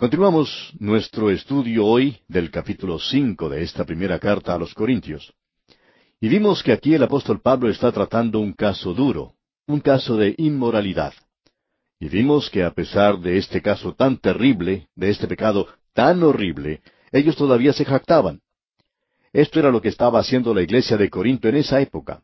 Continuamos nuestro estudio hoy del capítulo cinco de esta primera carta a los Corintios. Y vimos que aquí el apóstol Pablo está tratando un caso duro, un caso de inmoralidad. Y vimos que a pesar de este caso tan terrible, de este pecado tan horrible, ellos todavía se jactaban. Esto era lo que estaba haciendo la iglesia de Corinto en esa época.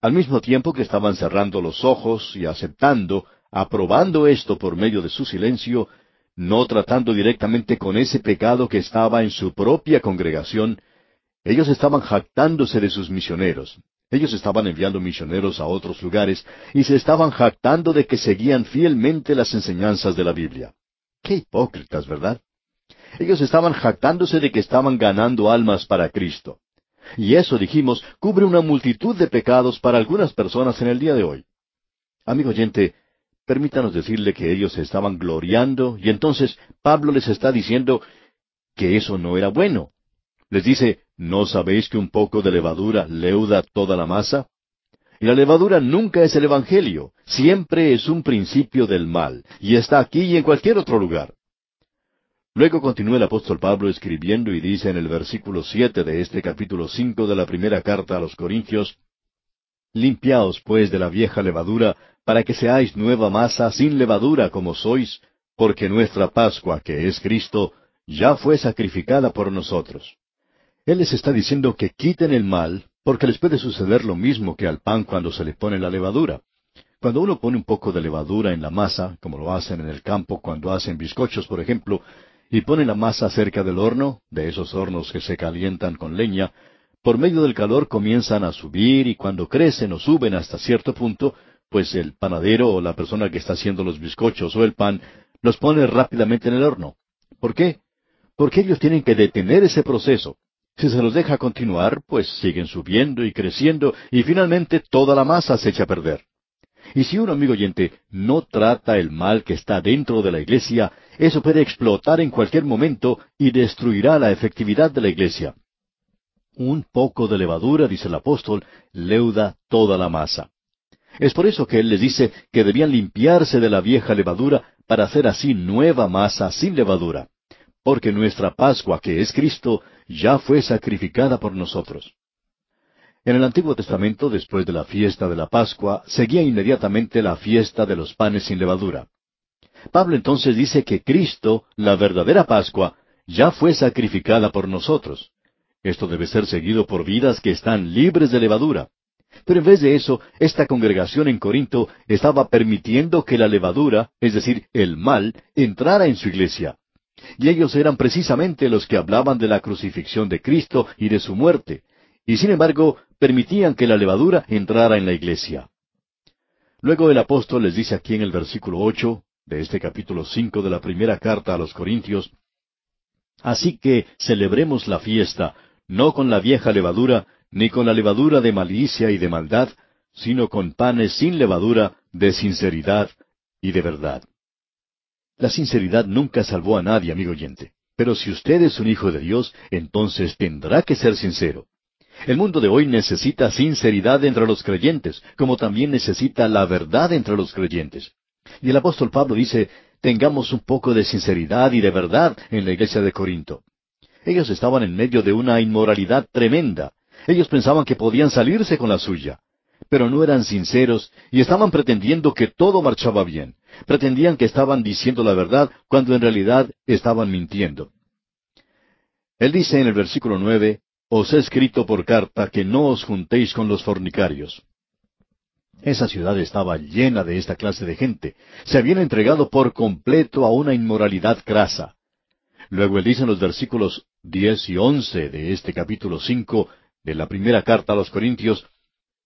Al mismo tiempo que estaban cerrando los ojos y aceptando, aprobando esto por medio de su silencio, no tratando directamente con ese pecado que estaba en su propia congregación, ellos estaban jactándose de sus misioneros. Ellos estaban enviando misioneros a otros lugares y se estaban jactando de que seguían fielmente las enseñanzas de la Biblia. Qué hipócritas, ¿verdad? Ellos estaban jactándose de que estaban ganando almas para Cristo. Y eso, dijimos, cubre una multitud de pecados para algunas personas en el día de hoy. Amigo oyente, permítanos decirle que ellos se estaban gloriando y entonces Pablo les está diciendo que eso no era bueno. Les dice, ¿no sabéis que un poco de levadura leuda toda la masa? Y la levadura nunca es el Evangelio, siempre es un principio del mal, y está aquí y en cualquier otro lugar. Luego continúa el apóstol Pablo escribiendo y dice en el versículo siete de este capítulo cinco de la primera carta a los Corintios Limpiaos pues de la vieja levadura, para que seáis nueva masa sin levadura como sois, porque nuestra Pascua, que es Cristo, ya fue sacrificada por nosotros. Él les está diciendo que quiten el mal, porque les puede suceder lo mismo que al pan cuando se le pone la levadura. Cuando uno pone un poco de levadura en la masa, como lo hacen en el campo cuando hacen bizcochos, por ejemplo, y pone la masa cerca del horno, de esos hornos que se calientan con leña, por medio del calor comienzan a subir y cuando crecen o suben hasta cierto punto, pues el panadero o la persona que está haciendo los bizcochos o el pan los pone rápidamente en el horno. ¿Por qué? Porque ellos tienen que detener ese proceso. Si se los deja continuar, pues siguen subiendo y creciendo y finalmente toda la masa se echa a perder. Y si un amigo oyente no trata el mal que está dentro de la iglesia, eso puede explotar en cualquier momento y destruirá la efectividad de la iglesia. Un poco de levadura, dice el apóstol, leuda toda la masa. Es por eso que él les dice que debían limpiarse de la vieja levadura para hacer así nueva masa sin levadura, porque nuestra Pascua, que es Cristo, ya fue sacrificada por nosotros. En el Antiguo Testamento, después de la fiesta de la Pascua, seguía inmediatamente la fiesta de los panes sin levadura. Pablo entonces dice que Cristo, la verdadera Pascua, ya fue sacrificada por nosotros. Esto debe ser seguido por vidas que están libres de levadura. Pero en vez de eso, esta congregación en Corinto estaba permitiendo que la levadura, es decir, el mal, entrara en su iglesia. Y ellos eran precisamente los que hablaban de la crucifixión de Cristo y de su muerte, y sin embargo permitían que la levadura entrara en la iglesia. Luego el apóstol les dice aquí en el versículo ocho de este capítulo cinco de la primera carta a los Corintios, Así que celebremos la fiesta, no con la vieja levadura, ni con la levadura de malicia y de maldad, sino con panes sin levadura, de sinceridad y de verdad. La sinceridad nunca salvó a nadie, amigo oyente. Pero si usted es un hijo de Dios, entonces tendrá que ser sincero. El mundo de hoy necesita sinceridad entre los creyentes, como también necesita la verdad entre los creyentes. Y el apóstol Pablo dice, tengamos un poco de sinceridad y de verdad en la iglesia de Corinto. Ellos estaban en medio de una inmoralidad tremenda. Ellos pensaban que podían salirse con la suya. Pero no eran sinceros y estaban pretendiendo que todo marchaba bien. Pretendían que estaban diciendo la verdad cuando en realidad estaban mintiendo. Él dice en el versículo nueve, os he escrito por carta que no os juntéis con los fornicarios. Esa ciudad estaba llena de esta clase de gente. Se habían entregado por completo a una inmoralidad grasa. Luego él dice en los versículos diez y once de este capítulo cinco de la primera carta a los Corintios,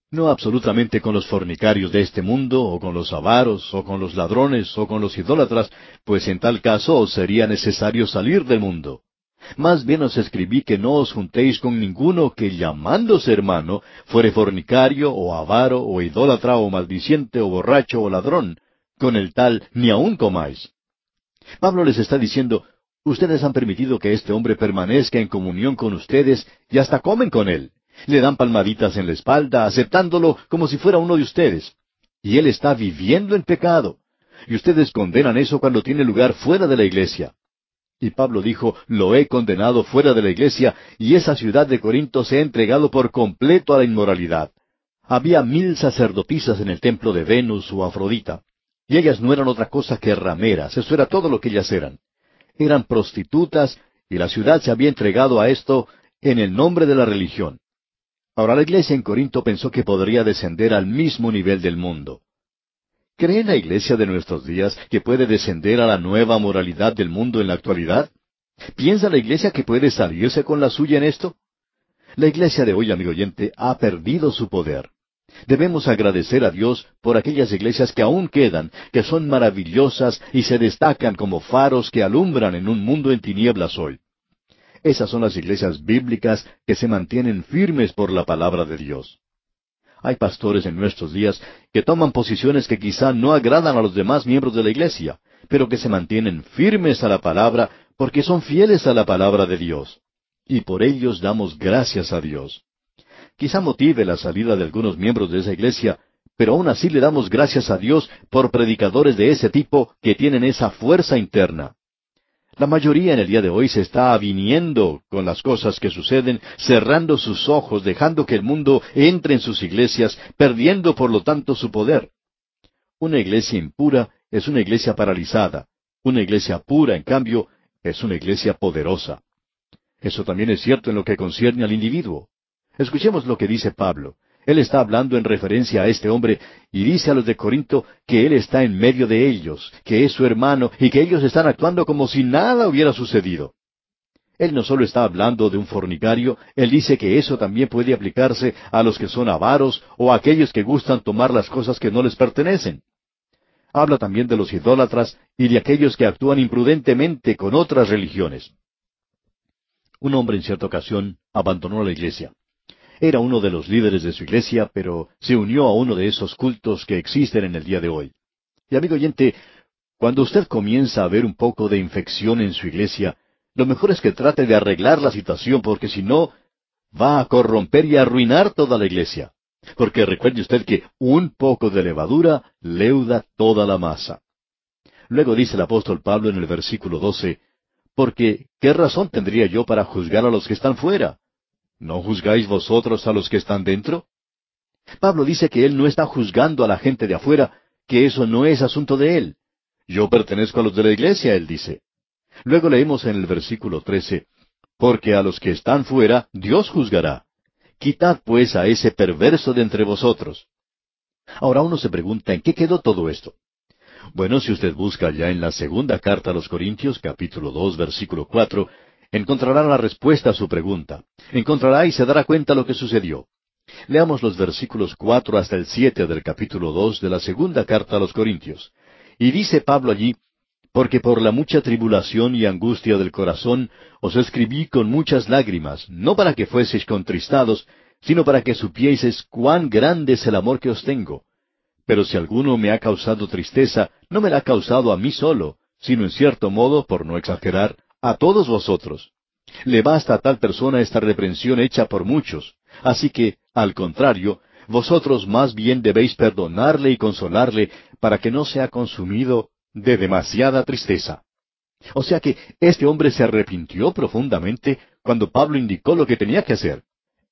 No absolutamente con los fornicarios de este mundo, o con los avaros, o con los ladrones, o con los idólatras, pues en tal caso os sería necesario salir del mundo. Más bien os escribí que no os juntéis con ninguno que llamándose hermano fuere fornicario, o avaro, o idólatra, o maldiciente, o borracho, o ladrón. Con el tal ni aun comáis. Pablo les está diciendo, ustedes han permitido que este hombre permanezca en comunión con ustedes y hasta comen con él. Le dan palmaditas en la espalda, aceptándolo como si fuera uno de ustedes. Y él está viviendo en pecado. Y ustedes condenan eso cuando tiene lugar fuera de la iglesia. Y Pablo dijo, lo he condenado fuera de la iglesia, y esa ciudad de Corinto se ha entregado por completo a la inmoralidad. Había mil sacerdotisas en el templo de Venus o Afrodita, y ellas no eran otra cosa que rameras, eso era todo lo que ellas eran. Eran prostitutas, y la ciudad se había entregado a esto en el nombre de la religión. Ahora la iglesia en Corinto pensó que podría descender al mismo nivel del mundo. ¿Cree la iglesia de nuestros días que puede descender a la nueva moralidad del mundo en la actualidad? ¿Piensa la iglesia que puede salirse con la suya en esto? La iglesia de hoy, amigo oyente, ha perdido su poder. Debemos agradecer a Dios por aquellas iglesias que aún quedan, que son maravillosas y se destacan como faros que alumbran en un mundo en tinieblas hoy. Esas son las iglesias bíblicas que se mantienen firmes por la palabra de Dios. Hay pastores en nuestros días que toman posiciones que quizá no agradan a los demás miembros de la iglesia, pero que se mantienen firmes a la palabra porque son fieles a la palabra de Dios. Y por ellos damos gracias a Dios. Quizá motive la salida de algunos miembros de esa iglesia, pero aún así le damos gracias a Dios por predicadores de ese tipo que tienen esa fuerza interna. La mayoría en el día de hoy se está aviniendo con las cosas que suceden, cerrando sus ojos, dejando que el mundo entre en sus iglesias, perdiendo por lo tanto su poder. Una iglesia impura es una iglesia paralizada. Una iglesia pura, en cambio, es una iglesia poderosa. Eso también es cierto en lo que concierne al individuo. Escuchemos lo que dice Pablo. Él está hablando en referencia a este hombre y dice a los de Corinto que Él está en medio de ellos, que es su hermano y que ellos están actuando como si nada hubiera sucedido. Él no solo está hablando de un fornicario, Él dice que eso también puede aplicarse a los que son avaros o a aquellos que gustan tomar las cosas que no les pertenecen. Habla también de los idólatras y de aquellos que actúan imprudentemente con otras religiones. Un hombre en cierta ocasión abandonó la iglesia. Era uno de los líderes de su iglesia, pero se unió a uno de esos cultos que existen en el día de hoy. Y amigo oyente, cuando usted comienza a ver un poco de infección en su iglesia, lo mejor es que trate de arreglar la situación, porque si no, va a corromper y arruinar toda la iglesia. Porque recuerde usted que un poco de levadura leuda toda la masa. Luego dice el apóstol Pablo en el versículo doce, porque ¿qué razón tendría yo para juzgar a los que están fuera? ¿No juzgáis vosotros a los que están dentro? Pablo dice que él no está juzgando a la gente de afuera, que eso no es asunto de él. Yo pertenezco a los de la iglesia, él dice. Luego leemos en el versículo trece, porque a los que están fuera Dios juzgará. Quitad pues a ese perverso de entre vosotros. Ahora uno se pregunta, ¿en qué quedó todo esto? Bueno, si usted busca ya en la segunda carta a los Corintios, capítulo dos, versículo cuatro, encontrará la respuesta a su pregunta. Encontrará y se dará cuenta lo que sucedió. Leamos los versículos cuatro hasta el siete del capítulo dos de la segunda carta a los Corintios. Y dice Pablo allí, porque por la mucha tribulación y angustia del corazón os escribí con muchas lágrimas, no para que fueseis contristados, sino para que supieseis cuán grande es el amor que os tengo. Pero si alguno me ha causado tristeza, no me la ha causado a mí solo, sino en cierto modo, por no exagerar, a todos vosotros. Le basta a tal persona esta reprensión hecha por muchos. Así que, al contrario, vosotros más bien debéis perdonarle y consolarle para que no sea consumido de demasiada tristeza. O sea que este hombre se arrepintió profundamente cuando Pablo indicó lo que tenía que hacer.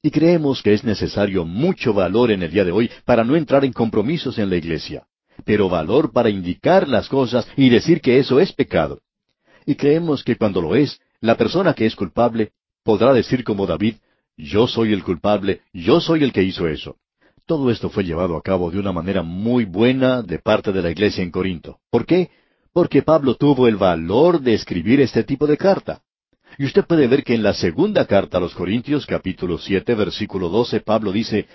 Y creemos que es necesario mucho valor en el día de hoy para no entrar en compromisos en la iglesia, pero valor para indicar las cosas y decir que eso es pecado. Y creemos que cuando lo es, la persona que es culpable podrá decir como David, yo soy el culpable, yo soy el que hizo eso. Todo esto fue llevado a cabo de una manera muy buena de parte de la iglesia en Corinto. ¿Por qué? Porque Pablo tuvo el valor de escribir este tipo de carta. Y usted puede ver que en la segunda carta a los Corintios, capítulo siete, versículo doce, Pablo dice,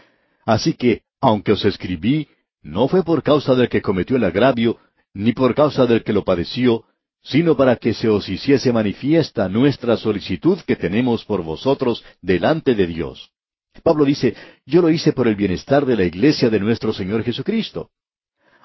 Así que, aunque os escribí, no fue por causa del que cometió el agravio, ni por causa del que lo padeció, sino para que se os hiciese manifiesta nuestra solicitud que tenemos por vosotros delante de Dios. Pablo dice, yo lo hice por el bienestar de la iglesia de nuestro Señor Jesucristo.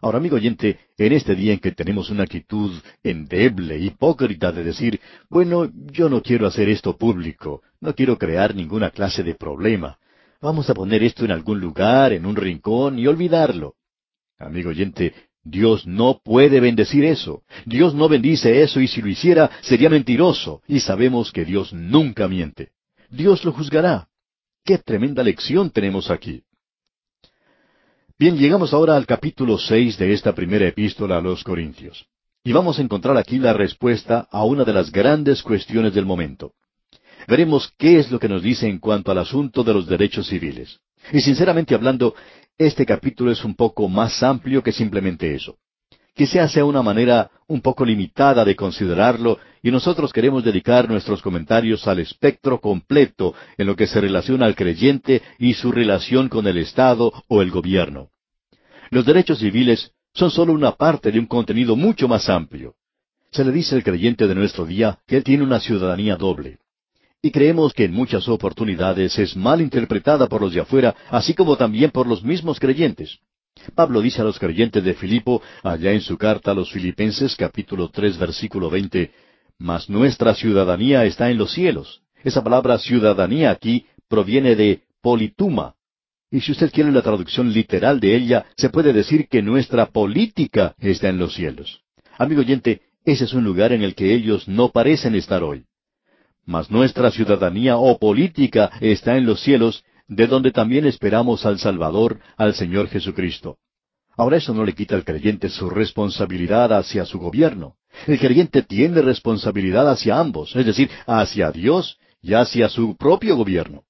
Ahora, amigo oyente, en este día en que tenemos una actitud endeble, hipócrita de decir, bueno, yo no quiero hacer esto público, no quiero crear ninguna clase de problema, vamos a poner esto en algún lugar, en un rincón y olvidarlo. Amigo oyente, Dios no puede bendecir eso. Dios no bendice eso y si lo hiciera sería mentiroso. Y sabemos que Dios nunca miente. Dios lo juzgará. Qué tremenda lección tenemos aquí. Bien, llegamos ahora al capítulo seis de esta primera epístola a los Corintios. Y vamos a encontrar aquí la respuesta a una de las grandes cuestiones del momento. Veremos qué es lo que nos dice en cuanto al asunto de los derechos civiles. Y sinceramente hablando, este capítulo es un poco más amplio que simplemente eso. Quizás sea una manera un poco limitada de considerarlo y nosotros queremos dedicar nuestros comentarios al espectro completo en lo que se relaciona al creyente y su relación con el Estado o el gobierno. Los derechos civiles son solo una parte de un contenido mucho más amplio. Se le dice al creyente de nuestro día que él tiene una ciudadanía doble y creemos que en muchas oportunidades es mal interpretada por los de afuera, así como también por los mismos creyentes. Pablo dice a los creyentes de Filipo, allá en su carta a los Filipenses capítulo tres versículo veinte, Mas nuestra ciudadanía está en los cielos. Esa palabra ciudadanía aquí proviene de polituma. Y si usted quiere la traducción literal de ella, se puede decir que nuestra política está en los cielos. Amigo oyente, ese es un lugar en el que ellos no parecen estar hoy mas nuestra ciudadanía o política está en los cielos, de donde también esperamos al Salvador, al Señor Jesucristo. Ahora eso no le quita al creyente su responsabilidad hacia su gobierno. El creyente tiene responsabilidad hacia ambos, es decir, hacia Dios y hacia su propio gobierno.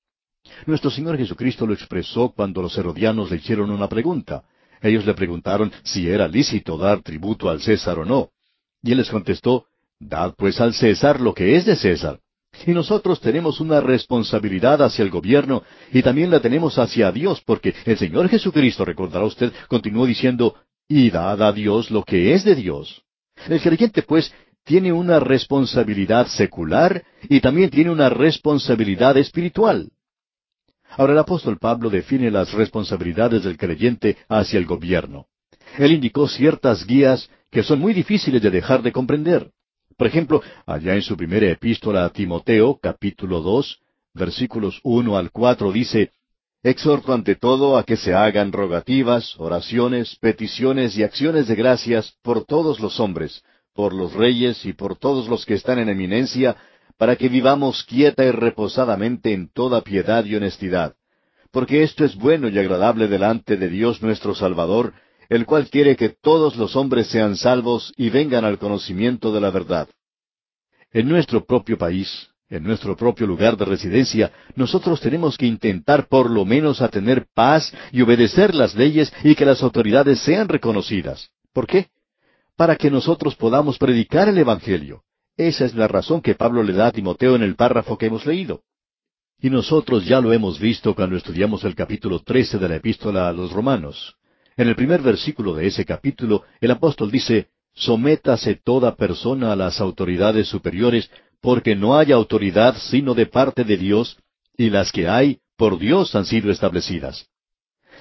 Nuestro Señor Jesucristo lo expresó cuando los herodianos le hicieron una pregunta. Ellos le preguntaron si era lícito dar tributo al César o no. Y él les contestó, Dad pues al César lo que es de César, y nosotros tenemos una responsabilidad hacia el gobierno y también la tenemos hacia Dios, porque el Señor Jesucristo, recordará usted, continuó diciendo, y dad a Dios lo que es de Dios. El creyente, pues, tiene una responsabilidad secular y también tiene una responsabilidad espiritual. Ahora el apóstol Pablo define las responsabilidades del creyente hacia el gobierno. Él indicó ciertas guías que son muy difíciles de dejar de comprender. Por ejemplo, allá en su primera epístola a Timoteo, capítulo dos, versículos uno al cuatro, dice, Exhorto ante todo a que se hagan rogativas, oraciones, peticiones y acciones de gracias por todos los hombres, por los reyes y por todos los que están en eminencia, para que vivamos quieta y reposadamente en toda piedad y honestidad. Porque esto es bueno y agradable delante de Dios nuestro Salvador, el cual quiere que todos los hombres sean salvos y vengan al conocimiento de la verdad. En nuestro propio país, en nuestro propio lugar de residencia, nosotros tenemos que intentar por lo menos a tener paz y obedecer las leyes y que las autoridades sean reconocidas. ¿Por qué? Para que nosotros podamos predicar el Evangelio. Esa es la razón que Pablo le da a Timoteo en el párrafo que hemos leído. Y nosotros ya lo hemos visto cuando estudiamos el capítulo trece de la epístola a los romanos. En el primer versículo de ese capítulo, el apóstol dice, Sométase toda persona a las autoridades superiores, porque no hay autoridad sino de parte de Dios, y las que hay, por Dios han sido establecidas.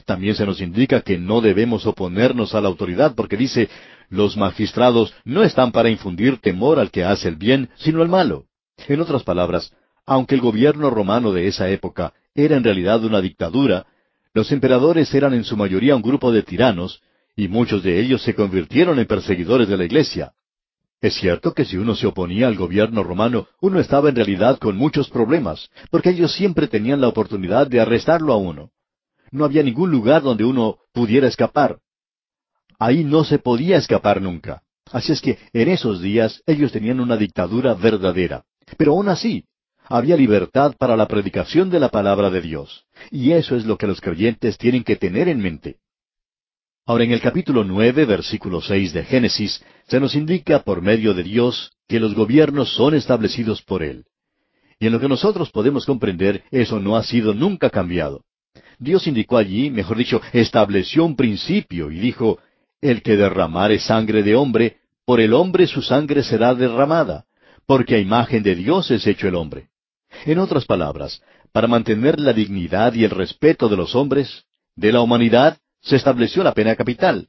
También se nos indica que no debemos oponernos a la autoridad, porque dice, los magistrados no están para infundir temor al que hace el bien, sino al malo. En otras palabras, aunque el gobierno romano de esa época era en realidad una dictadura, los emperadores eran en su mayoría un grupo de tiranos, y muchos de ellos se convirtieron en perseguidores de la Iglesia. Es cierto que si uno se oponía al gobierno romano, uno estaba en realidad con muchos problemas, porque ellos siempre tenían la oportunidad de arrestarlo a uno. No había ningún lugar donde uno pudiera escapar. Ahí no se podía escapar nunca. Así es que en esos días ellos tenían una dictadura verdadera. Pero aún así, había libertad para la predicación de la palabra de Dios. Y eso es lo que los creyentes tienen que tener en mente. Ahora en el capítulo nueve, versículo seis de Génesis, se nos indica por medio de Dios que los gobiernos son establecidos por Él. Y en lo que nosotros podemos comprender, eso no ha sido nunca cambiado. Dios indicó allí, mejor dicho, estableció un principio y dijo, el que derramare sangre de hombre, por el hombre su sangre será derramada, porque a imagen de Dios es hecho el hombre. En otras palabras, para mantener la dignidad y el respeto de los hombres, de la humanidad, se estableció la pena capital.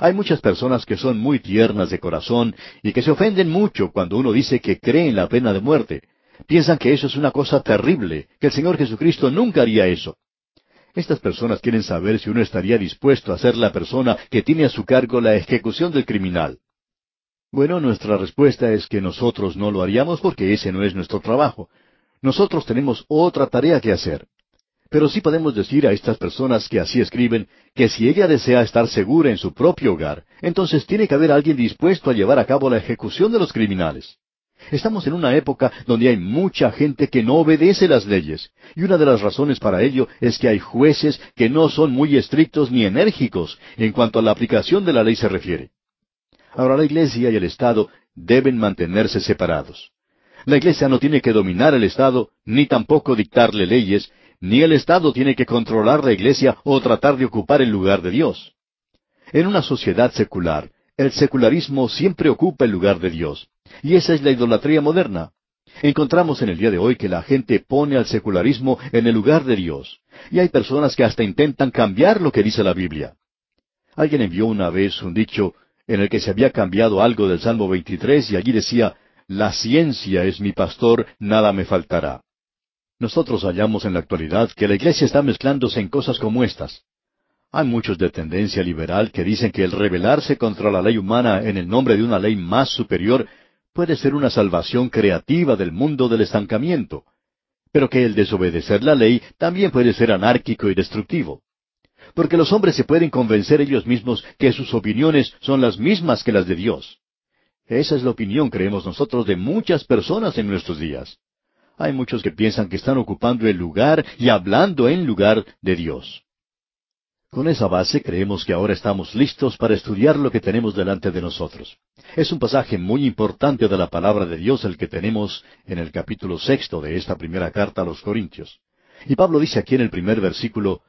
Hay muchas personas que son muy tiernas de corazón y que se ofenden mucho cuando uno dice que cree en la pena de muerte. Piensan que eso es una cosa terrible, que el Señor Jesucristo nunca haría eso. Estas personas quieren saber si uno estaría dispuesto a ser la persona que tiene a su cargo la ejecución del criminal. Bueno, nuestra respuesta es que nosotros no lo haríamos porque ese no es nuestro trabajo. Nosotros tenemos otra tarea que hacer. Pero sí podemos decir a estas personas que así escriben que si ella desea estar segura en su propio hogar, entonces tiene que haber alguien dispuesto a llevar a cabo la ejecución de los criminales. Estamos en una época donde hay mucha gente que no obedece las leyes, y una de las razones para ello es que hay jueces que no son muy estrictos ni enérgicos en cuanto a la aplicación de la ley se refiere. Ahora la Iglesia y el Estado deben mantenerse separados. La Iglesia no tiene que dominar el Estado, ni tampoco dictarle leyes, ni el Estado tiene que controlar la Iglesia o tratar de ocupar el lugar de Dios. En una sociedad secular, el secularismo siempre ocupa el lugar de Dios, y esa es la idolatría moderna. Encontramos en el día de hoy que la gente pone al secularismo en el lugar de Dios, y hay personas que hasta intentan cambiar lo que dice la Biblia. Alguien envió una vez un dicho en el que se había cambiado algo del Salmo 23 y allí decía, La ciencia es mi pastor, nada me faltará. Nosotros hallamos en la actualidad que la Iglesia está mezclándose en cosas como estas. Hay muchos de tendencia liberal que dicen que el rebelarse contra la ley humana en el nombre de una ley más superior puede ser una salvación creativa del mundo del estancamiento, pero que el desobedecer la ley también puede ser anárquico y destructivo. Porque los hombres se pueden convencer ellos mismos que sus opiniones son las mismas que las de Dios. Esa es la opinión, creemos nosotros, de muchas personas en nuestros días. Hay muchos que piensan que están ocupando el lugar y hablando en lugar de Dios. Con esa base creemos que ahora estamos listos para estudiar lo que tenemos delante de nosotros. Es un pasaje muy importante de la palabra de Dios el que tenemos en el capítulo sexto de esta primera carta a los Corintios. Y Pablo dice aquí en el primer versículo,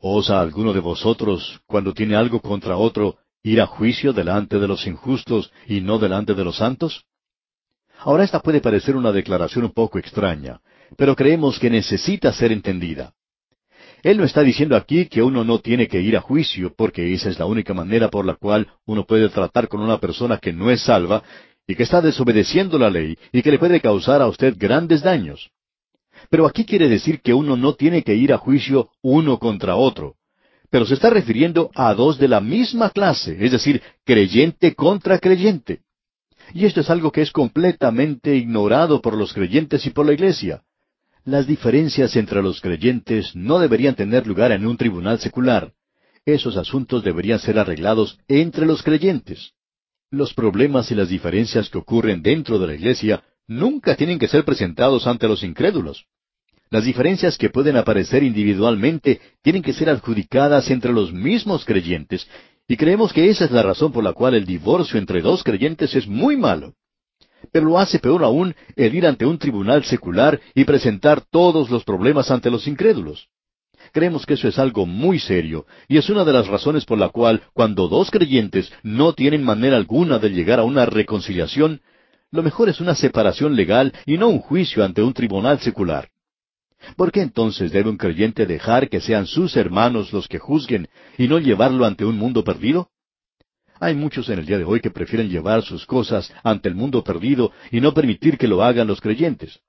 ¿Osa alguno de vosotros, cuando tiene algo contra otro, ir a juicio delante de los injustos y no delante de los santos? Ahora esta puede parecer una declaración un poco extraña, pero creemos que necesita ser entendida. Él no está diciendo aquí que uno no tiene que ir a juicio, porque esa es la única manera por la cual uno puede tratar con una persona que no es salva y que está desobedeciendo la ley y que le puede causar a usted grandes daños. Pero aquí quiere decir que uno no tiene que ir a juicio uno contra otro. Pero se está refiriendo a dos de la misma clase, es decir, creyente contra creyente. Y esto es algo que es completamente ignorado por los creyentes y por la Iglesia. Las diferencias entre los creyentes no deberían tener lugar en un tribunal secular. Esos asuntos deberían ser arreglados entre los creyentes. Los problemas y las diferencias que ocurren dentro de la Iglesia nunca tienen que ser presentados ante los incrédulos. Las diferencias que pueden aparecer individualmente tienen que ser adjudicadas entre los mismos creyentes y creemos que esa es la razón por la cual el divorcio entre dos creyentes es muy malo. Pero lo hace peor aún el ir ante un tribunal secular y presentar todos los problemas ante los incrédulos. Creemos que eso es algo muy serio, y es una de las razones por la cual, cuando dos creyentes no tienen manera alguna de llegar a una reconciliación, lo mejor es una separación legal y no un juicio ante un tribunal secular. ¿Por qué entonces debe un creyente dejar que sean sus hermanos los que juzguen y no llevarlo ante un mundo perdido? Hay muchos en el día de hoy que prefieren llevar sus cosas ante el mundo perdido y no permitir que lo hagan los creyentes.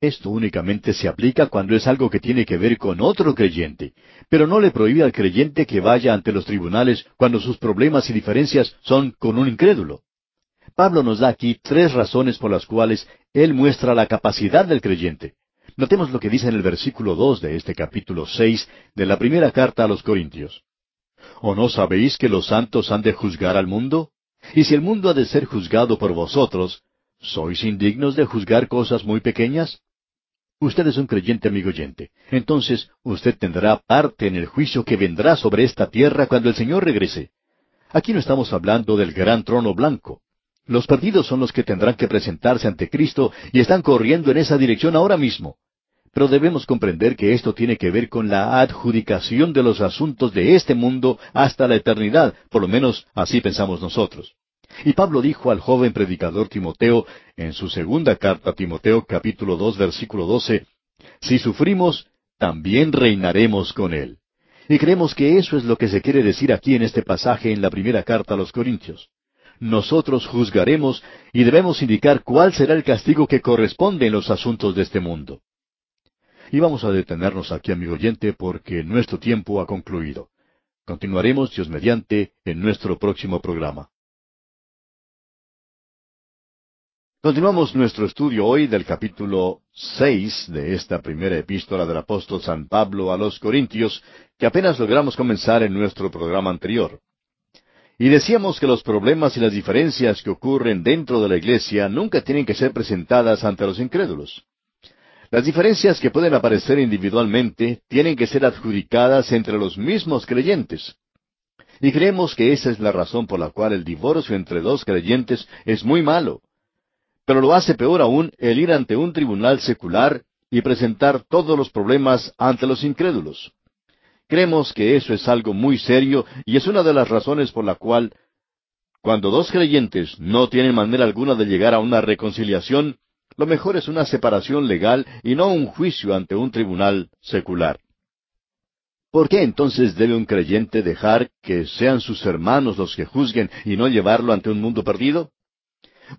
Esto únicamente se aplica cuando es algo que tiene que ver con otro creyente, pero no le prohíbe al creyente que vaya ante los tribunales cuando sus problemas y diferencias son con un incrédulo. Pablo nos da aquí tres razones por las cuales él muestra la capacidad del creyente. Notemos lo que dice en el versículo dos de este capítulo seis de la primera carta a los Corintios. ¿O no sabéis que los santos han de juzgar al mundo? Y si el mundo ha de ser juzgado por vosotros, ¿sois indignos de juzgar cosas muy pequeñas? Usted es un creyente amigo oyente. Entonces usted tendrá parte en el juicio que vendrá sobre esta tierra cuando el Señor regrese. Aquí no estamos hablando del gran trono blanco. Los perdidos son los que tendrán que presentarse ante Cristo y están corriendo en esa dirección ahora mismo. Pero debemos comprender que esto tiene que ver con la adjudicación de los asuntos de este mundo hasta la eternidad, por lo menos así pensamos nosotros. Y Pablo dijo al joven predicador Timoteo en su segunda carta a Timoteo capítulo dos versículo doce, Si sufrimos, también reinaremos con él. Y creemos que eso es lo que se quiere decir aquí en este pasaje en la primera carta a los Corintios. Nosotros juzgaremos y debemos indicar cuál será el castigo que corresponde en los asuntos de este mundo. Y vamos a detenernos aquí, amigo oyente, porque nuestro tiempo ha concluido. Continuaremos, Dios mediante, en nuestro próximo programa. Continuamos nuestro estudio hoy del capítulo seis de esta primera epístola del apóstol San Pablo a los Corintios, que apenas logramos comenzar en nuestro programa anterior. Y decíamos que los problemas y las diferencias que ocurren dentro de la iglesia nunca tienen que ser presentadas ante los incrédulos. Las diferencias que pueden aparecer individualmente tienen que ser adjudicadas entre los mismos creyentes. Y creemos que esa es la razón por la cual el divorcio entre dos creyentes es muy malo. Pero lo hace peor aún el ir ante un tribunal secular y presentar todos los problemas ante los incrédulos. Creemos que eso es algo muy serio y es una de las razones por la cual, cuando dos creyentes no tienen manera alguna de llegar a una reconciliación, lo mejor es una separación legal y no un juicio ante un tribunal secular. ¿Por qué entonces debe un creyente dejar que sean sus hermanos los que juzguen y no llevarlo ante un mundo perdido?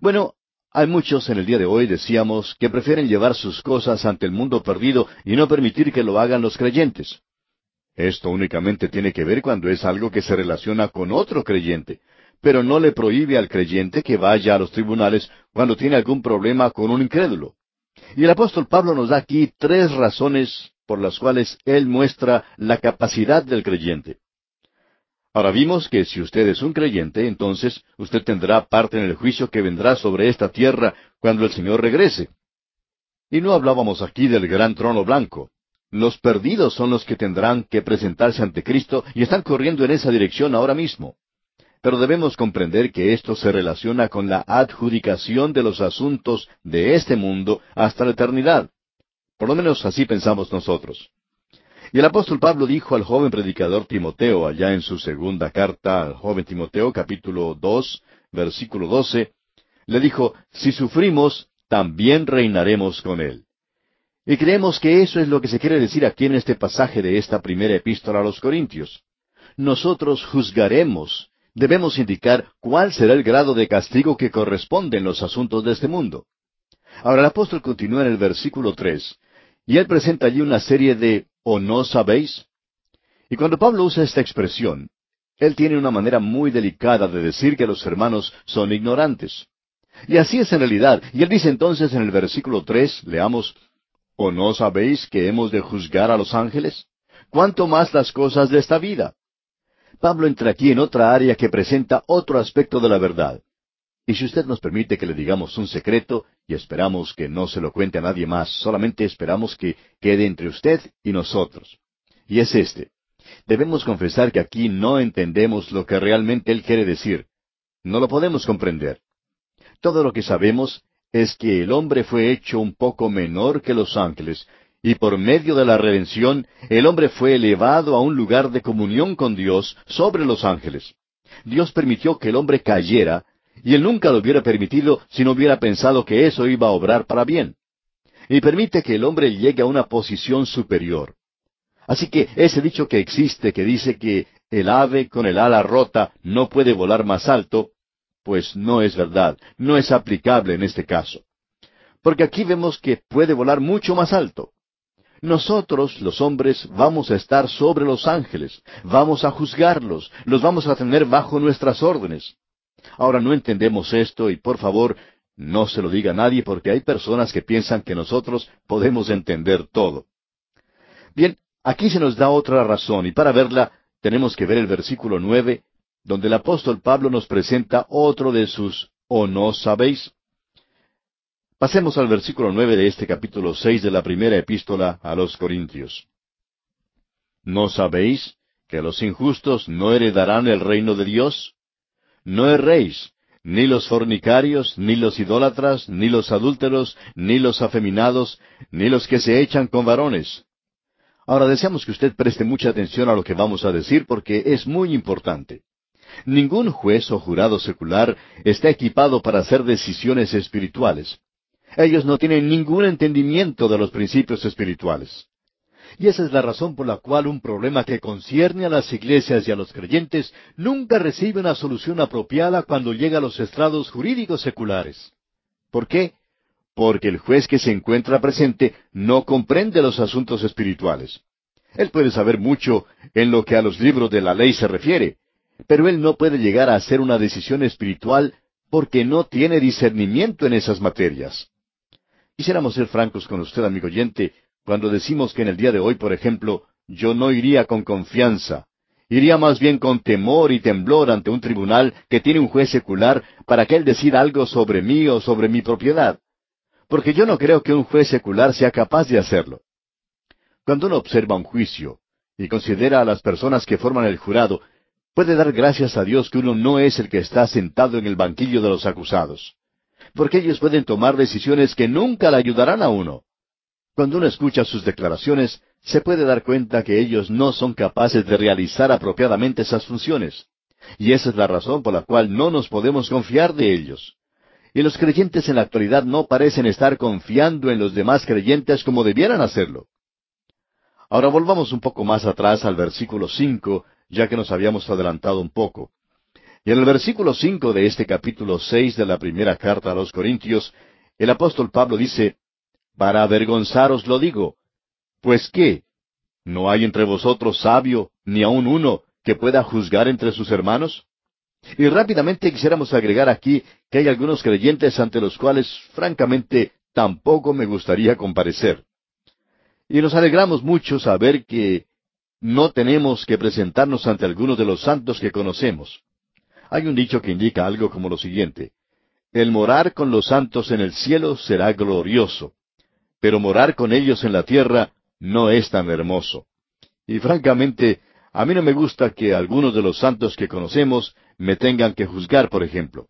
Bueno, hay muchos en el día de hoy, decíamos, que prefieren llevar sus cosas ante el mundo perdido y no permitir que lo hagan los creyentes. Esto únicamente tiene que ver cuando es algo que se relaciona con otro creyente, pero no le prohíbe al creyente que vaya a los tribunales cuando tiene algún problema con un incrédulo. Y el apóstol Pablo nos da aquí tres razones por las cuales él muestra la capacidad del creyente. Ahora vimos que si usted es un creyente, entonces usted tendrá parte en el juicio que vendrá sobre esta tierra cuando el Señor regrese. Y no hablábamos aquí del gran trono blanco. Los perdidos son los que tendrán que presentarse ante Cristo y están corriendo en esa dirección ahora mismo. Pero debemos comprender que esto se relaciona con la adjudicación de los asuntos de este mundo hasta la eternidad. Por lo menos así pensamos nosotros. Y el apóstol Pablo dijo al joven predicador Timoteo, allá en su segunda carta al joven Timoteo, capítulo dos, versículo doce, le dijo, si sufrimos, también reinaremos con él. Y creemos que eso es lo que se quiere decir aquí en este pasaje de esta primera epístola a los Corintios. Nosotros juzgaremos debemos indicar cuál será el grado de castigo que corresponde en los asuntos de este mundo. Ahora el apóstol continúa en el versículo tres, y él presenta allí una serie de ¿o no sabéis? Y cuando Pablo usa esta expresión, él tiene una manera muy delicada de decir que los hermanos son ignorantes. Y así es en realidad. Y él dice entonces en el versículo tres, leamos, ¿O no sabéis que hemos de juzgar a los ángeles? ¿Cuánto más las cosas de esta vida? Pablo entra aquí en otra área que presenta otro aspecto de la verdad. Y si usted nos permite que le digamos un secreto, y esperamos que no se lo cuente a nadie más, solamente esperamos que quede entre usted y nosotros. Y es este. Debemos confesar que aquí no entendemos lo que realmente Él quiere decir. No lo podemos comprender. Todo lo que sabemos es que el hombre fue hecho un poco menor que los ángeles, y por medio de la redención, el hombre fue elevado a un lugar de comunión con Dios sobre los ángeles. Dios permitió que el hombre cayera, y él nunca lo hubiera permitido si no hubiera pensado que eso iba a obrar para bien. Y permite que el hombre llegue a una posición superior. Así que ese dicho que existe que dice que el ave con el ala rota no puede volar más alto, pues no es verdad, no es aplicable en este caso. Porque aquí vemos que puede volar mucho más alto. Nosotros, los hombres, vamos a estar sobre los ángeles, vamos a juzgarlos, los vamos a tener bajo nuestras órdenes. Ahora no entendemos esto y por favor, no se lo diga a nadie porque hay personas que piensan que nosotros podemos entender todo. Bien, aquí se nos da otra razón y para verla tenemos que ver el versículo nueve, donde el apóstol Pablo nos presenta otro de sus ¿o no sabéis? Pasemos al versículo nueve de este capítulo seis de la primera epístola a los Corintios. ¿No sabéis que los injustos no heredarán el reino de Dios? No erréis, ni los fornicarios, ni los idólatras, ni los adúlteros, ni los afeminados, ni los que se echan con varones. Ahora deseamos que usted preste mucha atención a lo que vamos a decir porque es muy importante. Ningún juez o jurado secular está equipado para hacer decisiones espirituales. Ellos no tienen ningún entendimiento de los principios espirituales. Y esa es la razón por la cual un problema que concierne a las iglesias y a los creyentes nunca recibe una solución apropiada cuando llega a los estrados jurídicos seculares. ¿Por qué? Porque el juez que se encuentra presente no comprende los asuntos espirituales. Él puede saber mucho en lo que a los libros de la ley se refiere, pero él no puede llegar a hacer una decisión espiritual porque no tiene discernimiento en esas materias. Quisiéramos ser francos con usted, amigo oyente, cuando decimos que en el día de hoy, por ejemplo, yo no iría con confianza, iría más bien con temor y temblor ante un tribunal que tiene un juez secular para que él decida algo sobre mí o sobre mi propiedad. Porque yo no creo que un juez secular sea capaz de hacerlo. Cuando uno observa un juicio y considera a las personas que forman el jurado, puede dar gracias a Dios que uno no es el que está sentado en el banquillo de los acusados. Porque ellos pueden tomar decisiones que nunca le ayudarán a uno. Cuando uno escucha sus declaraciones, se puede dar cuenta que ellos no son capaces de realizar apropiadamente esas funciones. Y esa es la razón por la cual no nos podemos confiar de ellos. Y los creyentes en la actualidad no parecen estar confiando en los demás creyentes como debieran hacerlo. Ahora volvamos un poco más atrás al versículo cinco, ya que nos habíamos adelantado un poco. Y en el versículo cinco de este capítulo seis de la primera carta a los Corintios, el apóstol Pablo dice, para avergonzaros lo digo. Pues qué? ¿No hay entre vosotros sabio, ni aun uno, que pueda juzgar entre sus hermanos? Y rápidamente quisiéramos agregar aquí que hay algunos creyentes ante los cuales, francamente, tampoco me gustaría comparecer. Y nos alegramos mucho saber que no tenemos que presentarnos ante algunos de los santos que conocemos. Hay un dicho que indica algo como lo siguiente. El morar con los santos en el cielo será glorioso pero morar con ellos en la tierra no es tan hermoso. Y francamente, a mí no me gusta que algunos de los santos que conocemos me tengan que juzgar, por ejemplo.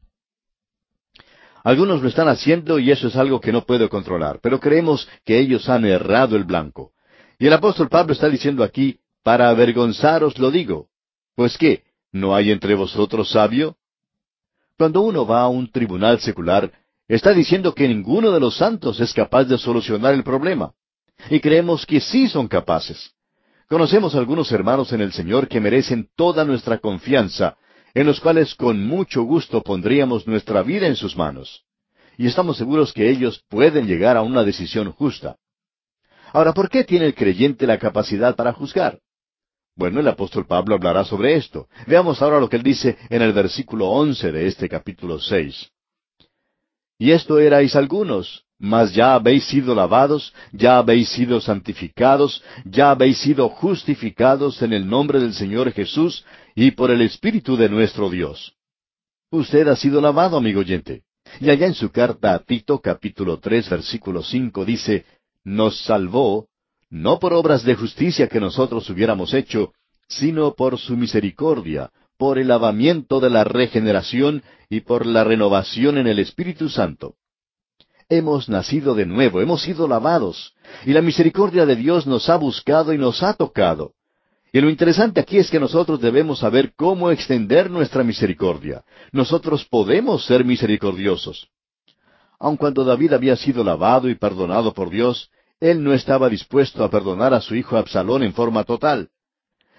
Algunos lo están haciendo y eso es algo que no puedo controlar, pero creemos que ellos han errado el blanco. Y el apóstol Pablo está diciendo aquí, para avergonzaros lo digo. Pues qué, ¿no hay entre vosotros sabio? Cuando uno va a un tribunal secular, Está diciendo que ninguno de los santos es capaz de solucionar el problema. Y creemos que sí son capaces. Conocemos algunos hermanos en el Señor que merecen toda nuestra confianza, en los cuales con mucho gusto pondríamos nuestra vida en sus manos. Y estamos seguros que ellos pueden llegar a una decisión justa. Ahora, ¿por qué tiene el creyente la capacidad para juzgar? Bueno, el apóstol Pablo hablará sobre esto. Veamos ahora lo que él dice en el versículo once de este capítulo seis. Y esto erais algunos, mas ya habéis sido lavados, ya habéis sido santificados, ya habéis sido justificados en el nombre del Señor Jesús y por el Espíritu de nuestro Dios. Usted ha sido lavado, amigo oyente. Y allá en su carta a Tito capítulo tres versículo cinco dice, nos salvó, no por obras de justicia que nosotros hubiéramos hecho, sino por su misericordia, por el lavamiento de la regeneración y por la renovación en el Espíritu Santo. Hemos nacido de nuevo, hemos sido lavados, y la misericordia de Dios nos ha buscado y nos ha tocado. Y lo interesante aquí es que nosotros debemos saber cómo extender nuestra misericordia. Nosotros podemos ser misericordiosos. Aun cuando David había sido lavado y perdonado por Dios, él no estaba dispuesto a perdonar a su hijo Absalón en forma total.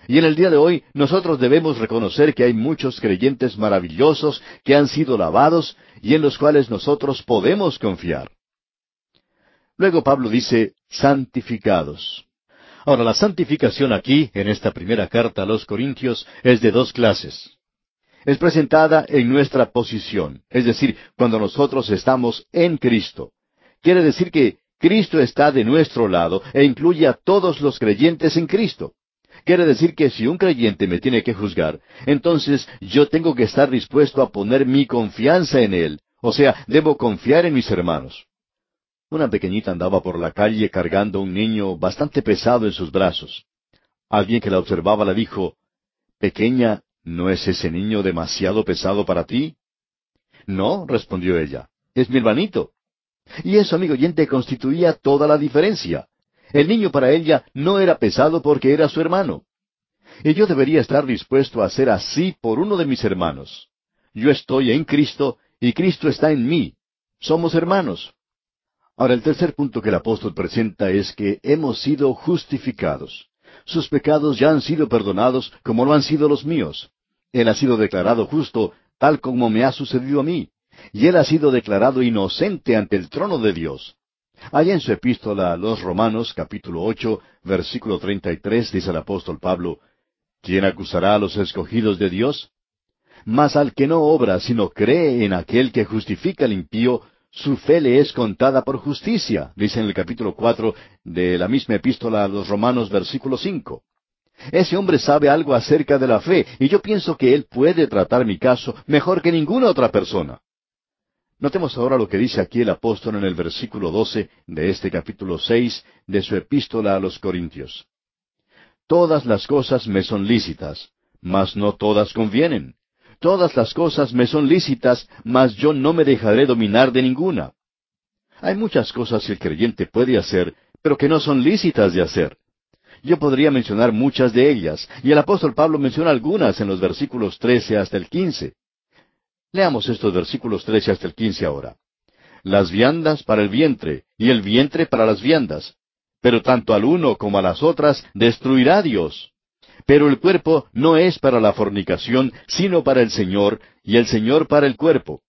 Y en el día de hoy nosotros debemos reconocer que hay muchos creyentes maravillosos que han sido lavados y en los cuales nosotros podemos confiar. Luego Pablo dice, santificados. Ahora, la santificación aquí, en esta primera carta a los Corintios, es de dos clases. Es presentada en nuestra posición, es decir, cuando nosotros estamos en Cristo. Quiere decir que Cristo está de nuestro lado e incluye a todos los creyentes en Cristo. Quiere decir que si un creyente me tiene que juzgar, entonces yo tengo que estar dispuesto a poner mi confianza en él. O sea, debo confiar en mis hermanos. Una pequeñita andaba por la calle cargando un niño bastante pesado en sus brazos. Alguien que la observaba le dijo, Pequeña, ¿no es ese niño demasiado pesado para ti? No, respondió ella, es mi hermanito. Y eso, amigo oyente, constituía toda la diferencia. El niño para ella no era pesado porque era su hermano. Y yo debería estar dispuesto a hacer así por uno de mis hermanos. Yo estoy en Cristo y Cristo está en mí. Somos hermanos. Ahora el tercer punto que el apóstol presenta es que hemos sido justificados. Sus pecados ya han sido perdonados como lo han sido los míos. Él ha sido declarado justo tal como me ha sucedido a mí. Y él ha sido declarado inocente ante el trono de Dios. Allá en su epístola a los Romanos, capítulo ocho, versículo treinta y tres, dice el apóstol Pablo, ¿Quién acusará a los escogidos de Dios? Mas al que no obra, sino cree en aquel que justifica al impío, su fe le es contada por justicia, dice en el capítulo cuatro de la misma epístola a los Romanos, versículo cinco. Ese hombre sabe algo acerca de la fe, y yo pienso que él puede tratar mi caso mejor que ninguna otra persona. Notemos ahora lo que dice aquí el apóstol en el versículo doce de este capítulo seis de su epístola a los Corintios. Todas las cosas me son lícitas, mas no todas convienen. Todas las cosas me son lícitas, mas yo no me dejaré dominar de ninguna. Hay muchas cosas que el creyente puede hacer, pero que no son lícitas de hacer. Yo podría mencionar muchas de ellas, y el apóstol Pablo menciona algunas en los versículos trece hasta el quince. Leamos estos versículos trece hasta el quince ahora. Las viandas para el vientre, y el vientre para las viandas. Pero tanto al uno como a las otras destruirá Dios. Pero el cuerpo no es para la fornicación, sino para el Señor, y el Señor para el cuerpo.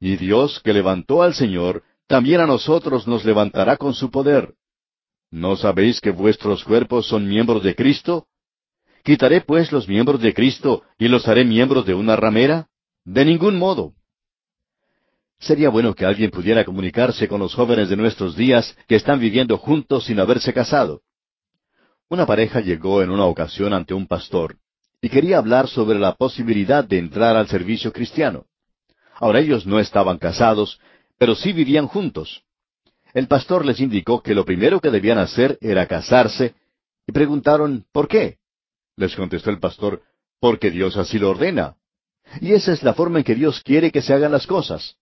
Y Dios que levantó al Señor, también a nosotros nos levantará con su poder. ¿No sabéis que vuestros cuerpos son miembros de Cristo? ¿Quitaré pues los miembros de Cristo y los haré miembros de una ramera? De ningún modo. Sería bueno que alguien pudiera comunicarse con los jóvenes de nuestros días que están viviendo juntos sin haberse casado. Una pareja llegó en una ocasión ante un pastor y quería hablar sobre la posibilidad de entrar al servicio cristiano. Ahora ellos no estaban casados, pero sí vivían juntos. El pastor les indicó que lo primero que debían hacer era casarse y preguntaron ¿por qué? Les contestó el pastor, porque Dios así lo ordena. Y esa es la forma en que Dios quiere que se hagan las cosas.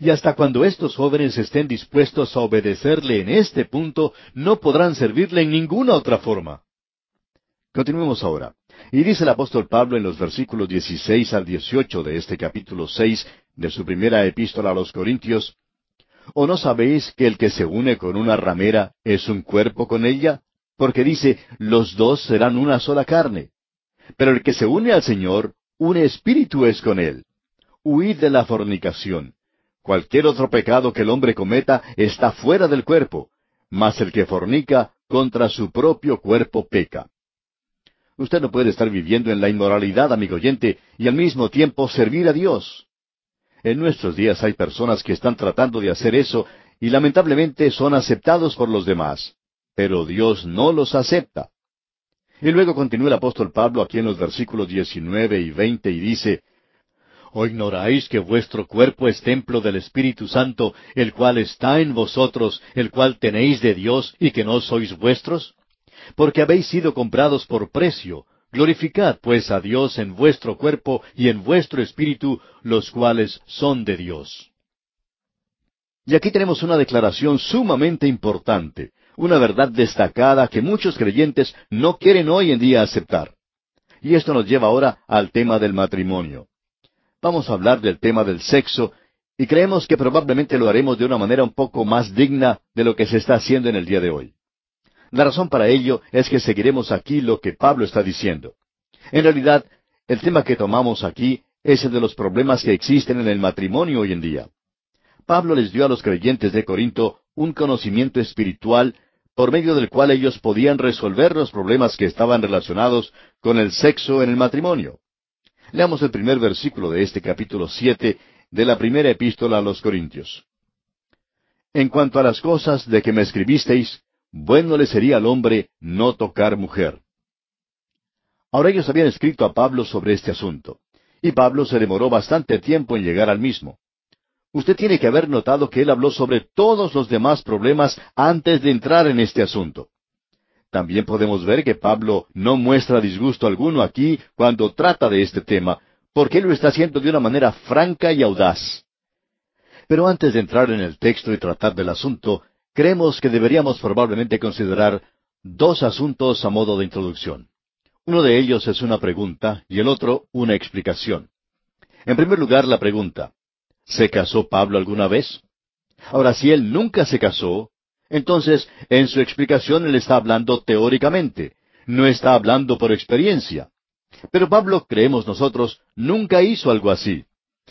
Y hasta cuando estos jóvenes estén dispuestos a obedecerle en este punto, no podrán servirle en ninguna otra forma. Continuemos ahora. Y dice el apóstol Pablo en los versículos 16 al 18 de este capítulo 6 de su primera epístola a los Corintios, ¿O no sabéis que el que se une con una ramera es un cuerpo con ella? Porque dice, los dos serán una sola carne. Pero el que se une al Señor, un espíritu es con él. Huid de la fornicación. Cualquier otro pecado que el hombre cometa está fuera del cuerpo, mas el que fornica contra su propio cuerpo peca. Usted no puede estar viviendo en la inmoralidad, amigo oyente, y al mismo tiempo servir a Dios. En nuestros días hay personas que están tratando de hacer eso y lamentablemente son aceptados por los demás, pero Dios no los acepta. Y luego continúa el apóstol Pablo aquí en los versículos 19 y 20 y dice, ¿O ignoráis que vuestro cuerpo es templo del Espíritu Santo, el cual está en vosotros, el cual tenéis de Dios y que no sois vuestros? Porque habéis sido comprados por precio. Glorificad pues a Dios en vuestro cuerpo y en vuestro espíritu, los cuales son de Dios. Y aquí tenemos una declaración sumamente importante una verdad destacada que muchos creyentes no quieren hoy en día aceptar. Y esto nos lleva ahora al tema del matrimonio. Vamos a hablar del tema del sexo y creemos que probablemente lo haremos de una manera un poco más digna de lo que se está haciendo en el día de hoy. La razón para ello es que seguiremos aquí lo que Pablo está diciendo. En realidad, el tema que tomamos aquí es el de los problemas que existen en el matrimonio hoy en día. Pablo les dio a los creyentes de Corinto un conocimiento espiritual por medio del cual ellos podían resolver los problemas que estaban relacionados con el sexo en el matrimonio. Leamos el primer versículo de este capítulo siete de la primera epístola a los Corintios. En cuanto a las cosas de que me escribisteis, bueno le sería al hombre no tocar mujer. Ahora ellos habían escrito a Pablo sobre este asunto, y Pablo se demoró bastante tiempo en llegar al mismo. Usted tiene que haber notado que él habló sobre todos los demás problemas antes de entrar en este asunto. También podemos ver que Pablo no muestra disgusto alguno aquí cuando trata de este tema, porque él lo está haciendo de una manera franca y audaz. Pero antes de entrar en el texto y tratar del asunto, creemos que deberíamos probablemente considerar dos asuntos a modo de introducción. Uno de ellos es una pregunta y el otro una explicación. En primer lugar, la pregunta, ¿se casó Pablo alguna vez? Ahora, si él nunca se casó, entonces en su explicación él está hablando teóricamente, no está hablando por experiencia. Pero Pablo, creemos nosotros, nunca hizo algo así.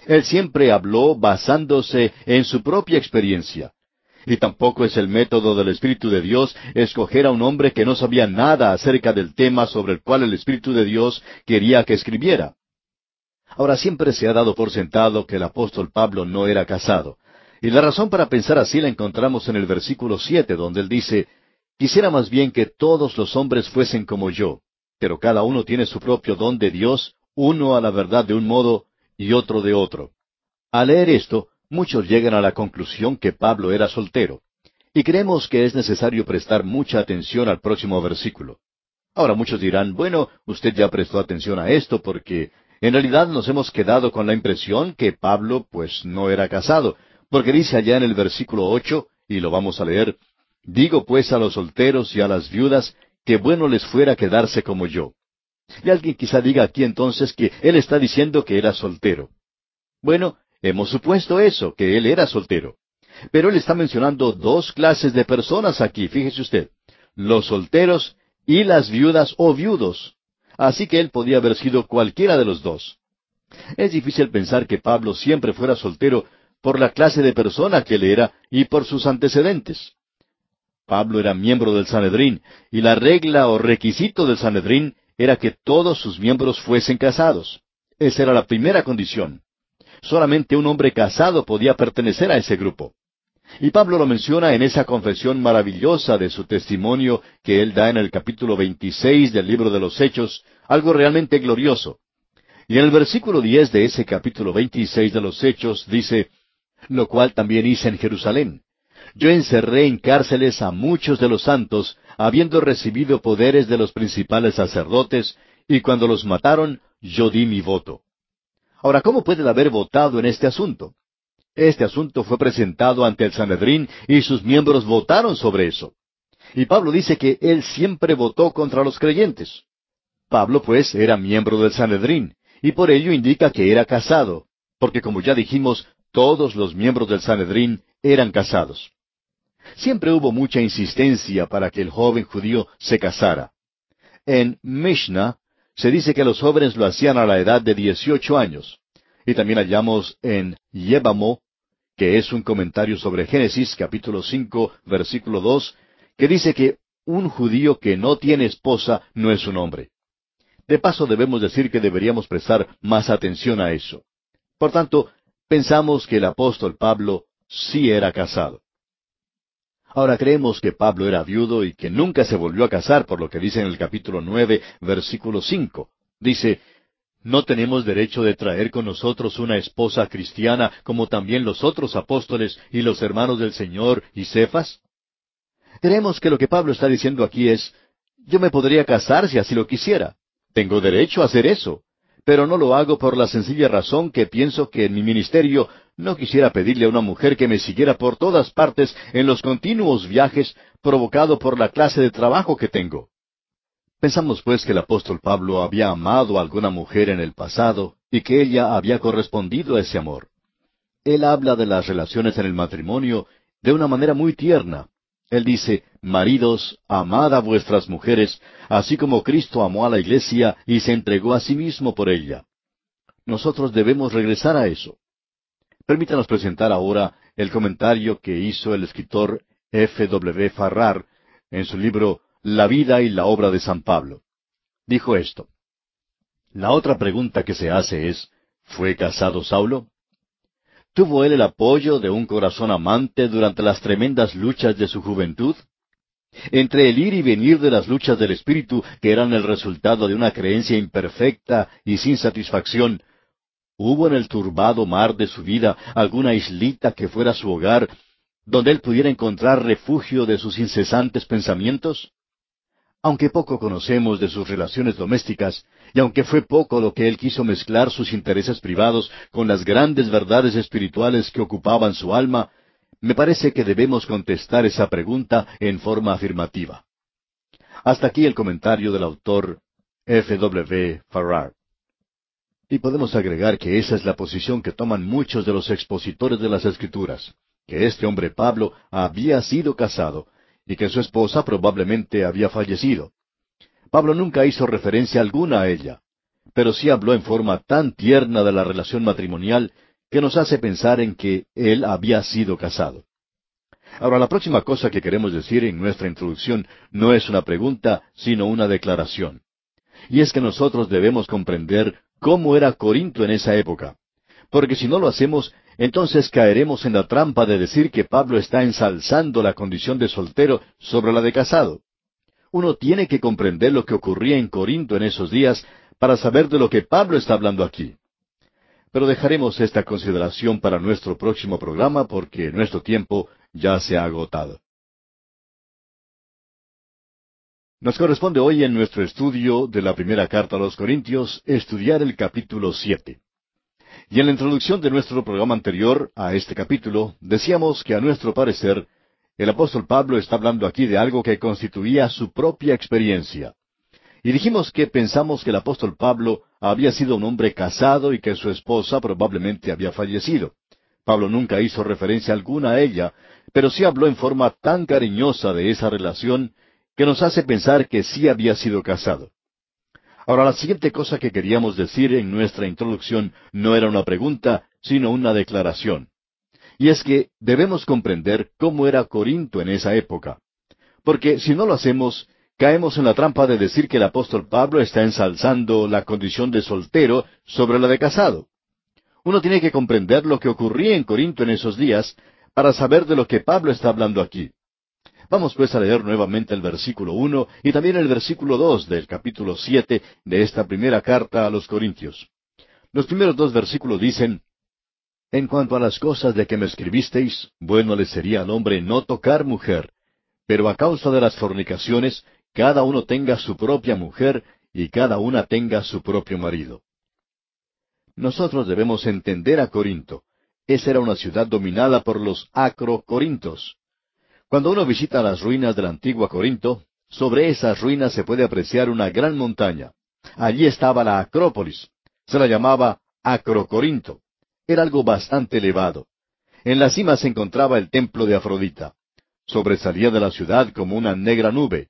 Él siempre habló basándose en su propia experiencia. Y tampoco es el método del Espíritu de Dios escoger a un hombre que no sabía nada acerca del tema sobre el cual el Espíritu de Dios quería que escribiera. Ahora siempre se ha dado por sentado que el apóstol Pablo no era casado. Y la razón para pensar así la encontramos en el versículo siete, donde él dice, Quisiera más bien que todos los hombres fuesen como yo, pero cada uno tiene su propio don de Dios, uno a la verdad de un modo y otro de otro. Al leer esto, muchos llegan a la conclusión que Pablo era soltero. Y creemos que es necesario prestar mucha atención al próximo versículo. Ahora muchos dirán, bueno, usted ya prestó atención a esto porque en realidad nos hemos quedado con la impresión que Pablo pues no era casado, porque dice allá en el versículo ocho, y lo vamos a leer, Digo pues a los solteros y a las viudas que bueno les fuera quedarse como yo. Y alguien quizá diga aquí entonces que él está diciendo que era soltero. Bueno, hemos supuesto eso, que él era soltero. Pero él está mencionando dos clases de personas aquí, fíjese usted, los solteros y las viudas o viudos. Así que él podía haber sido cualquiera de los dos. Es difícil pensar que Pablo siempre fuera soltero por la clase de persona que él era y por sus antecedentes. Pablo era miembro del Sanedrín, y la regla o requisito del Sanedrín era que todos sus miembros fuesen casados. Esa era la primera condición. Solamente un hombre casado podía pertenecer a ese grupo. Y Pablo lo menciona en esa confesión maravillosa de su testimonio que él da en el capítulo 26 del libro de los Hechos, algo realmente glorioso. Y en el versículo 10 de ese capítulo 26 de los Hechos dice, lo cual también hice en Jerusalén. Yo encerré en cárceles a muchos de los santos, habiendo recibido poderes de los principales sacerdotes, y cuando los mataron, yo di mi voto. Ahora, ¿cómo pueden haber votado en este asunto? Este asunto fue presentado ante el Sanedrín y sus miembros votaron sobre eso. Y Pablo dice que él siempre votó contra los creyentes. Pablo, pues, era miembro del Sanedrín, y por ello indica que era casado, porque como ya dijimos, todos los miembros del Sanedrín eran casados. Siempre hubo mucha insistencia para que el joven judío se casara. En Mishnah se dice que los jóvenes lo hacían a la edad de dieciocho años. Y también hallamos en Yébamo, que es un comentario sobre Génesis capítulo cinco, versículo dos, que dice que un judío que no tiene esposa no es un hombre. De paso debemos decir que deberíamos prestar más atención a eso. Por tanto, pensamos que el apóstol Pablo sí era casado. Ahora creemos que Pablo era viudo y que nunca se volvió a casar, por lo que dice en el capítulo nueve, versículo cinco. Dice, ¿No tenemos derecho de traer con nosotros una esposa cristiana como también los otros apóstoles y los hermanos del Señor y Cefas? Creemos que lo que Pablo está diciendo aquí es, yo me podría casar si así lo quisiera. Tengo derecho a hacer eso pero no lo hago por la sencilla razón que pienso que en mi ministerio no quisiera pedirle a una mujer que me siguiera por todas partes en los continuos viajes provocado por la clase de trabajo que tengo. Pensamos pues que el apóstol Pablo había amado a alguna mujer en el pasado y que ella había correspondido a ese amor. Él habla de las relaciones en el matrimonio de una manera muy tierna, él dice, Maridos, amad a vuestras mujeres, así como Cristo amó a la iglesia y se entregó a sí mismo por ella. Nosotros debemos regresar a eso. Permítanos presentar ahora el comentario que hizo el escritor F. W. Farrar en su libro La vida y la obra de San Pablo. Dijo esto. La otra pregunta que se hace es, ¿fue casado Saulo? ¿Tuvo él el apoyo de un corazón amante durante las tremendas luchas de su juventud? Entre el ir y venir de las luchas del Espíritu, que eran el resultado de una creencia imperfecta y sin satisfacción, ¿hubo en el turbado mar de su vida alguna islita que fuera su hogar, donde él pudiera encontrar refugio de sus incesantes pensamientos? Aunque poco conocemos de sus relaciones domésticas, y aunque fue poco lo que él quiso mezclar sus intereses privados con las grandes verdades espirituales que ocupaban su alma, me parece que debemos contestar esa pregunta en forma afirmativa. Hasta aquí el comentario del autor F. W. Farrar. Y podemos agregar que esa es la posición que toman muchos de los expositores de las Escrituras, que este hombre Pablo había sido casado y que su esposa probablemente había fallecido. Pablo nunca hizo referencia alguna a ella, pero sí habló en forma tan tierna de la relación matrimonial que nos hace pensar en que él había sido casado. Ahora, la próxima cosa que queremos decir en nuestra introducción no es una pregunta, sino una declaración. Y es que nosotros debemos comprender cómo era Corinto en esa época. Porque si no lo hacemos, entonces caeremos en la trampa de decir que Pablo está ensalzando la condición de soltero sobre la de casado. Uno tiene que comprender lo que ocurría en Corinto en esos días para saber de lo que Pablo está hablando aquí. Pero dejaremos esta consideración para nuestro próximo programa porque nuestro tiempo ya se ha agotado. Nos corresponde hoy en nuestro estudio de la primera carta a los Corintios estudiar el capítulo siete. Y en la introducción de nuestro programa anterior a este capítulo decíamos que a nuestro parecer el apóstol Pablo está hablando aquí de algo que constituía su propia experiencia. Y dijimos que pensamos que el apóstol Pablo había sido un hombre casado y que su esposa probablemente había fallecido. Pablo nunca hizo referencia alguna a ella, pero sí habló en forma tan cariñosa de esa relación que nos hace pensar que sí había sido casado. Ahora, la siguiente cosa que queríamos decir en nuestra introducción no era una pregunta, sino una declaración. Y es que debemos comprender cómo era Corinto en esa época. Porque si no lo hacemos, caemos en la trampa de decir que el apóstol Pablo está ensalzando la condición de soltero sobre la de casado. Uno tiene que comprender lo que ocurría en Corinto en esos días para saber de lo que Pablo está hablando aquí. Vamos pues a leer nuevamente el versículo uno y también el versículo dos del capítulo siete de esta primera carta a los Corintios. Los primeros dos versículos dicen En cuanto a las cosas de que me escribisteis, bueno le sería al hombre no tocar mujer, pero a causa de las fornicaciones, cada uno tenga su propia mujer y cada una tenga su propio marido. Nosotros debemos entender a Corinto. Esa era una ciudad dominada por los acro-corintos. Cuando uno visita las ruinas de la antigua Corinto, sobre esas ruinas se puede apreciar una gran montaña. Allí estaba la Acrópolis. Se la llamaba Acrocorinto. Era algo bastante elevado. En la cima se encontraba el templo de Afrodita. Sobresalía de la ciudad como una negra nube.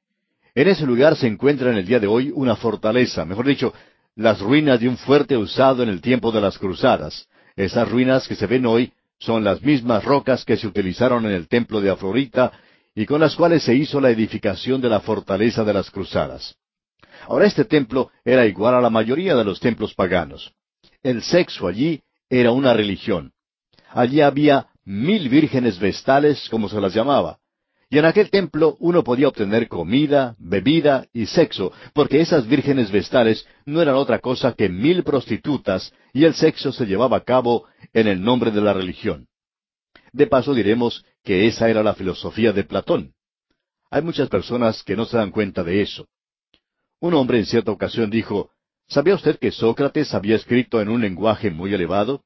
En ese lugar se encuentra en el día de hoy una fortaleza, mejor dicho, las ruinas de un fuerte usado en el tiempo de las cruzadas. Esas ruinas que se ven hoy son las mismas rocas que se utilizaron en el templo de Afrodita y con las cuales se hizo la edificación de la fortaleza de las cruzadas. Ahora este templo era igual a la mayoría de los templos paganos. El sexo allí era una religión. Allí había mil vírgenes vestales, como se las llamaba. Y en aquel templo uno podía obtener comida, bebida y sexo, porque esas vírgenes vestales no eran otra cosa que mil prostitutas, y el sexo se llevaba a cabo en el nombre de la religión. De paso diremos que esa era la filosofía de Platón. Hay muchas personas que no se dan cuenta de eso. Un hombre en cierta ocasión dijo, ¿Sabía usted que Sócrates había escrito en un lenguaje muy elevado?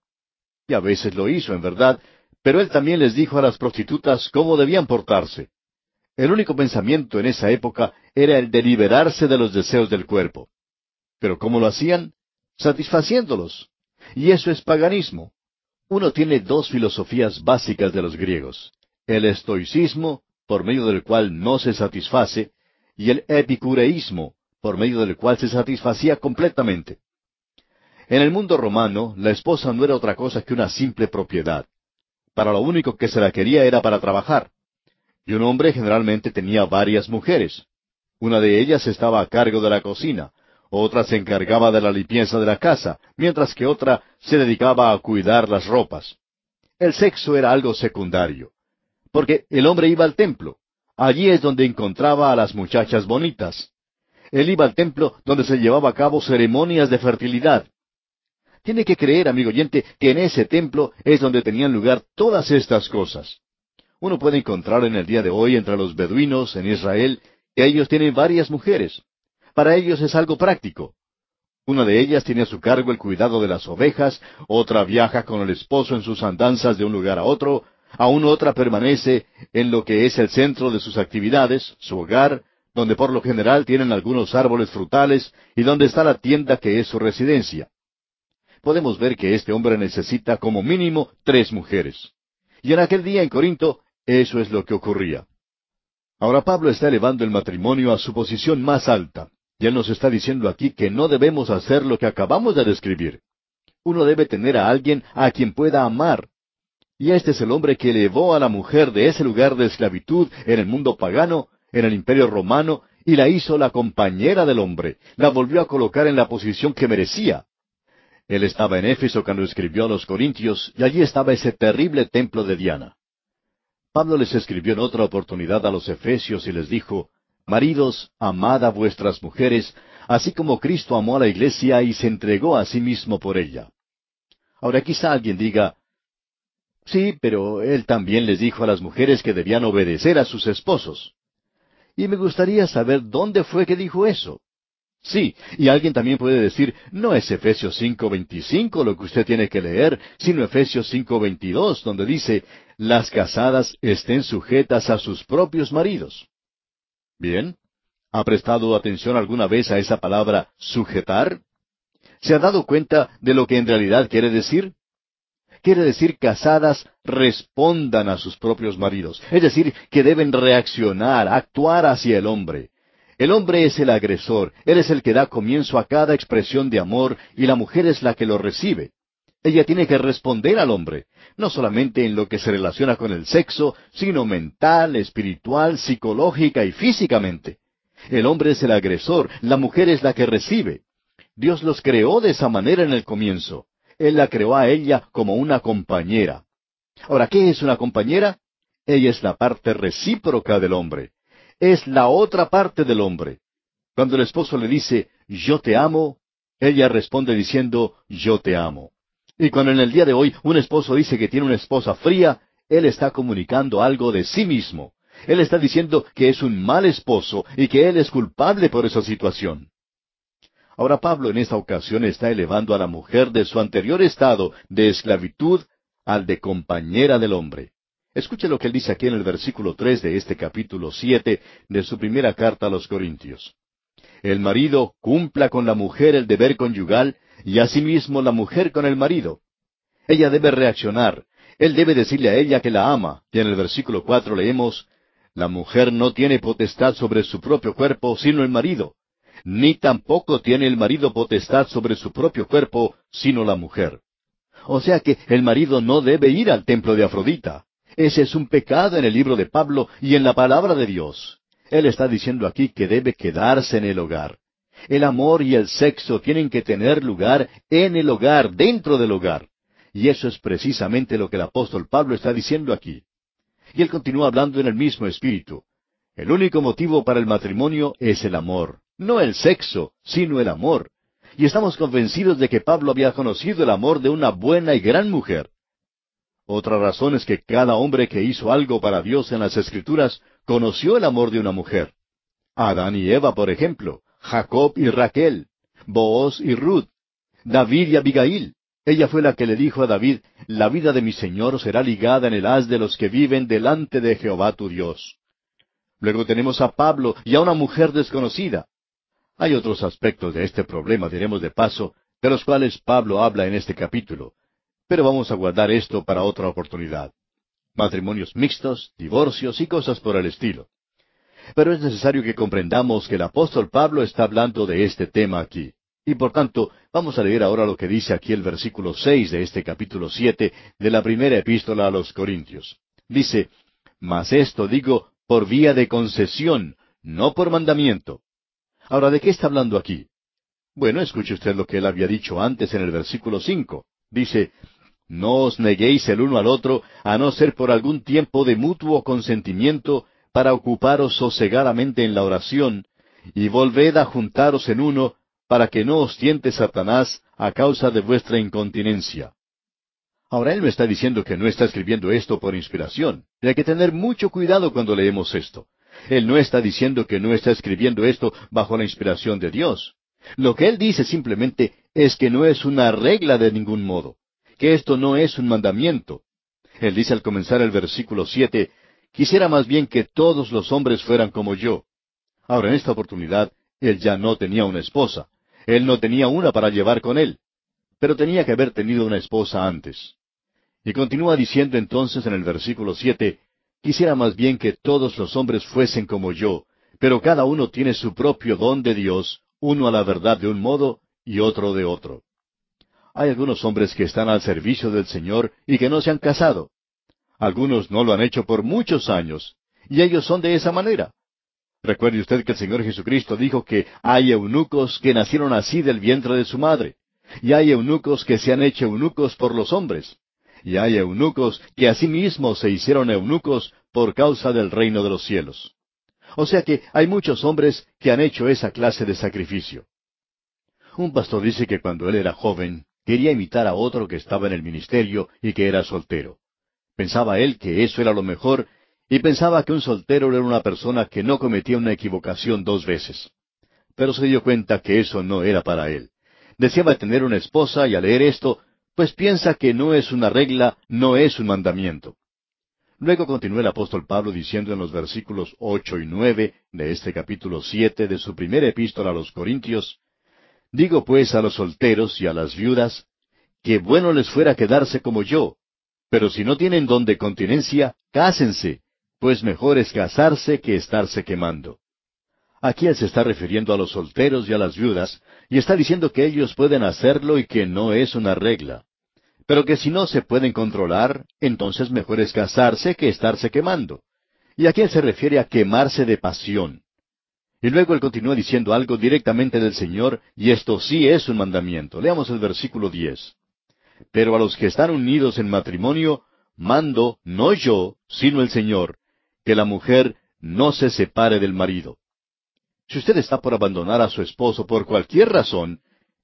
Y a veces lo hizo, en verdad, pero él también les dijo a las prostitutas cómo debían portarse. El único pensamiento en esa época era el de liberarse de los deseos del cuerpo. Pero ¿cómo lo hacían? Satisfaciéndolos. Y eso es paganismo. Uno tiene dos filosofías básicas de los griegos. El estoicismo, por medio del cual no se satisface, y el epicureísmo, por medio del cual se satisfacía completamente. En el mundo romano, la esposa no era otra cosa que una simple propiedad. Para lo único que se la quería era para trabajar. Y un hombre generalmente tenía varias mujeres. Una de ellas estaba a cargo de la cocina, otra se encargaba de la limpieza de la casa, mientras que otra se dedicaba a cuidar las ropas. El sexo era algo secundario, porque el hombre iba al templo. Allí es donde encontraba a las muchachas bonitas. Él iba al templo donde se llevaba a cabo ceremonias de fertilidad. Tiene que creer, amigo oyente, que en ese templo es donde tenían lugar todas estas cosas. Uno puede encontrar en el día de hoy entre los beduinos en Israel que ellos tienen varias mujeres. Para ellos es algo práctico. Una de ellas tiene a su cargo el cuidado de las ovejas, otra viaja con el esposo en sus andanzas de un lugar a otro, aún otra permanece en lo que es el centro de sus actividades, su hogar, donde por lo general tienen algunos árboles frutales y donde está la tienda que es su residencia. Podemos ver que este hombre necesita como mínimo tres mujeres. Y en aquel día en Corinto eso es lo que ocurría. Ahora Pablo está elevando el matrimonio a su posición más alta, y él nos está diciendo aquí que no debemos hacer lo que acabamos de describir. Uno debe tener a alguien a quien pueda amar. Y este es el hombre que elevó a la mujer de ese lugar de esclavitud en el mundo pagano en el imperio romano y la hizo la compañera del hombre, la volvió a colocar en la posición que merecía. Él estaba en Éfeso cuando escribió a los Corintios y allí estaba ese terrible templo de Diana. Pablo les escribió en otra oportunidad a los Efesios y les dijo, Maridos, amad a vuestras mujeres, así como Cristo amó a la iglesia y se entregó a sí mismo por ella. Ahora quizá alguien diga, Sí, pero él también les dijo a las mujeres que debían obedecer a sus esposos. Y me gustaría saber dónde fue que dijo eso. Sí, y alguien también puede decir, no es Efesios 5:25 lo que usted tiene que leer, sino Efesios 5:22, donde dice, las casadas estén sujetas a sus propios maridos. Bien, ¿ha prestado atención alguna vez a esa palabra sujetar? ¿Se ha dado cuenta de lo que en realidad quiere decir? quiere decir casadas respondan a sus propios maridos, es decir, que deben reaccionar, actuar hacia el hombre. El hombre es el agresor, él es el que da comienzo a cada expresión de amor y la mujer es la que lo recibe. Ella tiene que responder al hombre, no solamente en lo que se relaciona con el sexo, sino mental, espiritual, psicológica y físicamente. El hombre es el agresor, la mujer es la que recibe. Dios los creó de esa manera en el comienzo. Él la creó a ella como una compañera. Ahora, ¿qué es una compañera? Ella es la parte recíproca del hombre. Es la otra parte del hombre. Cuando el esposo le dice, yo te amo, ella responde diciendo, yo te amo. Y cuando en el día de hoy un esposo dice que tiene una esposa fría, él está comunicando algo de sí mismo. Él está diciendo que es un mal esposo y que él es culpable por esa situación. Ahora Pablo en esta ocasión está elevando a la mujer de su anterior estado de esclavitud al de compañera del hombre. Escuche lo que él dice aquí en el versículo tres de este capítulo siete de su primera carta a los Corintios. El marido cumpla con la mujer el deber conyugal y asimismo la mujer con el marido. Ella debe reaccionar. Él debe decirle a ella que la ama. Y en el versículo cuatro leemos, La mujer no tiene potestad sobre su propio cuerpo, sino el marido ni tampoco tiene el marido potestad sobre su propio cuerpo, sino la mujer. O sea que el marido no debe ir al templo de Afrodita. Ese es un pecado en el libro de Pablo y en la palabra de Dios. Él está diciendo aquí que debe quedarse en el hogar. El amor y el sexo tienen que tener lugar en el hogar, dentro del hogar. Y eso es precisamente lo que el apóstol Pablo está diciendo aquí. Y él continúa hablando en el mismo espíritu. El único motivo para el matrimonio es el amor no el sexo, sino el amor. Y estamos convencidos de que Pablo había conocido el amor de una buena y gran mujer. Otra razón es que cada hombre que hizo algo para Dios en las Escrituras conoció el amor de una mujer. Adán y Eva, por ejemplo, Jacob y Raquel, Booz y Ruth, David y Abigail. Ella fue la que le dijo a David, La vida de mi Señor será ligada en el haz de los que viven delante de Jehová tu Dios. Luego tenemos a Pablo y a una mujer desconocida, hay otros aspectos de este problema, diremos de paso, de los cuales Pablo habla en este capítulo, pero vamos a guardar esto para otra oportunidad. Matrimonios mixtos, divorcios y cosas por el estilo. Pero es necesario que comprendamos que el apóstol Pablo está hablando de este tema aquí. Y por tanto, vamos a leer ahora lo que dice aquí el versículo seis de este capítulo siete de la primera epístola a los Corintios. Dice, Mas esto digo por vía de concesión, no por mandamiento. Ahora, ¿de qué está hablando aquí? Bueno, escuche usted lo que él había dicho antes en el versículo cinco. Dice, No os neguéis el uno al otro, a no ser por algún tiempo de mutuo consentimiento, para ocuparos sosegadamente en la oración, y volved a juntaros en uno, para que no os tiente Satanás a causa de vuestra incontinencia. Ahora él me está diciendo que no está escribiendo esto por inspiración. Y hay que tener mucho cuidado cuando leemos esto. Él no está diciendo que no está escribiendo esto bajo la inspiración de Dios. Lo que él dice simplemente es que no es una regla de ningún modo, que esto no es un mandamiento. Él dice al comenzar el versículo siete, quisiera más bien que todos los hombres fueran como yo. Ahora, en esta oportunidad, él ya no tenía una esposa. Él no tenía una para llevar con él. Pero tenía que haber tenido una esposa antes. Y continúa diciendo entonces en el versículo siete, Quisiera más bien que todos los hombres fuesen como yo, pero cada uno tiene su propio don de Dios, uno a la verdad de un modo y otro de otro. Hay algunos hombres que están al servicio del Señor y que no se han casado. Algunos no lo han hecho por muchos años, y ellos son de esa manera. Recuerde usted que el Señor Jesucristo dijo que hay eunucos que nacieron así del vientre de su madre, y hay eunucos que se han hecho eunucos por los hombres, y hay eunucos que asimismo se hicieron eunucos por causa del reino de los cielos. O sea que hay muchos hombres que han hecho esa clase de sacrificio. Un pastor dice que cuando él era joven quería imitar a otro que estaba en el ministerio y que era soltero. Pensaba él que eso era lo mejor y pensaba que un soltero era una persona que no cometía una equivocación dos veces. Pero se dio cuenta que eso no era para él. Deseaba tener una esposa y al leer esto, pues piensa que no es una regla, no es un mandamiento. Luego continúa el apóstol Pablo diciendo en los versículos ocho y nueve de este capítulo siete de su primera epístola a los Corintios, Digo pues a los solteros y a las viudas, que bueno les fuera quedarse como yo, pero si no tienen don de continencia, cásense, pues mejor es casarse que estarse quemando. Aquí él se está refiriendo a los solteros y a las viudas, y está diciendo que ellos pueden hacerlo y que no es una regla. Pero que si no se pueden controlar, entonces mejor es casarse que estarse quemando. Y aquí él se refiere a quemarse de pasión. Y luego él continúa diciendo algo directamente del Señor, y esto sí es un mandamiento. Leamos el versículo diez. Pero a los que están unidos en matrimonio, mando, no yo, sino el Señor, que la mujer no se separe del marido. Si usted está por abandonar a su esposo por cualquier razón,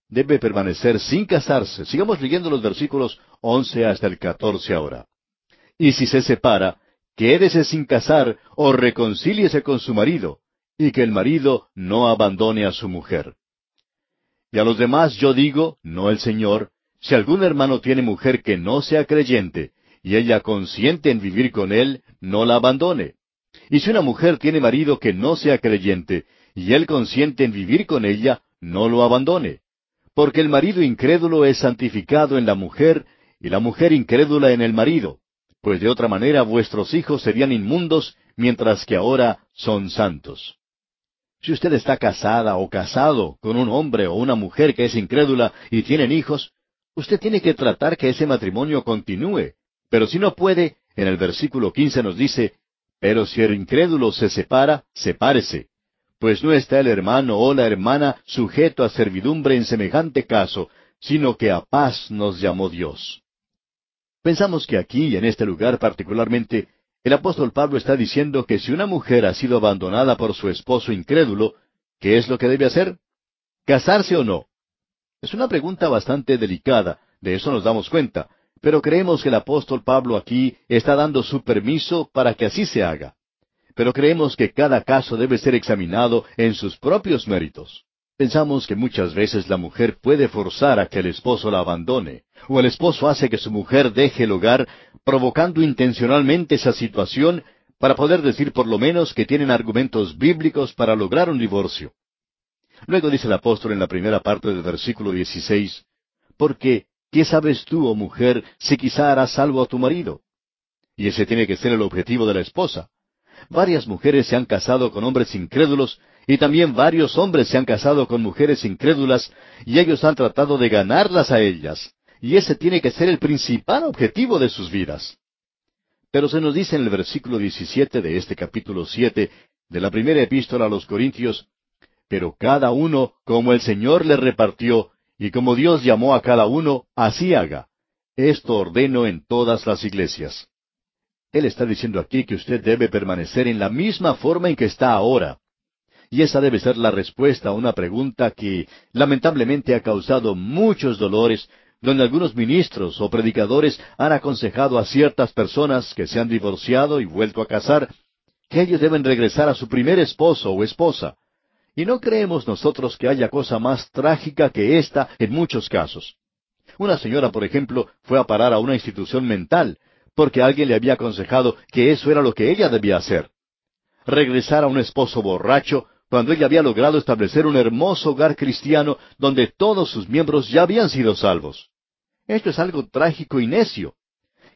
debe permanecer sin casarse. Sigamos leyendo los versículos once hasta el catorce ahora. Y si se separa, quédese sin casar o reconcíliese con su marido, y que el marido no abandone a su mujer. Y a los demás yo digo, no el Señor, si algún hermano tiene mujer que no sea creyente, y ella consiente en vivir con él, no la abandone. Y si una mujer tiene marido que no sea creyente, y él consiente en vivir con ella, no lo abandone. Porque el marido incrédulo es santificado en la mujer, y la mujer incrédula en el marido, pues de otra manera vuestros hijos serían inmundos, mientras que ahora son santos. Si usted está casada o casado con un hombre o una mujer que es incrédula y tienen hijos, usted tiene que tratar que ese matrimonio continúe, pero si no puede, en el versículo quince nos dice, pero si el incrédulo se separa, sepárese, pues no está el hermano o la hermana sujeto a servidumbre en semejante caso, sino que a paz nos llamó Dios. Pensamos que aquí, en este lugar particularmente, el apóstol Pablo está diciendo que si una mujer ha sido abandonada por su esposo incrédulo, ¿qué es lo que debe hacer? ¿Casarse o no? Es una pregunta bastante delicada, de eso nos damos cuenta, pero creemos que el apóstol Pablo aquí está dando su permiso para que así se haga. Pero creemos que cada caso debe ser examinado en sus propios méritos. Pensamos que muchas veces la mujer puede forzar a que el esposo la abandone, o el esposo hace que su mujer deje el hogar, provocando intencionalmente esa situación para poder decir por lo menos que tienen argumentos bíblicos para lograr un divorcio. Luego dice el apóstol en la primera parte del versículo 16, porque ¿Qué sabes tú, oh mujer, si quizá harás salvo a tu marido? Y ese tiene que ser el objetivo de la esposa. Varias mujeres se han casado con hombres incrédulos y también varios hombres se han casado con mujeres incrédulas y ellos han tratado de ganarlas a ellas. Y ese tiene que ser el principal objetivo de sus vidas. Pero se nos dice en el versículo 17 de este capítulo 7 de la primera epístola a los Corintios, pero cada uno como el Señor le repartió, y como Dios llamó a cada uno, así haga. Esto ordeno en todas las iglesias. Él está diciendo aquí que usted debe permanecer en la misma forma en que está ahora. Y esa debe ser la respuesta a una pregunta que lamentablemente ha causado muchos dolores, donde algunos ministros o predicadores han aconsejado a ciertas personas que se han divorciado y vuelto a casar, que ellos deben regresar a su primer esposo o esposa. Y no creemos nosotros que haya cosa más trágica que esta en muchos casos. Una señora, por ejemplo, fue a parar a una institución mental porque alguien le había aconsejado que eso era lo que ella debía hacer. Regresar a un esposo borracho cuando ella había logrado establecer un hermoso hogar cristiano donde todos sus miembros ya habían sido salvos. Esto es algo trágico y necio.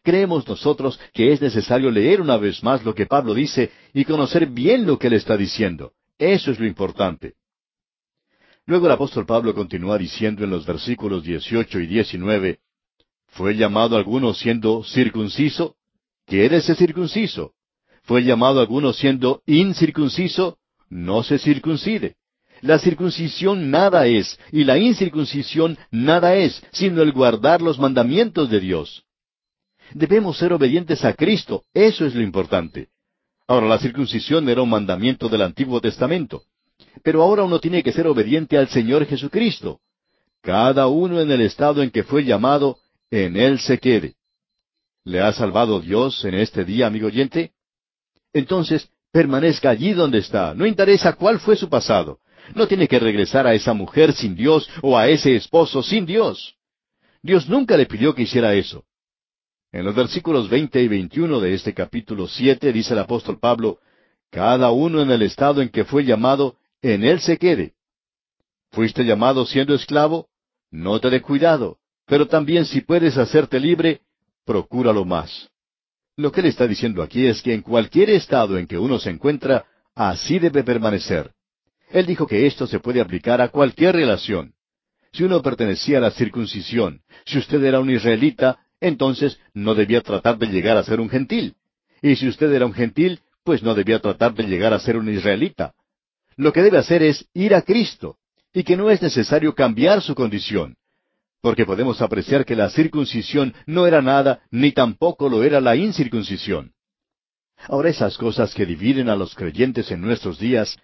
Creemos nosotros que es necesario leer una vez más lo que Pablo dice y conocer bien lo que él está diciendo. Eso es lo importante. Luego el apóstol Pablo continúa diciendo en los versículos 18 y 19, ¿Fue llamado alguno siendo circunciso? Quédese circunciso. ¿Fue llamado alguno siendo incircunciso? No se circuncide. La circuncisión nada es, y la incircuncisión nada es, sino el guardar los mandamientos de Dios. Debemos ser obedientes a Cristo, eso es lo importante. Ahora, la circuncisión era un mandamiento del Antiguo Testamento. Pero ahora uno tiene que ser obediente al Señor Jesucristo. Cada uno en el estado en que fue llamado, en él se quede. ¿Le ha salvado Dios en este día, amigo oyente? Entonces, permanezca allí donde está, no interesa cuál fue su pasado. No tiene que regresar a esa mujer sin Dios o a ese esposo sin Dios. Dios nunca le pidió que hiciera eso. En los versículos veinte y veintiuno de este capítulo siete dice el apóstol Pablo, Cada uno en el estado en que fue llamado, en él se quede. ¿Fuiste llamado siendo esclavo? No te dé cuidado, pero también si puedes hacerte libre, procúralo más. Lo que él está diciendo aquí es que en cualquier estado en que uno se encuentra, así debe permanecer. Él dijo que esto se puede aplicar a cualquier relación. Si uno pertenecía a la circuncisión, si usted era un israelita, entonces no debía tratar de llegar a ser un gentil. Y si usted era un gentil, pues no debía tratar de llegar a ser un israelita. Lo que debe hacer es ir a Cristo, y que no es necesario cambiar su condición, porque podemos apreciar que la circuncisión no era nada, ni tampoco lo era la incircuncisión. Ahora esas cosas que dividen a los creyentes en nuestros días,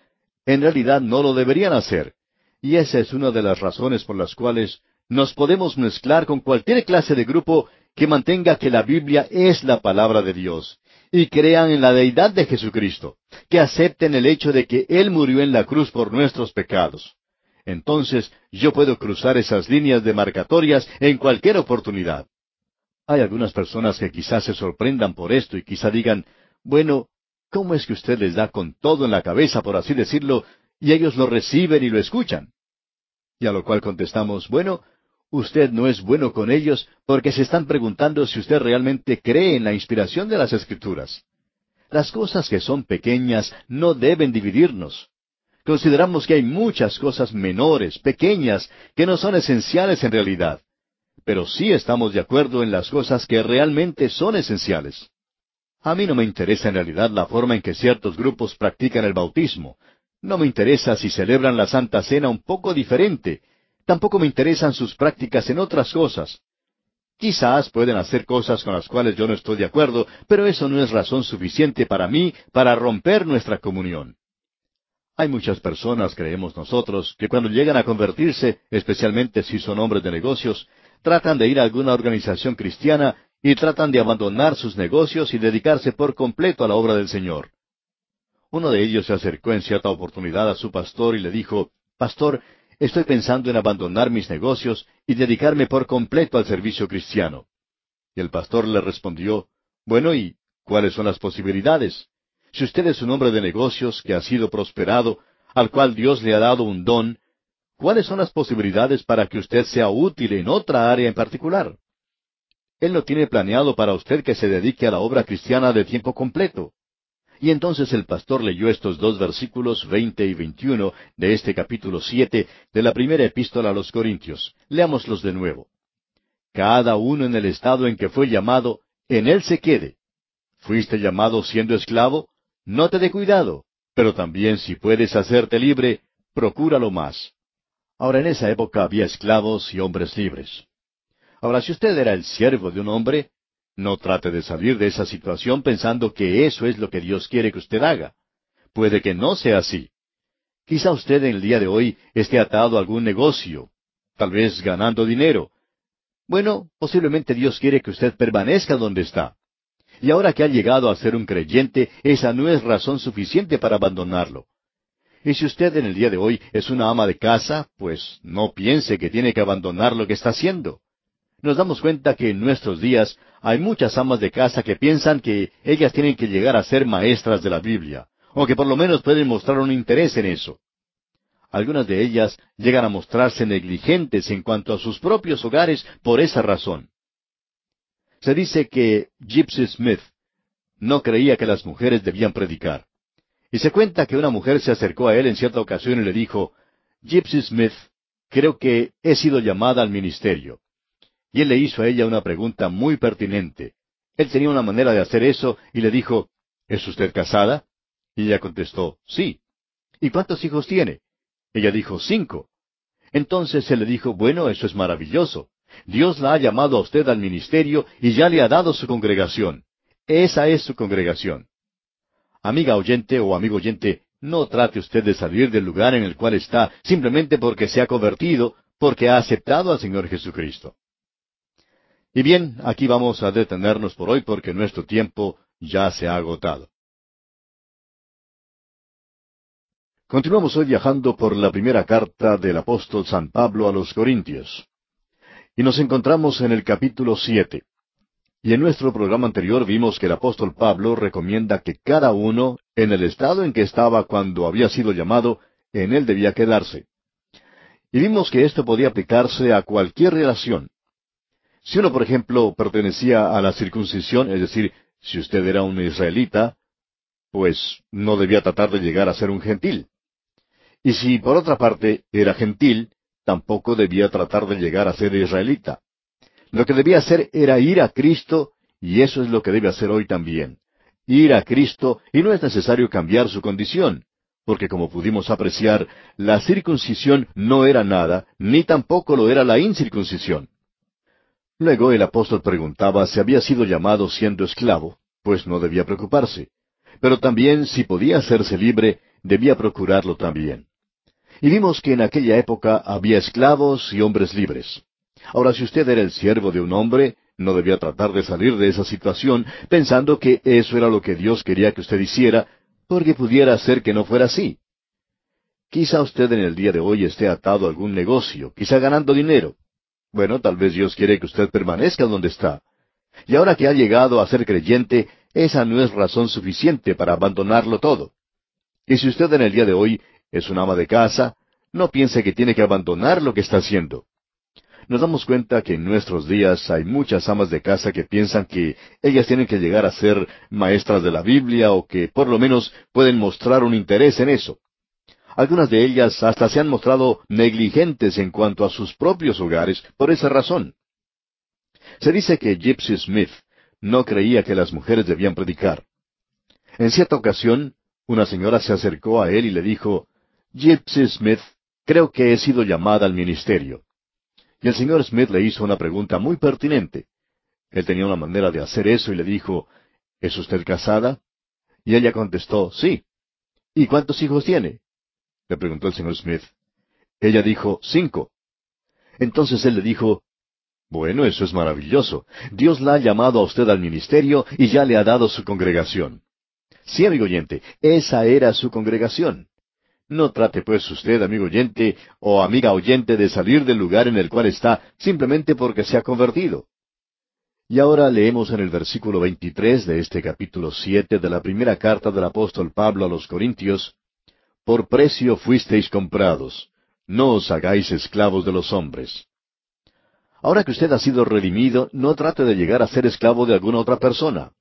en realidad no lo deberían hacer, y esa es una de las razones por las cuales nos podemos mezclar con cualquier clase de grupo que mantenga que la Biblia es la palabra de Dios y crean en la deidad de Jesucristo, que acepten el hecho de que Él murió en la cruz por nuestros pecados. Entonces yo puedo cruzar esas líneas demarcatorias en cualquier oportunidad. Hay algunas personas que quizás se sorprendan por esto y quizá digan, bueno, ¿cómo es que usted les da con todo en la cabeza, por así decirlo, y ellos lo reciben y lo escuchan? Y a lo cual contestamos, bueno, usted no es bueno con ellos porque se están preguntando si usted realmente cree en la inspiración de las Escrituras. Las cosas que son pequeñas no deben dividirnos. Consideramos que hay muchas cosas menores, pequeñas, que no son esenciales en realidad. Pero sí estamos de acuerdo en las cosas que realmente son esenciales. A mí no me interesa en realidad la forma en que ciertos grupos practican el bautismo. No me interesa si celebran la Santa Cena un poco diferente, Tampoco me interesan sus prácticas en otras cosas. Quizás pueden hacer cosas con las cuales yo no estoy de acuerdo, pero eso no es razón suficiente para mí para romper nuestra comunión. Hay muchas personas, creemos nosotros, que cuando llegan a convertirse, especialmente si son hombres de negocios, tratan de ir a alguna organización cristiana y tratan de abandonar sus negocios y dedicarse por completo a la obra del Señor. Uno de ellos se acercó en cierta oportunidad a su pastor y le dijo, Pastor, Estoy pensando en abandonar mis negocios y dedicarme por completo al servicio cristiano. Y el pastor le respondió, Bueno, ¿y cuáles son las posibilidades? Si usted es un hombre de negocios que ha sido prosperado, al cual Dios le ha dado un don, ¿cuáles son las posibilidades para que usted sea útil en otra área en particular? Él no tiene planeado para usted que se dedique a la obra cristiana de tiempo completo. Y entonces el pastor leyó estos dos versículos veinte y veintiuno de este capítulo siete de la primera epístola a los Corintios. Leámoslos de nuevo. Cada uno en el estado en que fue llamado, en él se quede. ¿Fuiste llamado siendo esclavo? No te dé cuidado, pero también si puedes hacerte libre, procúralo más. Ahora en esa época había esclavos y hombres libres. Ahora si usted era el siervo de un hombre, no trate de salir de esa situación pensando que eso es lo que Dios quiere que usted haga. Puede que no sea así. Quizá usted en el día de hoy esté atado a algún negocio, tal vez ganando dinero. Bueno, posiblemente Dios quiere que usted permanezca donde está. Y ahora que ha llegado a ser un creyente, esa no es razón suficiente para abandonarlo. Y si usted en el día de hoy es una ama de casa, pues no piense que tiene que abandonar lo que está haciendo. Nos damos cuenta que en nuestros días hay muchas amas de casa que piensan que ellas tienen que llegar a ser maestras de la Biblia, o que por lo menos pueden mostrar un interés en eso. Algunas de ellas llegan a mostrarse negligentes en cuanto a sus propios hogares por esa razón. Se dice que Gypsy Smith no creía que las mujeres debían predicar. Y se cuenta que una mujer se acercó a él en cierta ocasión y le dijo, Gypsy Smith, creo que he sido llamada al ministerio. Y él le hizo a ella una pregunta muy pertinente. Él tenía una manera de hacer eso y le dijo, ¿Es usted casada? Y ella contestó, sí. ¿Y cuántos hijos tiene? Ella dijo, cinco. Entonces él le dijo, bueno, eso es maravilloso. Dios la ha llamado a usted al ministerio y ya le ha dado su congregación. Esa es su congregación. Amiga oyente o amigo oyente, no trate usted de salir del lugar en el cual está simplemente porque se ha convertido, porque ha aceptado al Señor Jesucristo. Y bien, aquí vamos a detenernos por hoy porque nuestro tiempo ya se ha agotado. Continuamos hoy viajando por la primera carta del apóstol San Pablo a los Corintios. Y nos encontramos en el capítulo siete. Y en nuestro programa anterior vimos que el apóstol Pablo recomienda que cada uno, en el estado en que estaba cuando había sido llamado, en él debía quedarse. Y vimos que esto podía aplicarse a cualquier relación. Si uno, por ejemplo, pertenecía a la circuncisión, es decir, si usted era un israelita, pues no debía tratar de llegar a ser un gentil. Y si, por otra parte, era gentil, tampoco debía tratar de llegar a ser israelita. Lo que debía hacer era ir a Cristo, y eso es lo que debe hacer hoy también. Ir a Cristo, y no es necesario cambiar su condición, porque como pudimos apreciar, la circuncisión no era nada, ni tampoco lo era la incircuncisión. Luego el apóstol preguntaba si había sido llamado siendo esclavo, pues no debía preocuparse. Pero también si podía hacerse libre, debía procurarlo también. Y vimos que en aquella época había esclavos y hombres libres. Ahora, si usted era el siervo de un hombre, no debía tratar de salir de esa situación pensando que eso era lo que Dios quería que usted hiciera, porque pudiera ser que no fuera así. Quizá usted en el día de hoy esté atado a algún negocio, quizá ganando dinero. Bueno, tal vez Dios quiere que usted permanezca donde está. Y ahora que ha llegado a ser creyente, esa no es razón suficiente para abandonarlo todo. Y si usted en el día de hoy es un ama de casa, no piense que tiene que abandonar lo que está haciendo. Nos damos cuenta que en nuestros días hay muchas amas de casa que piensan que ellas tienen que llegar a ser maestras de la Biblia o que por lo menos pueden mostrar un interés en eso. Algunas de ellas hasta se han mostrado negligentes en cuanto a sus propios hogares por esa razón. Se dice que Gypsy Smith no creía que las mujeres debían predicar. En cierta ocasión, una señora se acercó a él y le dijo, Gypsy Smith, creo que he sido llamada al ministerio. Y el señor Smith le hizo una pregunta muy pertinente. Él tenía una manera de hacer eso y le dijo, ¿Es usted casada? Y ella contestó, sí. ¿Y cuántos hijos tiene? Le preguntó el señor Smith. Ella dijo, cinco. Entonces él le dijo, Bueno, eso es maravilloso. Dios la ha llamado a usted al ministerio y ya le ha dado su congregación. Sí, amigo oyente, esa era su congregación. No trate pues usted, amigo oyente o amiga oyente, de salir del lugar en el cual está simplemente porque se ha convertido. Y ahora leemos en el versículo 23 de este capítulo 7 de la primera carta del apóstol Pablo a los Corintios, Por precio fuisteis comprados, no os hagáis esclavos de los hombres. Ahora que usted ha sido redimido, no trate de llegar a ser esclavo de alguna otra persona.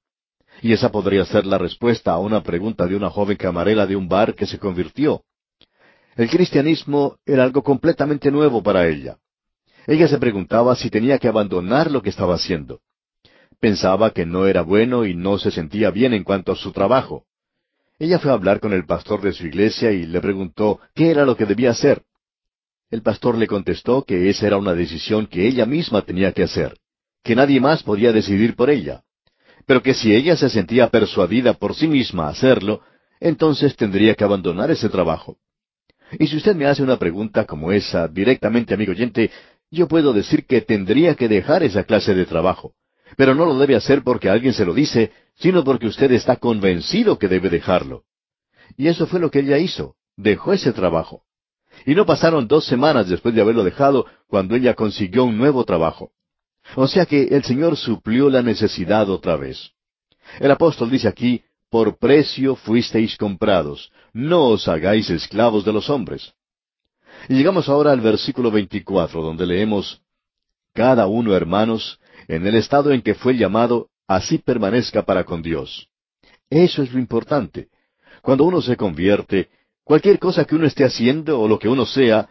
Y esa podría ser la respuesta a una pregunta de una joven camarera de un bar que se convirtió. El cristianismo era algo completamente nuevo para ella. Ella se preguntaba si tenía que abandonar lo que estaba haciendo. Pensaba que no era bueno y no se sentía bien en cuanto a su trabajo. Ella fue a hablar con el pastor de su iglesia y le preguntó qué era lo que debía hacer. El pastor le contestó que esa era una decisión que ella misma tenía que hacer, que nadie más podía decidir por ella, pero que si ella se sentía persuadida por sí misma a hacerlo, entonces tendría que abandonar ese trabajo. Y si usted me hace una pregunta como esa directamente, amigo oyente, yo puedo decir que tendría que dejar esa clase de trabajo, Pero no lo debe hacer porque alguien se lo dice, sino porque usted está convencido que debe dejarlo. Y eso fue lo que ella hizo. Dejó ese trabajo. Y no pasaron dos semanas después de haberlo dejado cuando ella consiguió un nuevo trabajo. O sea que el Señor suplió la necesidad otra vez. El apóstol dice aquí, por precio fuisteis comprados, no os hagáis esclavos de los hombres. Y llegamos ahora al versículo 24, donde leemos, Cada uno, hermanos, en el estado en que fue llamado, así permanezca para con Dios. Eso es lo importante. Cuando uno se convierte, cualquier cosa que uno esté haciendo o lo que uno sea,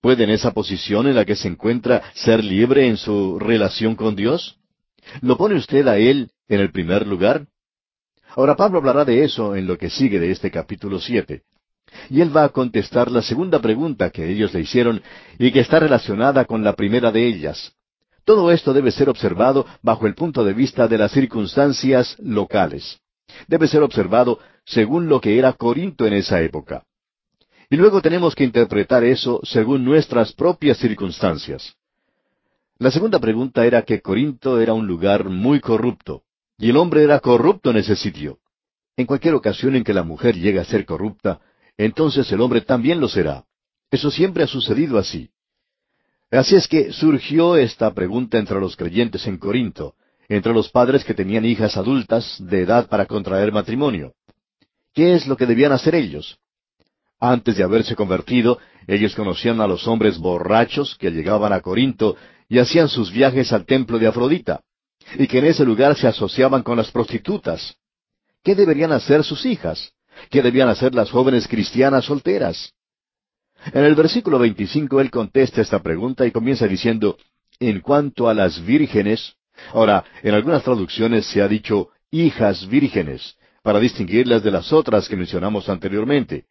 ¿puede en esa posición en la que se encuentra ser libre en su relación con Dios? ¿Lo pone usted a Él en el primer lugar? Ahora Pablo hablará de eso en lo que sigue de este capítulo siete. Y él va a contestar la segunda pregunta que ellos le hicieron y que está relacionada con la primera de ellas. Todo esto debe ser observado bajo el punto de vista de las circunstancias locales. Debe ser observado según lo que era Corinto en esa época. Y luego tenemos que interpretar eso según nuestras propias circunstancias. La segunda pregunta era que Corinto era un lugar muy corrupto, y el hombre era corrupto en ese sitio. En cualquier ocasión en que la mujer llega a ser corrupta, entonces el hombre también lo será. Eso siempre ha sucedido así. Así es que surgió esta pregunta entre los creyentes en Corinto, entre los padres que tenían hijas adultas de edad para contraer matrimonio. ¿Qué es lo que debían hacer ellos? Antes de haberse convertido, ellos conocían a los hombres borrachos que llegaban a Corinto y hacían sus viajes al templo de Afrodita, y que en ese lugar se asociaban con las prostitutas. ¿Qué deberían hacer sus hijas? ¿Qué debían hacer las jóvenes cristianas solteras? En el versículo 25 él contesta esta pregunta y comienza diciendo, en cuanto a las vírgenes, ahora, en algunas traducciones se ha dicho hijas vírgenes, para distinguirlas de las otras que mencionamos anteriormente.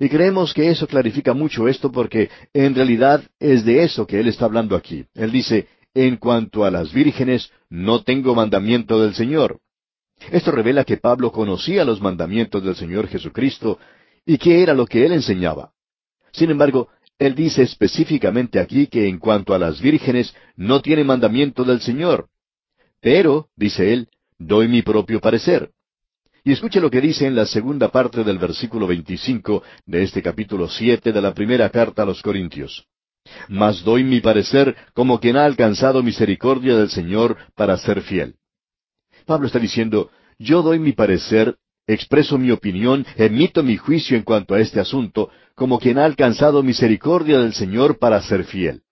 Y creemos que eso clarifica mucho esto porque en realidad es de eso que él está hablando aquí. Él dice, en cuanto a las vírgenes, no tengo mandamiento del Señor. Esto revela que Pablo conocía los mandamientos del Señor Jesucristo y qué era lo que él enseñaba. Sin embargo, él dice específicamente aquí que en cuanto a las vírgenes no tiene mandamiento del Señor. Pero, dice él, doy mi propio parecer. Y escuche lo que dice en la segunda parte del versículo 25 de este capítulo siete de la primera carta a los Corintios. Mas doy mi parecer como quien ha alcanzado misericordia del Señor para ser fiel. Pablo está diciendo, yo doy mi parecer, expreso mi opinión, emito mi juicio en cuanto a este asunto, como quien ha alcanzado misericordia del Señor para ser fiel.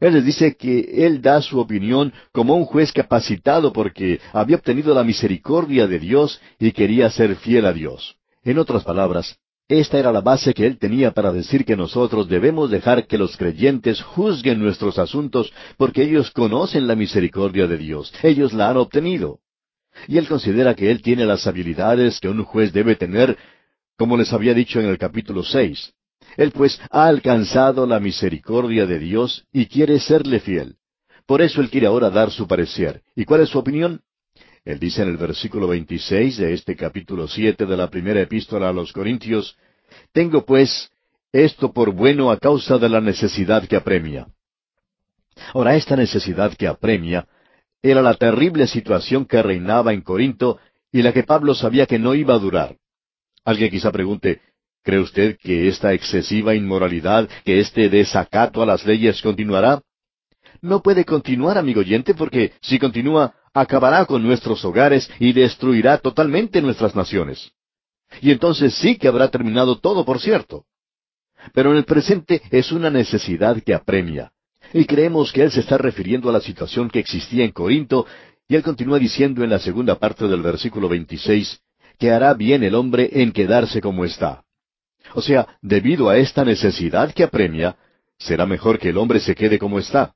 Él les dice que Él da su opinión como un juez capacitado porque había obtenido la misericordia de Dios y quería ser fiel a Dios. En otras palabras, esta era la base que Él tenía para decir que nosotros debemos dejar que los creyentes juzguen nuestros asuntos porque ellos conocen la misericordia de Dios, ellos la han obtenido. Y Él considera que Él tiene las habilidades que un juez debe tener, como les había dicho en el capítulo seis. Él pues ha alcanzado la misericordia de Dios y quiere serle fiel. Por eso Él quiere ahora dar su parecer. ¿Y cuál es su opinión? Él dice en el versículo 26 de este capítulo siete de la primera epístola a los Corintios, Tengo pues esto por bueno a causa de la necesidad que apremia. Ahora, esta necesidad que apremia era la terrible situación que reinaba en Corinto y la que Pablo sabía que no iba a durar. Alguien quizá pregunte, ¿Cree usted que esta excesiva inmoralidad, que este desacato a las leyes continuará? No puede continuar, amigo oyente, porque si continúa, acabará con nuestros hogares y destruirá totalmente nuestras naciones. Y entonces sí que habrá terminado todo, por cierto. Pero en el presente es una necesidad que apremia. Y creemos que él se está refiriendo a la situación que existía en Corinto, y él continúa diciendo en la segunda parte del versículo 26, que hará bien el hombre en quedarse como está. O sea, debido a esta necesidad que apremia, será mejor que el hombre se quede como está.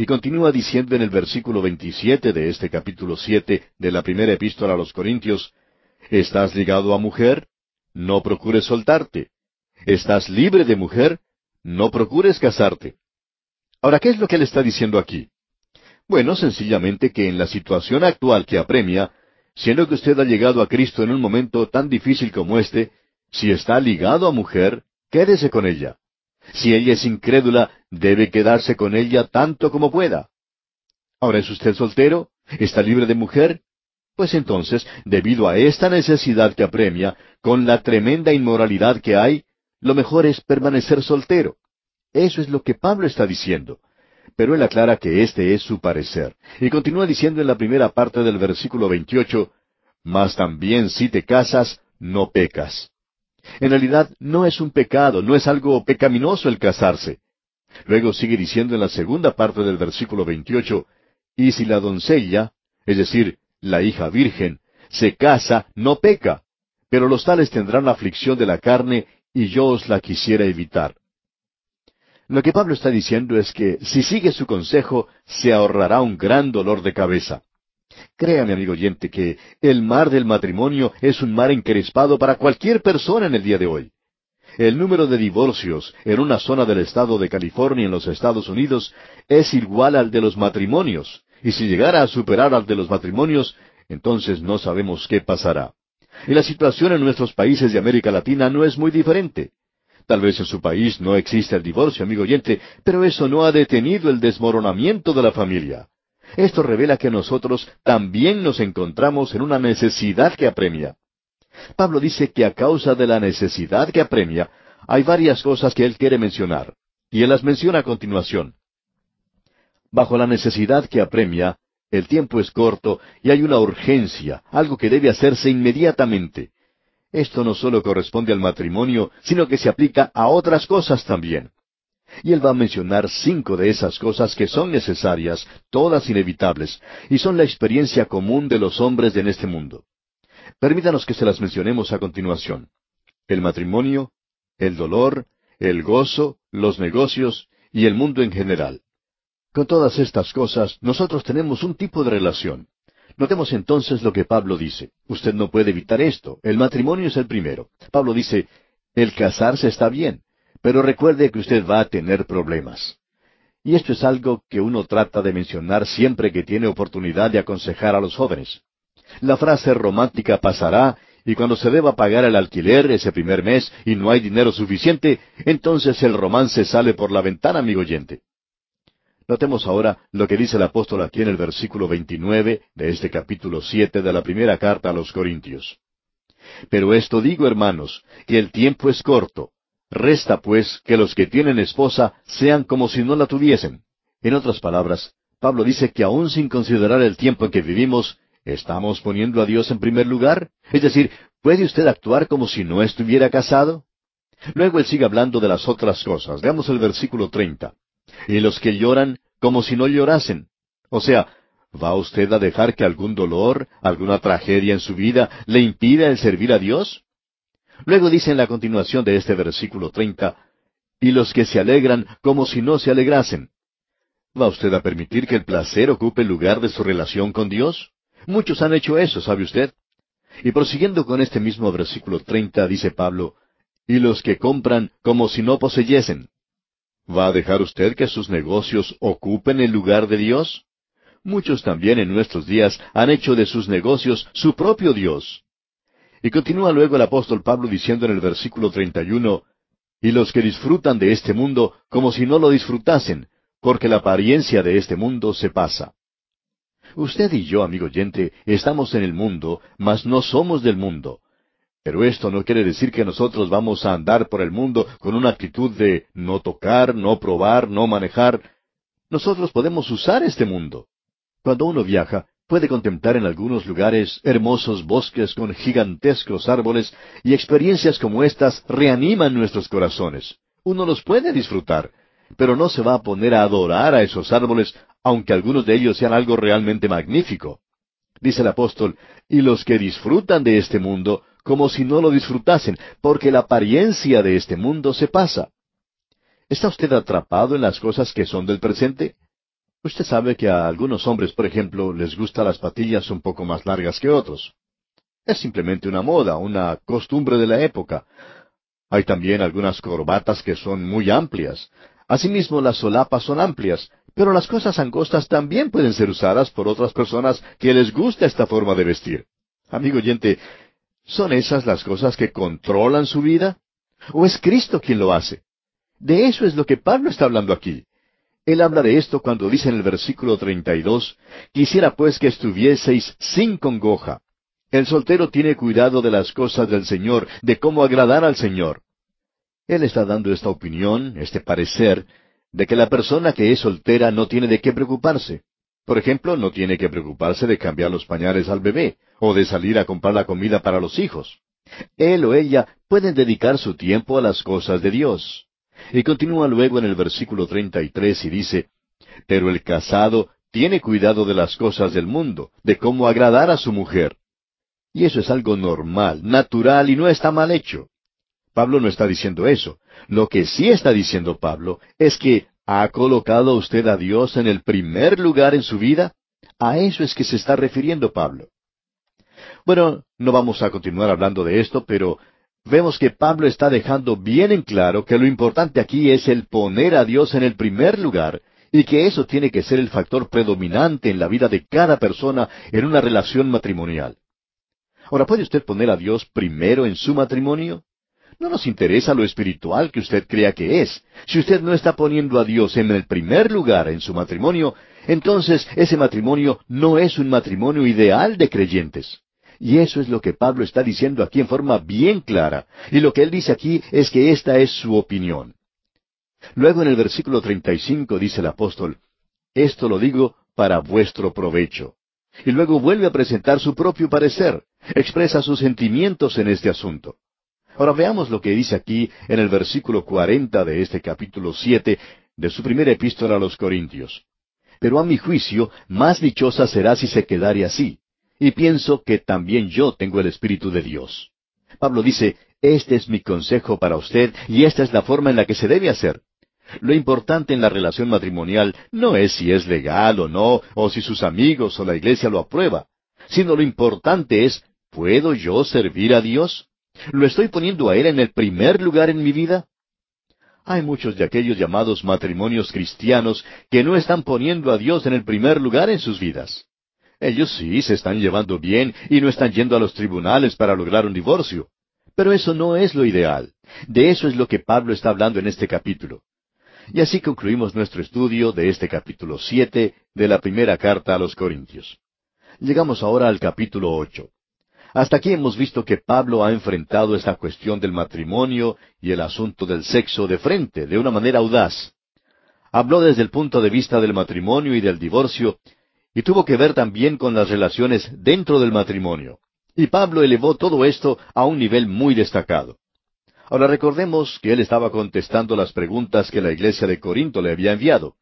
Y continúa diciendo en el versículo 27 de este capítulo 7 de la primera epístola a los Corintios, ¿Estás ligado a mujer? No procures soltarte. ¿Estás libre de mujer? No procures casarte. Ahora, ¿qué es lo que él está diciendo aquí? Bueno, sencillamente que en la situación actual que apremia, siendo que usted ha llegado a Cristo en un momento tan difícil como este, si está ligado a mujer, quédese con ella. Si ella es incrédula, debe quedarse con ella tanto como pueda. Ahora, ¿es usted soltero? ¿Está libre de mujer? Pues entonces, debido a esta necesidad que apremia, con la tremenda inmoralidad que hay, lo mejor es permanecer soltero. Eso es lo que Pablo está diciendo. Pero él aclara que este es su parecer. Y continúa diciendo en la primera parte del versículo 28, Mas también si te casas, no pecas. En realidad no es un pecado, no es algo pecaminoso el casarse. Luego sigue diciendo en la segunda parte del versículo 28, Y si la doncella, es decir, la hija virgen, se casa, no peca, pero los tales tendrán aflicción de la carne, y yo os la quisiera evitar. Lo que Pablo está diciendo es que si sigue su consejo, se ahorrará un gran dolor de cabeza. Créame, amigo oyente, que el mar del matrimonio es un mar encrespado para cualquier persona en el día de hoy. El número de divorcios en una zona del estado de California en los Estados Unidos es igual al de los matrimonios, y si llegara a superar al de los matrimonios, entonces no sabemos qué pasará. Y la situación en nuestros países de América Latina no es muy diferente. Tal vez en su país no existe el divorcio, amigo oyente, pero eso no ha detenido el desmoronamiento de la familia. Esto revela que nosotros también nos encontramos en una necesidad que apremia. Pablo dice que a causa de la necesidad que apremia, hay varias cosas que él quiere mencionar, y él las menciona a continuación. Bajo la necesidad que apremia, el tiempo es corto y hay una urgencia, algo que debe hacerse inmediatamente. Esto no solo corresponde al matrimonio, sino que se aplica a otras cosas también. Y él va a mencionar cinco de esas cosas que son necesarias, todas inevitables, y son la experiencia común de los hombres en este mundo. Permítanos que se las mencionemos a continuación. El matrimonio, el dolor, el gozo, los negocios y el mundo en general. Con todas estas cosas, nosotros tenemos un tipo de relación. Notemos entonces lo que Pablo dice. Usted no puede evitar esto. El matrimonio es el primero. Pablo dice, el casarse está bien, pero recuerde que usted va a tener problemas. Y esto es algo que uno trata de mencionar siempre que tiene oportunidad de aconsejar a los jóvenes. La frase romántica pasará y cuando se deba pagar el alquiler ese primer mes y no hay dinero suficiente, entonces el romance sale por la ventana, amigo oyente. Notemos ahora lo que dice el apóstol aquí en el versículo 29 de este capítulo 7 de la primera carta a los Corintios. Pero esto digo, hermanos, que el tiempo es corto. Resta pues que los que tienen esposa sean como si no la tuviesen. En otras palabras, Pablo dice que aún sin considerar el tiempo en que vivimos, ¿estamos poniendo a Dios en primer lugar? Es decir, ¿puede usted actuar como si no estuviera casado? Luego él sigue hablando de las otras cosas. Veamos el versículo 30 y los que lloran como si no llorasen. O sea, ¿va usted a dejar que algún dolor, alguna tragedia en su vida le impida el servir a Dios? Luego dice en la continuación de este versículo treinta, y los que se alegran como si no se alegrasen. ¿Va usted a permitir que el placer ocupe el lugar de su relación con Dios? Muchos han hecho eso, ¿sabe usted? Y prosiguiendo con este mismo versículo treinta, dice Pablo, y los que compran como si no poseyesen. ¿Va a dejar usted que sus negocios ocupen el lugar de Dios? Muchos también en nuestros días han hecho de sus negocios su propio Dios. Y continúa luego el apóstol Pablo diciendo en el versículo 31, y los que disfrutan de este mundo como si no lo disfrutasen, porque la apariencia de este mundo se pasa. Usted y yo, amigo oyente, estamos en el mundo, mas no somos del mundo. Pero esto no quiere decir que nosotros vamos a andar por el mundo con una actitud de no tocar, no probar, no manejar. Nosotros podemos usar este mundo. Cuando uno viaja, puede contemplar en algunos lugares hermosos bosques con gigantescos árboles y experiencias como estas reaniman nuestros corazones. Uno los puede disfrutar, pero no se va a poner a adorar a esos árboles, aunque algunos de ellos sean algo realmente magnífico. Dice el apóstol, y los que disfrutan de este mundo como si no lo disfrutasen, porque la apariencia de este mundo se pasa. ¿Está usted atrapado en las cosas que son del presente? Usted sabe que a algunos hombres, por ejemplo, les gustan las patillas un poco más largas que otros. Es simplemente una moda, una costumbre de la época. Hay también algunas corbatas que son muy amplias. Asimismo, las solapas son amplias, pero las cosas angostas también pueden ser usadas por otras personas que les gusta esta forma de vestir. Amigo oyente, ¿Son esas las cosas que controlan su vida? ¿O es Cristo quien lo hace? De eso es lo que Pablo está hablando aquí. Él habla de esto cuando dice en el versículo 32, Quisiera pues que estuvieseis sin congoja. El soltero tiene cuidado de las cosas del Señor, de cómo agradar al Señor. Él está dando esta opinión, este parecer, de que la persona que es soltera no tiene de qué preocuparse. Por ejemplo, no tiene que preocuparse de cambiar los pañales al bebé, o de salir a comprar la comida para los hijos. Él o ella pueden dedicar su tiempo a las cosas de Dios. Y continúa luego en el versículo 33 y dice, Pero el casado tiene cuidado de las cosas del mundo, de cómo agradar a su mujer. Y eso es algo normal, natural y no está mal hecho. Pablo no está diciendo eso. Lo que sí está diciendo Pablo es que ha colocado usted a Dios en el primer lugar en su vida. A eso es que se está refiriendo Pablo. Bueno, no vamos a continuar hablando de esto, pero vemos que Pablo está dejando bien en claro que lo importante aquí es el poner a Dios en el primer lugar y que eso tiene que ser el factor predominante en la vida de cada persona en una relación matrimonial. Ahora, ¿puede usted poner a Dios primero en su matrimonio? No nos interesa lo espiritual que usted crea que es. Si usted no está poniendo a Dios en el primer lugar en su matrimonio, entonces ese matrimonio no es un matrimonio ideal de creyentes. Y eso es lo que Pablo está diciendo aquí en forma bien clara. Y lo que él dice aquí es que esta es su opinión. Luego en el versículo 35 dice el apóstol, Esto lo digo para vuestro provecho. Y luego vuelve a presentar su propio parecer, expresa sus sentimientos en este asunto. Ahora veamos lo que dice aquí en el versículo 40 de este capítulo 7 de su primera epístola a los Corintios. Pero a mi juicio, más dichosa será si se quedare así y pienso que también yo tengo el Espíritu de Dios. Pablo dice, este es mi consejo para usted y esta es la forma en la que se debe hacer. Lo importante en la relación matrimonial no es si es legal o no, o si sus amigos o la iglesia lo aprueba, sino lo importante es, ¿puedo yo servir a Dios? ¿Lo estoy poniendo a Él en el primer lugar en mi vida? Hay muchos de aquellos llamados matrimonios cristianos que no están poniendo a Dios en el primer lugar en sus vidas. Ellos sí se están llevando bien y no están yendo a los tribunales para lograr un divorcio. Pero eso no es lo ideal. De eso es lo que Pablo está hablando en este capítulo. Y así concluimos nuestro estudio de este capítulo siete de la primera carta a los Corintios. Llegamos ahora al capítulo ocho. Hasta aquí hemos visto que Pablo ha enfrentado esta cuestión del matrimonio y el asunto del sexo de frente, de una manera audaz. Habló desde el punto de vista del matrimonio y del divorcio, y tuvo que ver también con las relaciones dentro del matrimonio. Y Pablo elevó todo esto a un nivel muy destacado. Ahora recordemos que él estaba contestando las preguntas que la iglesia de Corinto le había enviado.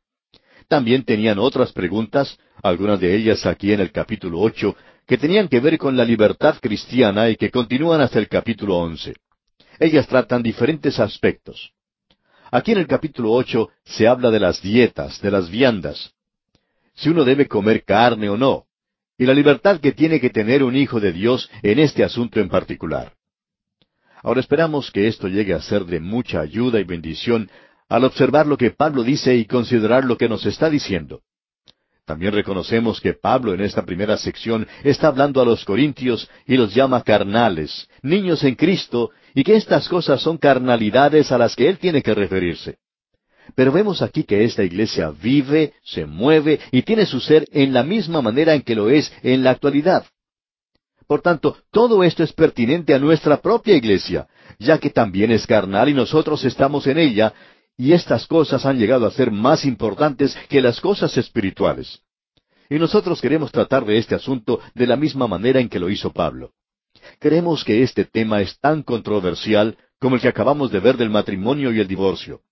También tenían otras preguntas, algunas de ellas aquí en el capítulo ocho, que tenían que ver con la libertad cristiana y que continúan hasta el capítulo once. Ellas tratan diferentes aspectos. Aquí en el capítulo ocho se habla de las dietas, de las viandas si uno debe comer carne o no, y la libertad que tiene que tener un hijo de Dios en este asunto en particular. Ahora esperamos que esto llegue a ser de mucha ayuda y bendición al observar lo que Pablo dice y considerar lo que nos está diciendo. También reconocemos que Pablo en esta primera sección está hablando a los corintios y los llama carnales, niños en Cristo, y que estas cosas son carnalidades a las que él tiene que referirse. Pero vemos aquí que esta iglesia vive, se mueve y tiene su ser en la misma manera en que lo es en la actualidad. Por tanto, todo esto es pertinente a nuestra propia iglesia, ya que también es carnal y nosotros estamos en ella, y estas cosas han llegado a ser más importantes que las cosas espirituales. Y nosotros queremos tratar de este asunto de la misma manera en que lo hizo Pablo. Creemos que este tema es tan controversial como el que acabamos de ver del matrimonio y el divorcio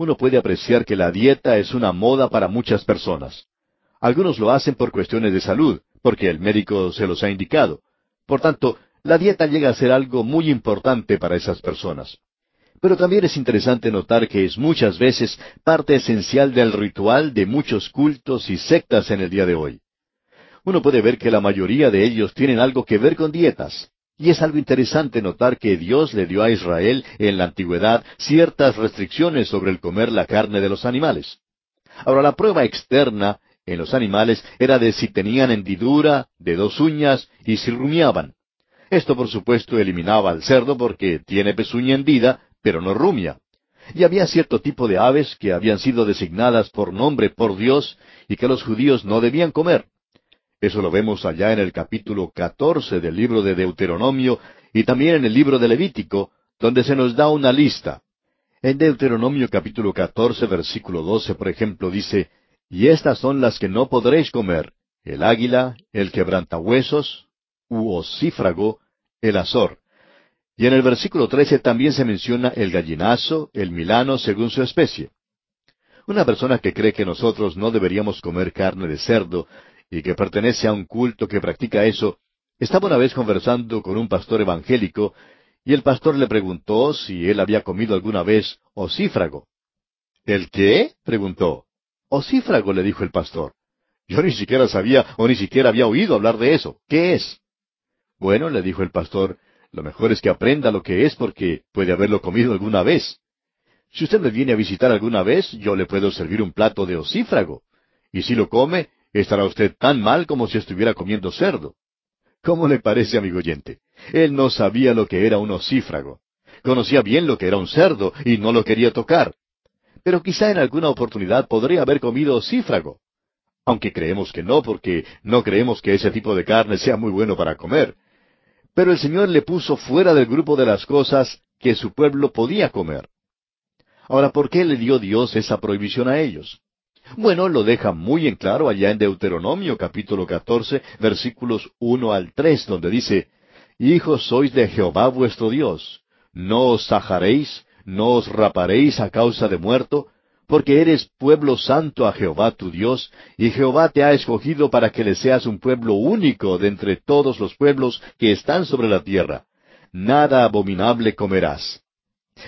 uno puede apreciar que la dieta es una moda para muchas personas. Algunos lo hacen por cuestiones de salud, porque el médico se los ha indicado. Por tanto, la dieta llega a ser algo muy importante para esas personas. Pero también es interesante notar que es muchas veces parte esencial del ritual de muchos cultos y sectas en el día de hoy. Uno puede ver que la mayoría de ellos tienen algo que ver con dietas. Y es algo interesante notar que Dios le dio a Israel en la antigüedad ciertas restricciones sobre el comer la carne de los animales. Ahora, la prueba externa en los animales era de si tenían hendidura, de dos uñas y si rumiaban. Esto, por supuesto, eliminaba al cerdo porque tiene pezuña hendida, pero no rumia. Y había cierto tipo de aves que habían sido designadas por nombre por Dios y que los judíos no debían comer. Eso lo vemos allá en el capítulo catorce del libro de Deuteronomio y también en el libro de Levítico, donde se nos da una lista. En Deuteronomio capítulo catorce versículo doce, por ejemplo, dice, Y estas son las que no podréis comer, el águila, el quebrantahuesos, u ocífrago, el azor. Y en el versículo trece también se menciona el gallinazo, el milano, según su especie. Una persona que cree que nosotros no deberíamos comer carne de cerdo y que pertenece a un culto que practica eso, estaba una vez conversando con un pastor evangélico y el pastor le preguntó si él había comido alguna vez ocífrago. ¿El qué? preguntó. Ocífrago, le dijo el pastor. Yo ni siquiera sabía o ni siquiera había oído hablar de eso. ¿Qué es? Bueno, le dijo el pastor, lo mejor es que aprenda lo que es porque puede haberlo comido alguna vez. Si usted me viene a visitar alguna vez, yo le puedo servir un plato de ocífrago. Y si lo come, estará usted tan mal como si estuviera comiendo cerdo. ¿Cómo le parece, amigo oyente? Él no sabía lo que era un ocífrago. Conocía bien lo que era un cerdo y no lo quería tocar. Pero quizá en alguna oportunidad podría haber comido ocífrago. Aunque creemos que no, porque no creemos que ese tipo de carne sea muy bueno para comer. Pero el Señor le puso fuera del grupo de las cosas que su pueblo podía comer. Ahora, ¿por qué le dio Dios esa prohibición a ellos? Bueno, lo deja muy en claro allá en Deuteronomio capítulo catorce, versículos uno al tres, donde dice, Hijos sois de Jehová vuestro Dios, no os sajaréis, no os raparéis a causa de muerto, porque eres pueblo santo a Jehová tu Dios, y Jehová te ha escogido para que le seas un pueblo único de entre todos los pueblos que están sobre la tierra. Nada abominable comerás.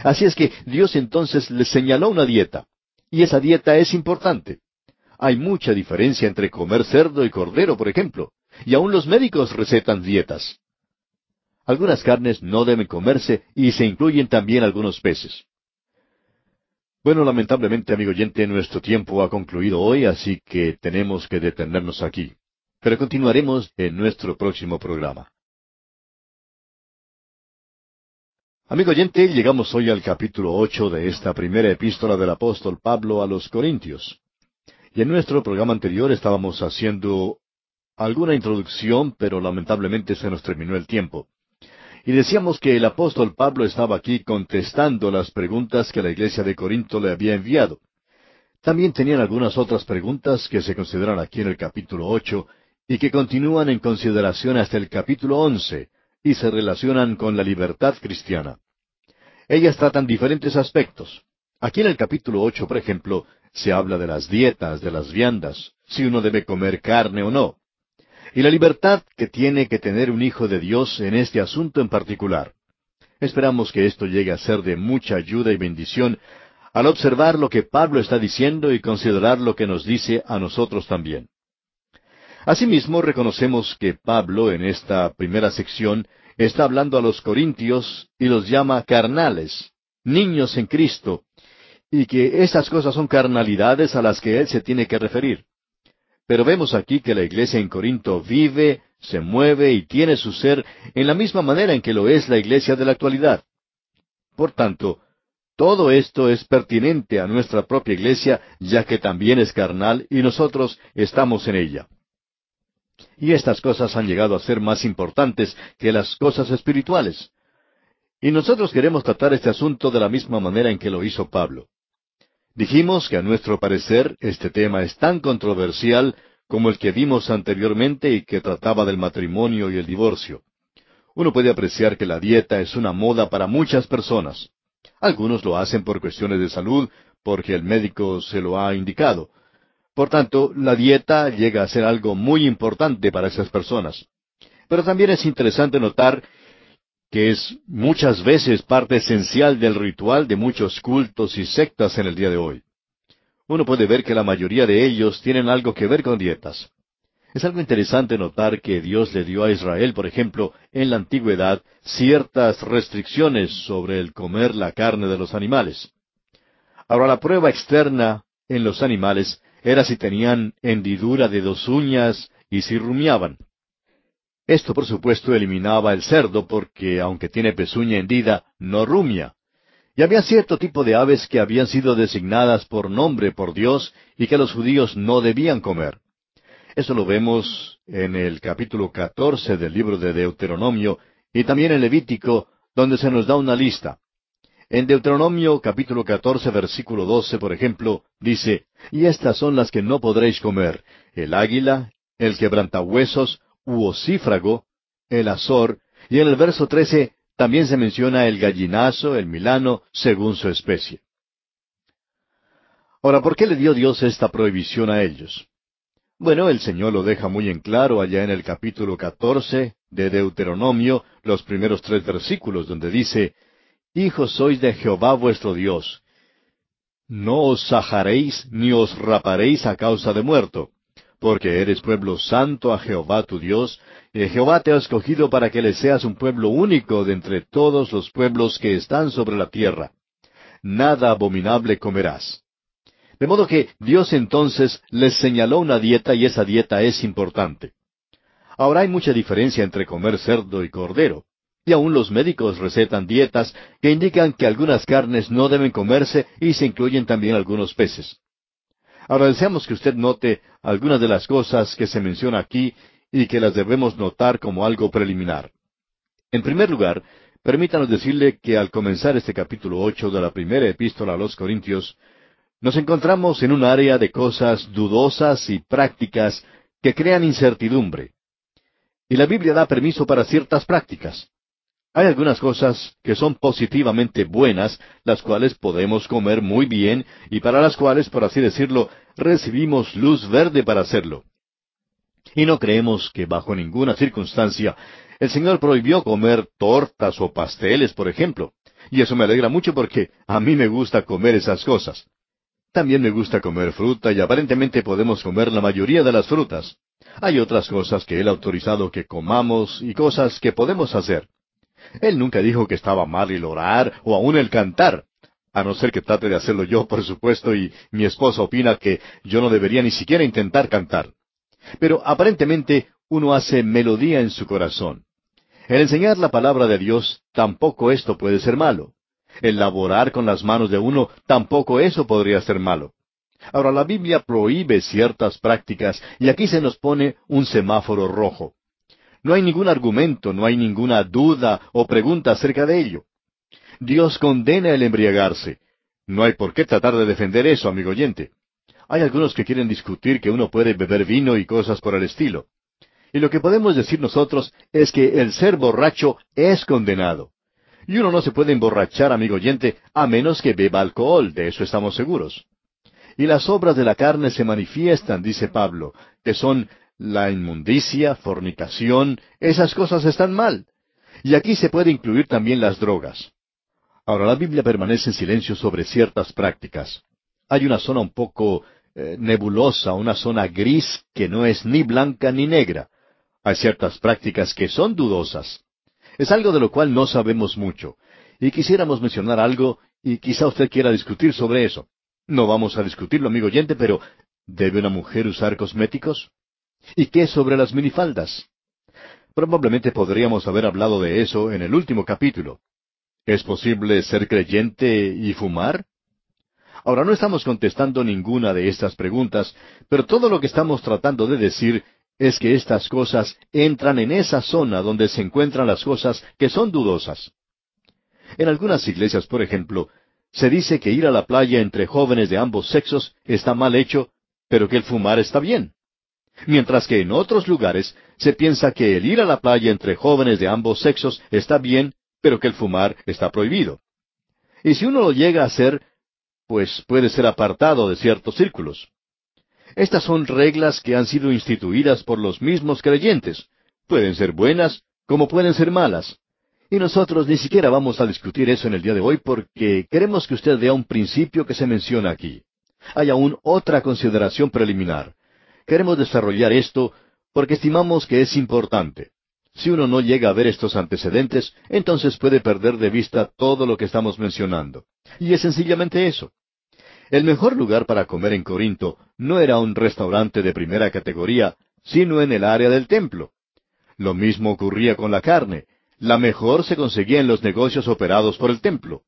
Así es que Dios entonces le señaló una dieta, y esa dieta es importante. Hay mucha diferencia entre comer cerdo y cordero, por ejemplo, y aun los médicos recetan dietas. Algunas carnes no deben comerse y se incluyen también algunos peces. Bueno, lamentablemente, amigo oyente, nuestro tiempo ha concluido hoy, así que tenemos que detenernos aquí. Pero continuaremos en nuestro próximo programa. Amigo oyente, llegamos hoy al capítulo ocho de esta primera epístola del apóstol Pablo a los Corintios. Y en nuestro programa anterior estábamos haciendo alguna introducción, pero lamentablemente se nos terminó el tiempo. Y decíamos que el apóstol Pablo estaba aquí contestando las preguntas que la iglesia de Corinto le había enviado. También tenían algunas otras preguntas que se consideran aquí en el capítulo ocho y que continúan en consideración hasta el capítulo once y se relacionan con la libertad cristiana. Ellas tratan diferentes aspectos. Aquí en el capítulo ocho, por ejemplo, se habla de las dietas, de las viandas, si uno debe comer carne o no y la libertad que tiene que tener un hijo de Dios en este asunto en particular. Esperamos que esto llegue a ser de mucha ayuda y bendición al observar lo que Pablo está diciendo y considerar lo que nos dice a nosotros también. Asimismo, reconocemos que Pablo en esta primera sección está hablando a los corintios y los llama carnales, niños en Cristo, y que estas cosas son carnalidades a las que él se tiene que referir. Pero vemos aquí que la iglesia en Corinto vive, se mueve y tiene su ser en la misma manera en que lo es la iglesia de la actualidad. Por tanto, todo esto es pertinente a nuestra propia iglesia, ya que también es carnal y nosotros estamos en ella. Y estas cosas han llegado a ser más importantes que las cosas espirituales. Y nosotros queremos tratar este asunto de la misma manera en que lo hizo Pablo. Dijimos que a nuestro parecer este tema es tan controversial como el que vimos anteriormente y que trataba del matrimonio y el divorcio. Uno puede apreciar que la dieta es una moda para muchas personas. Algunos lo hacen por cuestiones de salud, porque el médico se lo ha indicado. Por tanto, la dieta llega a ser algo muy importante para esas personas. Pero también es interesante notar que es muchas veces parte esencial del ritual de muchos cultos y sectas en el día de hoy. Uno puede ver que la mayoría de ellos tienen algo que ver con dietas. Es algo interesante notar que Dios le dio a Israel, por ejemplo, en la antigüedad, ciertas restricciones sobre el comer la carne de los animales. Ahora, la prueba externa en los animales era si tenían hendidura de dos uñas y si rumiaban. Esto, por supuesto, eliminaba el cerdo porque, aunque tiene pezuña hendida, no rumia. Y había cierto tipo de aves que habían sido designadas por nombre por Dios y que los judíos no debían comer. Eso lo vemos en el capítulo catorce del libro de Deuteronomio y también en Levítico, donde se nos da una lista. En Deuteronomio capítulo catorce versículo doce, por ejemplo, dice, Y estas son las que no podréis comer, el águila, el quebrantahuesos, u ocífrago, el azor, y en el verso trece también se menciona el gallinazo, el milano, según su especie. Ahora, ¿por qué le dio Dios esta prohibición a ellos? Bueno, el Señor lo deja muy en claro allá en el capítulo catorce de Deuteronomio, los primeros tres versículos, donde dice, Hijos sois de Jehová vuestro Dios. No os sajaréis ni os raparéis a causa de muerto, porque eres pueblo santo a Jehová tu Dios, y Jehová te ha escogido para que le seas un pueblo único de entre todos los pueblos que están sobre la tierra. Nada abominable comerás. De modo que Dios entonces les señaló una dieta y esa dieta es importante. Ahora hay mucha diferencia entre comer cerdo y cordero, y aún los médicos recetan dietas que indican que algunas carnes no deben comerse y se incluyen también algunos peces. Ahora deseamos que usted note algunas de las cosas que se menciona aquí y que las debemos notar como algo preliminar. En primer lugar, permítanos decirle que al comenzar este capítulo ocho de la primera epístola a los Corintios, nos encontramos en un área de cosas dudosas y prácticas que crean incertidumbre. Y la Biblia da permiso para ciertas prácticas. Hay algunas cosas que son positivamente buenas, las cuales podemos comer muy bien y para las cuales, por así decirlo, recibimos luz verde para hacerlo. Y no creemos que bajo ninguna circunstancia el Señor prohibió comer tortas o pasteles, por ejemplo. Y eso me alegra mucho porque a mí me gusta comer esas cosas. También me gusta comer fruta y aparentemente podemos comer la mayoría de las frutas. Hay otras cosas que Él ha autorizado que comamos y cosas que podemos hacer. Él nunca dijo que estaba mal el orar o aún el cantar, a no ser que trate de hacerlo yo, por supuesto, y mi esposa opina que yo no debería ni siquiera intentar cantar. Pero aparentemente uno hace melodía en su corazón. El enseñar la palabra de Dios, tampoco esto puede ser malo. El laborar con las manos de uno, tampoco eso podría ser malo. Ahora la Biblia prohíbe ciertas prácticas y aquí se nos pone un semáforo rojo. No hay ningún argumento, no hay ninguna duda o pregunta acerca de ello. Dios condena el embriagarse. No hay por qué tratar de defender eso, amigo oyente. Hay algunos que quieren discutir que uno puede beber vino y cosas por el estilo. Y lo que podemos decir nosotros es que el ser borracho es condenado. Y uno no se puede emborrachar, amigo oyente, a menos que beba alcohol, de eso estamos seguros. Y las obras de la carne se manifiestan, dice Pablo, que son la inmundicia, fornicación, esas cosas están mal. Y aquí se puede incluir también las drogas. Ahora, la Biblia permanece en silencio sobre ciertas prácticas. Hay una zona un poco eh, nebulosa, una zona gris que no es ni blanca ni negra. Hay ciertas prácticas que son dudosas. Es algo de lo cual no sabemos mucho. Y quisiéramos mencionar algo, y quizá usted quiera discutir sobre eso. No vamos a discutirlo, amigo oyente, pero ¿debe una mujer usar cosméticos? ¿Y qué sobre las minifaldas? Probablemente podríamos haber hablado de eso en el último capítulo. ¿Es posible ser creyente y fumar? Ahora no estamos contestando ninguna de estas preguntas, pero todo lo que estamos tratando de decir es que estas cosas entran en esa zona donde se encuentran las cosas que son dudosas. En algunas iglesias, por ejemplo, se dice que ir a la playa entre jóvenes de ambos sexos está mal hecho, pero que el fumar está bien mientras que en otros lugares se piensa que el ir a la playa entre jóvenes de ambos sexos está bien, pero que el fumar está prohibido. Y si uno lo llega a hacer, pues puede ser apartado de ciertos círculos. Estas son reglas que han sido instituidas por los mismos creyentes. Pueden ser buenas como pueden ser malas. Y nosotros ni siquiera vamos a discutir eso en el día de hoy porque queremos que usted vea un principio que se menciona aquí. Hay aún otra consideración preliminar. Queremos desarrollar esto porque estimamos que es importante. Si uno no llega a ver estos antecedentes, entonces puede perder de vista todo lo que estamos mencionando. Y es sencillamente eso. El mejor lugar para comer en Corinto no era un restaurante de primera categoría, sino en el área del templo. Lo mismo ocurría con la carne. La mejor se conseguía en los negocios operados por el templo.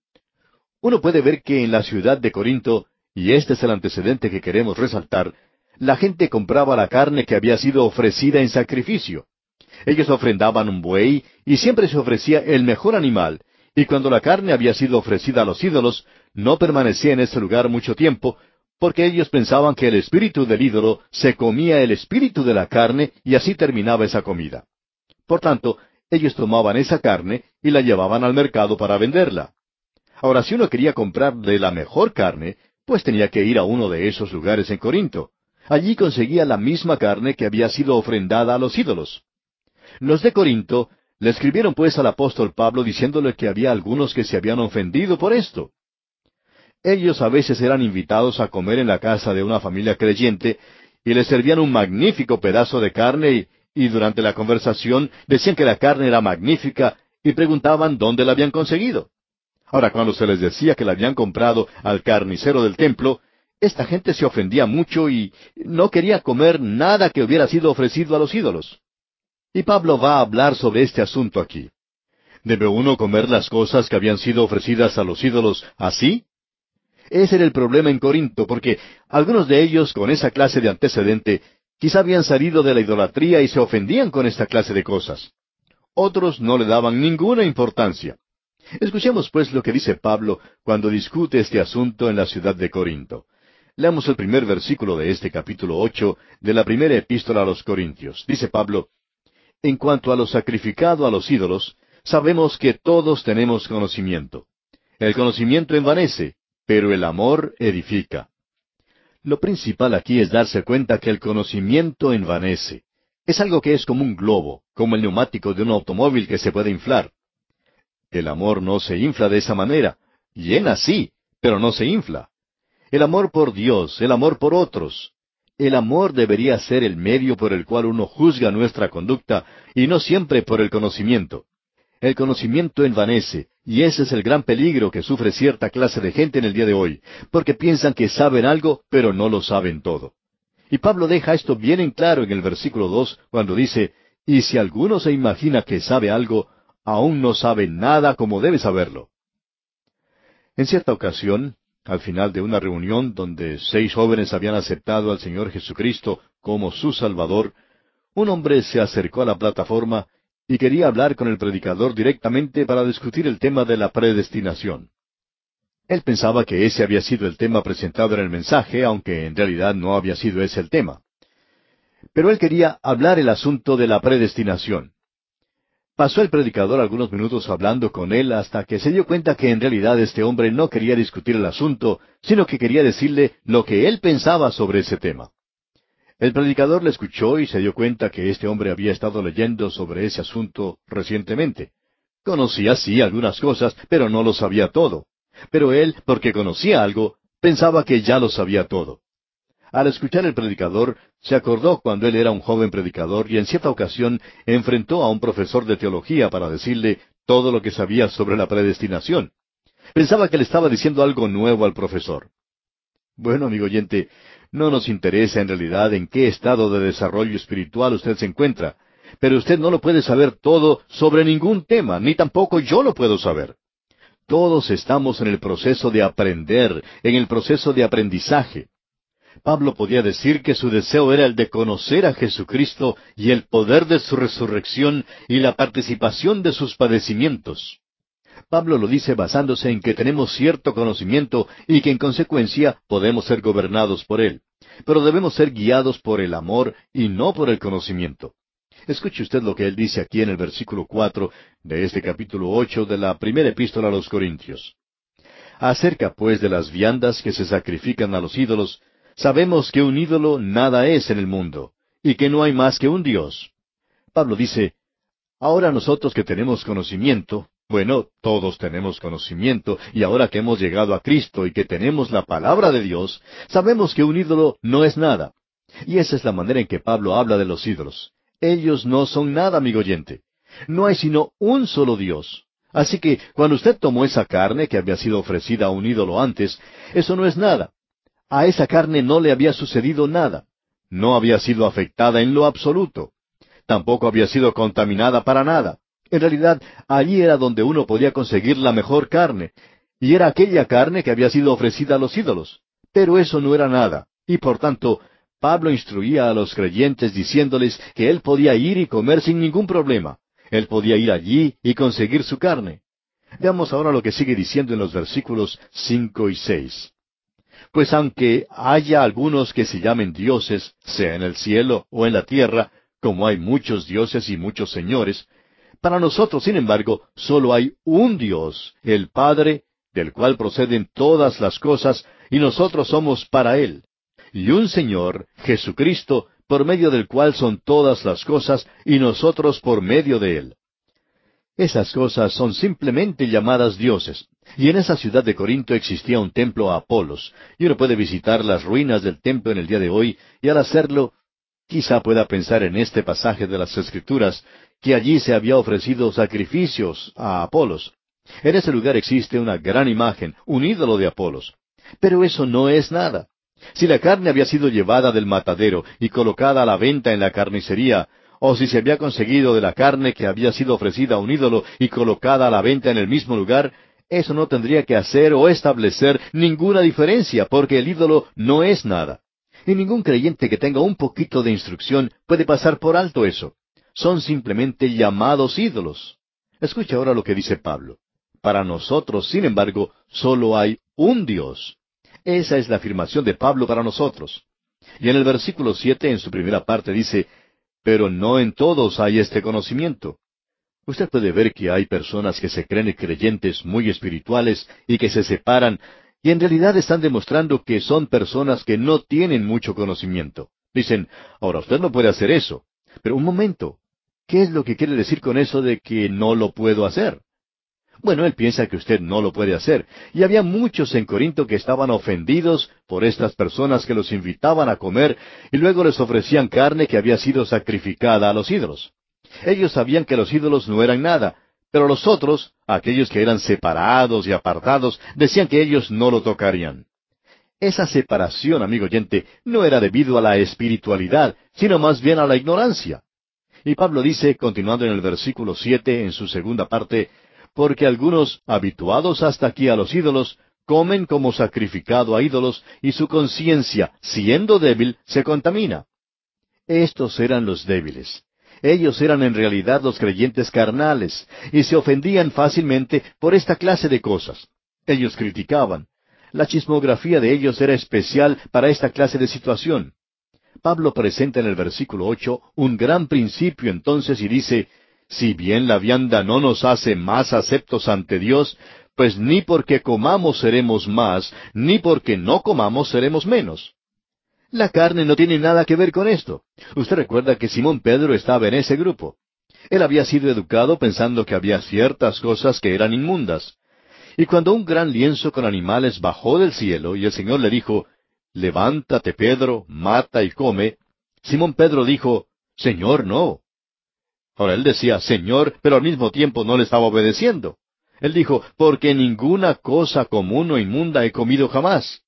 uno puede ver que en la ciudad de Corinto, y este es el antecedente que queremos resaltar, la gente compraba la carne que había sido ofrecida en sacrificio. Ellos ofrendaban un buey y siempre se ofrecía el mejor animal, y cuando la carne había sido ofrecida a los ídolos, no permanecía en ese lugar mucho tiempo, porque ellos pensaban que el espíritu del ídolo se comía el espíritu de la carne y así terminaba esa comida. Por tanto, ellos tomaban esa carne y la llevaban al mercado para venderla. Ahora, si uno quería comprar de la mejor carne, pues tenía que ir a uno de esos lugares en Corinto. Allí conseguía la misma carne que había sido ofrendada a los ídolos. Los de Corinto le escribieron pues al apóstol Pablo diciéndole que había algunos que se habían ofendido por esto. Ellos a veces eran invitados a comer en la casa de una familia creyente y les servían un magnífico pedazo de carne y, y durante la conversación decían que la carne era magnífica y preguntaban dónde la habían conseguido. Ahora, cuando se les decía que la habían comprado al carnicero del templo, esta gente se ofendía mucho y no quería comer nada que hubiera sido ofrecido a los ídolos. Y Pablo va a hablar sobre este asunto aquí. ¿Debe uno comer las cosas que habían sido ofrecidas a los ídolos así? Ese era el problema en Corinto, porque algunos de ellos, con esa clase de antecedente, quizá habían salido de la idolatría y se ofendían con esta clase de cosas. Otros no le daban ninguna importancia. Escuchemos pues lo que dice Pablo cuando discute este asunto en la ciudad de Corinto. Leamos el primer versículo de este capítulo ocho de la primera epístola a los Corintios. Dice Pablo, En cuanto a lo sacrificado a los ídolos, sabemos que todos tenemos conocimiento. El conocimiento envanece, pero el amor edifica. Lo principal aquí es darse cuenta que el conocimiento envanece. Es algo que es como un globo, como el neumático de un automóvil que se puede inflar. El amor no se infla de esa manera. Llena sí, pero no se infla. El amor por Dios, el amor por otros. El amor debería ser el medio por el cual uno juzga nuestra conducta y no siempre por el conocimiento. El conocimiento envanece, y ese es el gran peligro que sufre cierta clase de gente en el día de hoy, porque piensan que saben algo, pero no lo saben todo. Y Pablo deja esto bien en claro en el versículo dos, cuando dice, Y si alguno se imagina que sabe algo, aún no sabe nada como debe saberlo. En cierta ocasión, al final de una reunión donde seis jóvenes habían aceptado al Señor Jesucristo como su Salvador, un hombre se acercó a la plataforma y quería hablar con el predicador directamente para discutir el tema de la predestinación. Él pensaba que ese había sido el tema presentado en el mensaje, aunque en realidad no había sido ese el tema. Pero él quería hablar el asunto de la predestinación. Pasó el predicador algunos minutos hablando con él hasta que se dio cuenta que en realidad este hombre no quería discutir el asunto, sino que quería decirle lo que él pensaba sobre ese tema. El predicador le escuchó y se dio cuenta que este hombre había estado leyendo sobre ese asunto recientemente. Conocía sí algunas cosas, pero no lo sabía todo. Pero él, porque conocía algo, pensaba que ya lo sabía todo. Al escuchar el predicador, se acordó cuando él era un joven predicador y en cierta ocasión enfrentó a un profesor de teología para decirle todo lo que sabía sobre la predestinación. Pensaba que le estaba diciendo algo nuevo al profesor. Bueno, amigo oyente, no nos interesa en realidad en qué estado de desarrollo espiritual usted se encuentra, pero usted no lo puede saber todo sobre ningún tema, ni tampoco yo lo puedo saber. Todos estamos en el proceso de aprender, en el proceso de aprendizaje. Pablo podía decir que su deseo era el de conocer a Jesucristo y el poder de su resurrección y la participación de sus padecimientos. Pablo lo dice basándose en que tenemos cierto conocimiento y que en consecuencia podemos ser gobernados por él. Pero debemos ser guiados por el amor y no por el conocimiento. Escuche usted lo que él dice aquí en el versículo cuatro de este capítulo ocho de la primera epístola a los Corintios. Acerca pues de las viandas que se sacrifican a los ídolos, Sabemos que un ídolo nada es en el mundo, y que no hay más que un Dios. Pablo dice, ahora nosotros que tenemos conocimiento, bueno, todos tenemos conocimiento, y ahora que hemos llegado a Cristo y que tenemos la palabra de Dios, sabemos que un ídolo no es nada. Y esa es la manera en que Pablo habla de los ídolos. Ellos no son nada, amigo oyente. No hay sino un solo Dios. Así que cuando usted tomó esa carne que había sido ofrecida a un ídolo antes, eso no es nada. A esa carne no le había sucedido nada. No había sido afectada en lo absoluto. Tampoco había sido contaminada para nada. En realidad, allí era donde uno podía conseguir la mejor carne. y era aquella carne que había sido ofrecida a los ídolos. Pero eso no era nada, y por tanto Pablo instruía a los creyentes diciéndoles que él podía ir y comer sin ningún problema. Él podía ir allí y conseguir su carne. Veamos ahora lo que sigue diciendo en los versículos cinco y seis. Pues aunque haya algunos que se llamen dioses, sea en el cielo o en la tierra, como hay muchos dioses y muchos señores, para nosotros, sin embargo, solo hay un Dios, el Padre, del cual proceden todas las cosas, y nosotros somos para Él. Y un Señor, Jesucristo, por medio del cual son todas las cosas, y nosotros por medio de Él. Esas cosas son simplemente llamadas dioses. Y en esa ciudad de Corinto existía un templo a Apolos, y uno puede visitar las ruinas del templo en el día de hoy, y al hacerlo, quizá pueda pensar en este pasaje de las Escrituras, que allí se había ofrecido sacrificios a Apolos. En ese lugar existe una gran imagen, un ídolo de Apolos. Pero eso no es nada. Si la carne había sido llevada del matadero y colocada a la venta en la carnicería, o si se había conseguido de la carne que había sido ofrecida a un ídolo y colocada a la venta en el mismo lugar, eso no tendría que hacer o establecer ninguna diferencia, porque el ídolo no es nada. Y ningún creyente que tenga un poquito de instrucción puede pasar por alto eso. Son simplemente llamados ídolos. Escucha ahora lo que dice Pablo. Para nosotros, sin embargo, solo hay un Dios. Esa es la afirmación de Pablo para nosotros. Y en el versículo siete, en su primera parte, dice, Pero no en todos hay este conocimiento. Usted puede ver que hay personas que se creen creyentes muy espirituales y que se separan y en realidad están demostrando que son personas que no tienen mucho conocimiento. Dicen, ahora usted no puede hacer eso. Pero un momento, ¿qué es lo que quiere decir con eso de que no lo puedo hacer? Bueno, él piensa que usted no lo puede hacer. Y había muchos en Corinto que estaban ofendidos por estas personas que los invitaban a comer y luego les ofrecían carne que había sido sacrificada a los ídolos. Ellos sabían que los ídolos no eran nada, pero los otros, aquellos que eran separados y apartados, decían que ellos no lo tocarían. Esa separación, amigo oyente, no era debido a la espiritualidad, sino más bien a la ignorancia. Y Pablo dice, continuando en el versículo siete, en su segunda parte, porque algunos, habituados hasta aquí a los ídolos, comen como sacrificado a ídolos, y su conciencia, siendo débil, se contamina. Estos eran los débiles. Ellos eran en realidad los creyentes carnales, y se ofendían fácilmente por esta clase de cosas. Ellos criticaban. La chismografía de ellos era especial para esta clase de situación. Pablo presenta en el versículo ocho un gran principio entonces y dice, si bien la vianda no nos hace más aceptos ante Dios, pues ni porque comamos seremos más, ni porque no comamos seremos menos. La carne no tiene nada que ver con esto. Usted recuerda que Simón Pedro estaba en ese grupo. Él había sido educado pensando que había ciertas cosas que eran inmundas. Y cuando un gran lienzo con animales bajó del cielo y el Señor le dijo, Levántate, Pedro, mata y come, Simón Pedro dijo, Señor, no. Ahora él decía, Señor, pero al mismo tiempo no le estaba obedeciendo. Él dijo, porque ninguna cosa común o inmunda he comido jamás.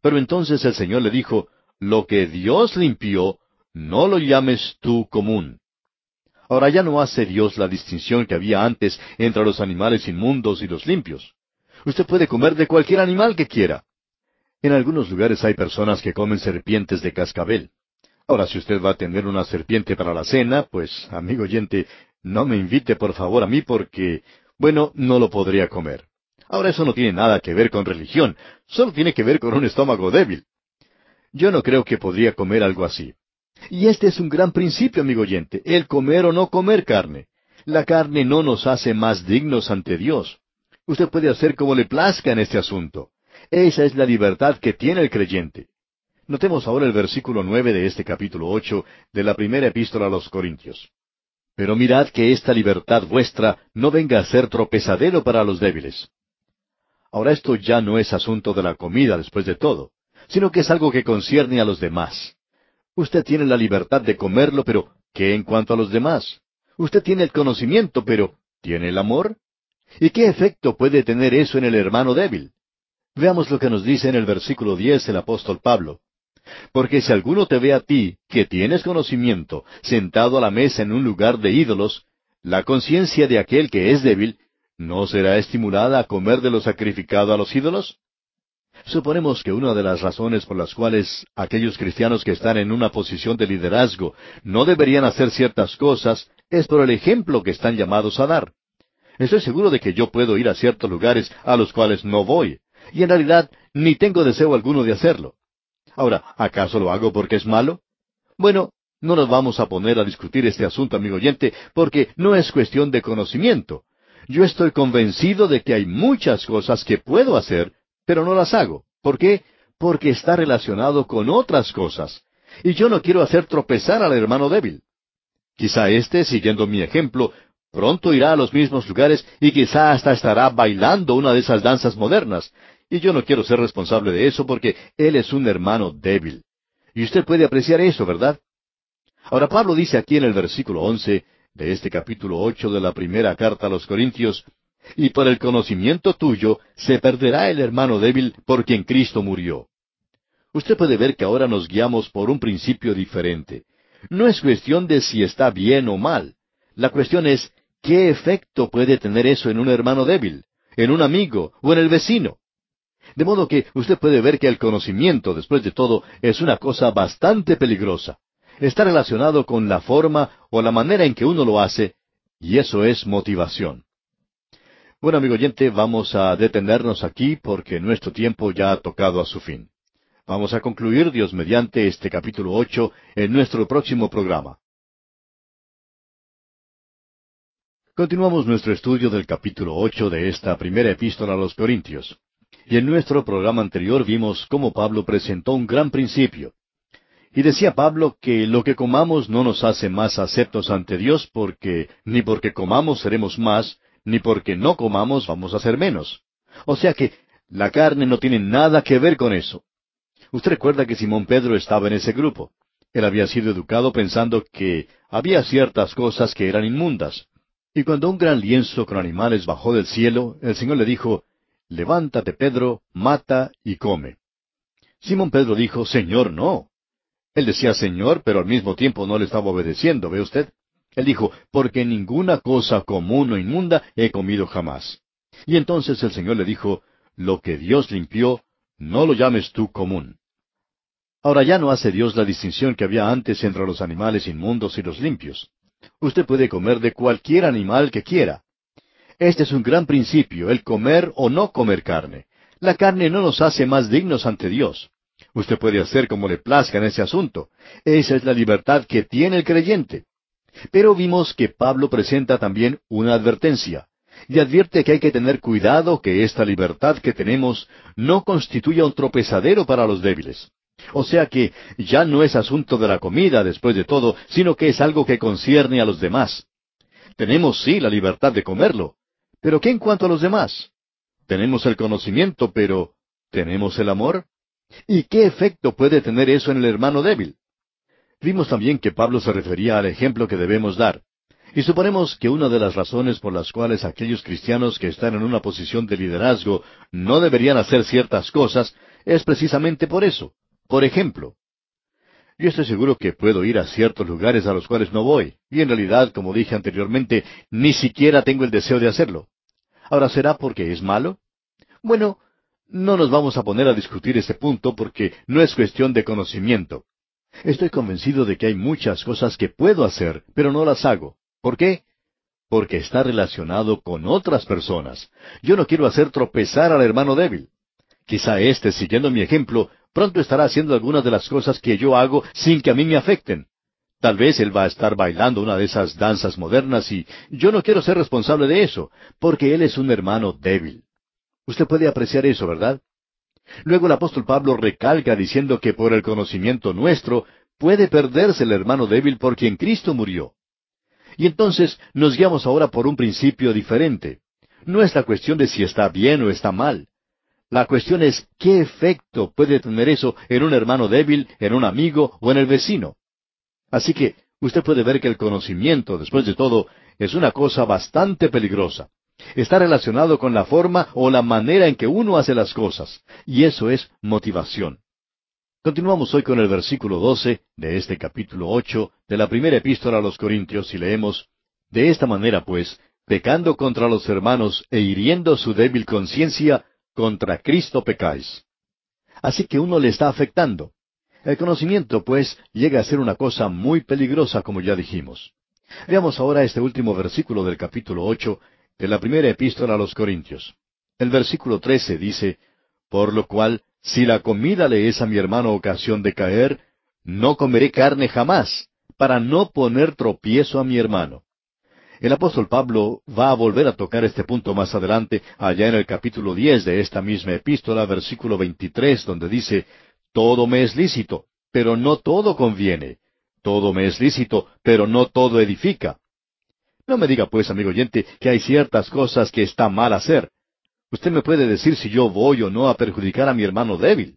Pero entonces el Señor le dijo, lo que Dios limpió, no lo llames tú común. Ahora ya no hace Dios la distinción que había antes entre los animales inmundos y los limpios. Usted puede comer de cualquier animal que quiera. En algunos lugares hay personas que comen serpientes de cascabel. Ahora, si usted va a tener una serpiente para la cena, pues, amigo oyente, no me invite por favor a mí porque, bueno, no lo podría comer. Ahora eso no tiene nada que ver con religión, solo tiene que ver con un estómago débil. Yo no creo que podría comer algo así. Y este es un gran principio, amigo oyente, el comer o no comer carne. La carne no nos hace más dignos ante Dios. Usted puede hacer como le plazca en este asunto. Esa es la libertad que tiene el creyente. Notemos ahora el versículo nueve de este capítulo ocho de la primera epístola a los Corintios. Pero mirad que esta libertad vuestra no venga a ser tropezadero para los débiles. Ahora esto ya no es asunto de la comida después de todo, sino que es algo que concierne a los demás. Usted tiene la libertad de comerlo, pero ¿qué en cuanto a los demás? Usted tiene el conocimiento, pero ¿tiene el amor? ¿Y qué efecto puede tener eso en el hermano débil? Veamos lo que nos dice en el versículo diez el apóstol Pablo. Porque si alguno te ve a ti, que tienes conocimiento, sentado a la mesa en un lugar de ídolos, la conciencia de aquel que es débil ¿no será estimulada a comer de lo sacrificado a los ídolos? Suponemos que una de las razones por las cuales aquellos cristianos que están en una posición de liderazgo no deberían hacer ciertas cosas es por el ejemplo que están llamados a dar. Estoy seguro de que yo puedo ir a ciertos lugares a los cuales no voy, y en realidad ni tengo deseo alguno de hacerlo. Ahora, ¿acaso lo hago porque es malo? Bueno, no nos vamos a poner a discutir este asunto, amigo oyente, porque no es cuestión de conocimiento. Yo estoy convencido de que hay muchas cosas que puedo hacer, pero no las hago. ¿Por qué? Porque está relacionado con otras cosas. Y yo no quiero hacer tropezar al hermano débil. Quizá éste, siguiendo mi ejemplo, pronto irá a los mismos lugares y quizá hasta estará bailando una de esas danzas modernas. Y yo no quiero ser responsable de eso porque él es un hermano débil. Y usted puede apreciar eso, ¿verdad? Ahora Pablo dice aquí en el versículo once de este capítulo ocho de la primera carta a los Corintios, y por el conocimiento tuyo se perderá el hermano débil por quien Cristo murió. Usted puede ver que ahora nos guiamos por un principio diferente. No es cuestión de si está bien o mal. La cuestión es, ¿qué efecto puede tener eso en un hermano débil, en un amigo o en el vecino? De modo que usted puede ver que el conocimiento, después de todo, es una cosa bastante peligrosa está relacionado con la forma o la manera en que uno lo hace, y eso es motivación. Bueno, amigo oyente, vamos a detenernos aquí porque nuestro tiempo ya ha tocado a su fin. Vamos a concluir, Dios mediante, este capítulo ocho en nuestro próximo programa. Continuamos nuestro estudio del capítulo ocho de esta primera epístola a los Corintios. Y en nuestro programa anterior vimos cómo Pablo presentó un gran principio. Y decía Pablo que lo que comamos no nos hace más aceptos ante Dios porque ni porque comamos seremos más, ni porque no comamos vamos a ser menos. O sea que la carne no tiene nada que ver con eso. Usted recuerda que Simón Pedro estaba en ese grupo. Él había sido educado pensando que había ciertas cosas que eran inmundas. Y cuando un gran lienzo con animales bajó del cielo, el Señor le dijo, Levántate, Pedro, mata y come. Simón Pedro dijo, Señor, no. Él decía Señor, pero al mismo tiempo no le estaba obedeciendo, ¿ve usted? Él dijo, porque ninguna cosa común o inmunda he comido jamás. Y entonces el Señor le dijo, lo que Dios limpió, no lo llames tú común. Ahora ya no hace Dios la distinción que había antes entre los animales inmundos y los limpios. Usted puede comer de cualquier animal que quiera. Este es un gran principio, el comer o no comer carne. La carne no nos hace más dignos ante Dios. Usted puede hacer como le plazca en ese asunto. Esa es la libertad que tiene el creyente. Pero vimos que Pablo presenta también una advertencia, y advierte que hay que tener cuidado que esta libertad que tenemos no constituya un tropezadero para los débiles. O sea que ya no es asunto de la comida después de todo, sino que es algo que concierne a los demás. Tenemos sí la libertad de comerlo, pero ¿qué en cuanto a los demás? Tenemos el conocimiento, pero ¿tenemos el amor? ¿Y qué efecto puede tener eso en el hermano débil? Vimos también que Pablo se refería al ejemplo que debemos dar. Y suponemos que una de las razones por las cuales aquellos cristianos que están en una posición de liderazgo no deberían hacer ciertas cosas es precisamente por eso. Por ejemplo, yo estoy seguro que puedo ir a ciertos lugares a los cuales no voy, y en realidad, como dije anteriormente, ni siquiera tengo el deseo de hacerlo. Ahora, ¿será porque es malo? Bueno, no nos vamos a poner a discutir ese punto porque no es cuestión de conocimiento. Estoy convencido de que hay muchas cosas que puedo hacer, pero no las hago. ¿Por qué? Porque está relacionado con otras personas. Yo no quiero hacer tropezar al hermano débil. Quizá éste, siguiendo mi ejemplo, pronto estará haciendo algunas de las cosas que yo hago sin que a mí me afecten. Tal vez él va a estar bailando una de esas danzas modernas y yo no quiero ser responsable de eso, porque él es un hermano débil. Usted puede apreciar eso, ¿verdad? Luego el apóstol Pablo recalca diciendo que por el conocimiento nuestro puede perderse el hermano débil por quien Cristo murió. Y entonces nos guiamos ahora por un principio diferente. No es la cuestión de si está bien o está mal. La cuestión es qué efecto puede tener eso en un hermano débil, en un amigo o en el vecino. Así que usted puede ver que el conocimiento, después de todo, es una cosa bastante peligrosa. Está relacionado con la forma o la manera en que uno hace las cosas, y eso es motivación. Continuamos hoy con el versículo 12 de este capítulo 8 de la primera epístola a los Corintios y leemos, De esta manera, pues, pecando contra los hermanos e hiriendo su débil conciencia, contra Cristo pecáis. Así que uno le está afectando. El conocimiento, pues, llega a ser una cosa muy peligrosa, como ya dijimos. Veamos ahora este último versículo del capítulo ocho de la primera epístola a los Corintios. El versículo trece dice, Por lo cual, si la comida le es a mi hermano ocasión de caer, no comeré carne jamás, para no poner tropiezo a mi hermano. El apóstol Pablo va a volver a tocar este punto más adelante, allá en el capítulo diez de esta misma epístola, versículo veintitrés, donde dice, Todo me es lícito, pero no todo conviene. Todo me es lícito, pero no todo edifica. No me diga pues, amigo oyente, que hay ciertas cosas que está mal hacer. Usted me puede decir si yo voy o no a perjudicar a mi hermano débil.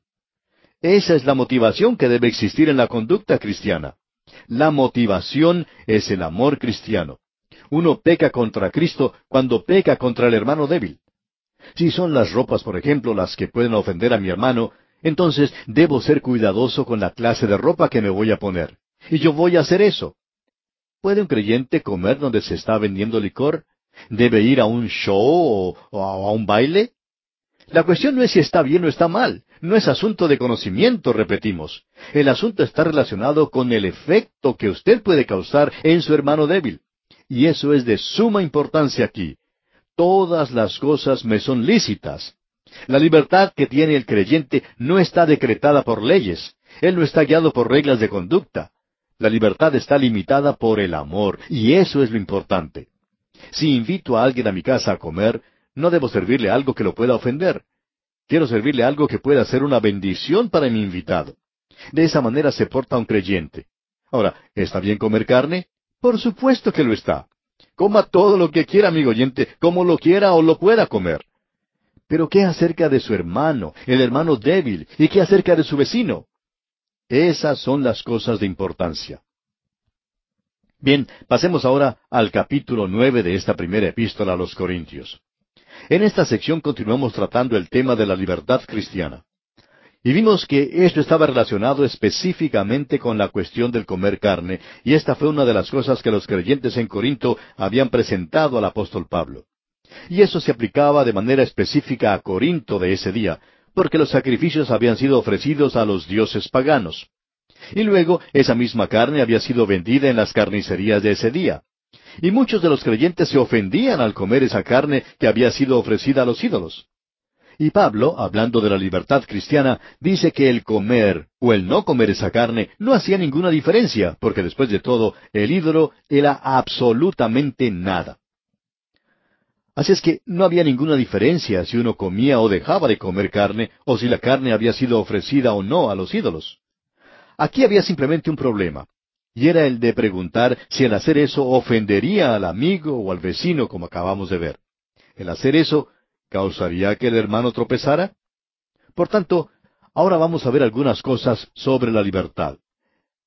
Esa es la motivación que debe existir en la conducta cristiana. La motivación es el amor cristiano. Uno peca contra Cristo cuando peca contra el hermano débil. Si son las ropas, por ejemplo, las que pueden ofender a mi hermano, entonces debo ser cuidadoso con la clase de ropa que me voy a poner. Y yo voy a hacer eso. ¿Puede un creyente comer donde se está vendiendo licor? ¿Debe ir a un show o, a un baile? La cuestión no es si está bien o está mal. No es asunto de conocimiento, repetimos. El asunto está relacionado con el efecto que usted puede causar en su hermano débil. Y eso es de suma importancia aquí. Todas las cosas me son lícitas. La libertad que tiene el creyente no está decretada por leyes. Él no está guiado por reglas de conducta. La libertad está limitada por el amor, y eso es lo importante. Si invito a alguien a mi casa a comer, no debo servirle algo que lo pueda ofender. Quiero servirle algo que pueda ser una bendición para mi invitado. De esa manera se porta un creyente. Ahora, ¿está bien comer carne? Por supuesto que lo está. Coma todo lo que quiera, amigo oyente, como lo quiera o lo pueda comer. Pero ¿qué acerca de su hermano, el hermano débil? ¿Y qué acerca de su vecino? Esas son las cosas de importancia. Bien, pasemos ahora al capítulo nueve de esta primera epístola a los Corintios. En esta sección continuamos tratando el tema de la libertad cristiana. Y vimos que esto estaba relacionado específicamente con la cuestión del comer carne, y esta fue una de las cosas que los creyentes en Corinto habían presentado al apóstol Pablo. Y eso se aplicaba de manera específica a Corinto de ese día, porque los sacrificios habían sido ofrecidos a los dioses paganos. Y luego esa misma carne había sido vendida en las carnicerías de ese día. Y muchos de los creyentes se ofendían al comer esa carne que había sido ofrecida a los ídolos. Y Pablo, hablando de la libertad cristiana, dice que el comer o el no comer esa carne no hacía ninguna diferencia, porque después de todo, el ídolo era absolutamente nada. Así es que no había ninguna diferencia si uno comía o dejaba de comer carne, o si la carne había sido ofrecida o no a los ídolos. Aquí había simplemente un problema, y era el de preguntar si el hacer eso ofendería al amigo o al vecino, como acabamos de ver. ¿El hacer eso causaría que el hermano tropezara? Por tanto, ahora vamos a ver algunas cosas sobre la libertad.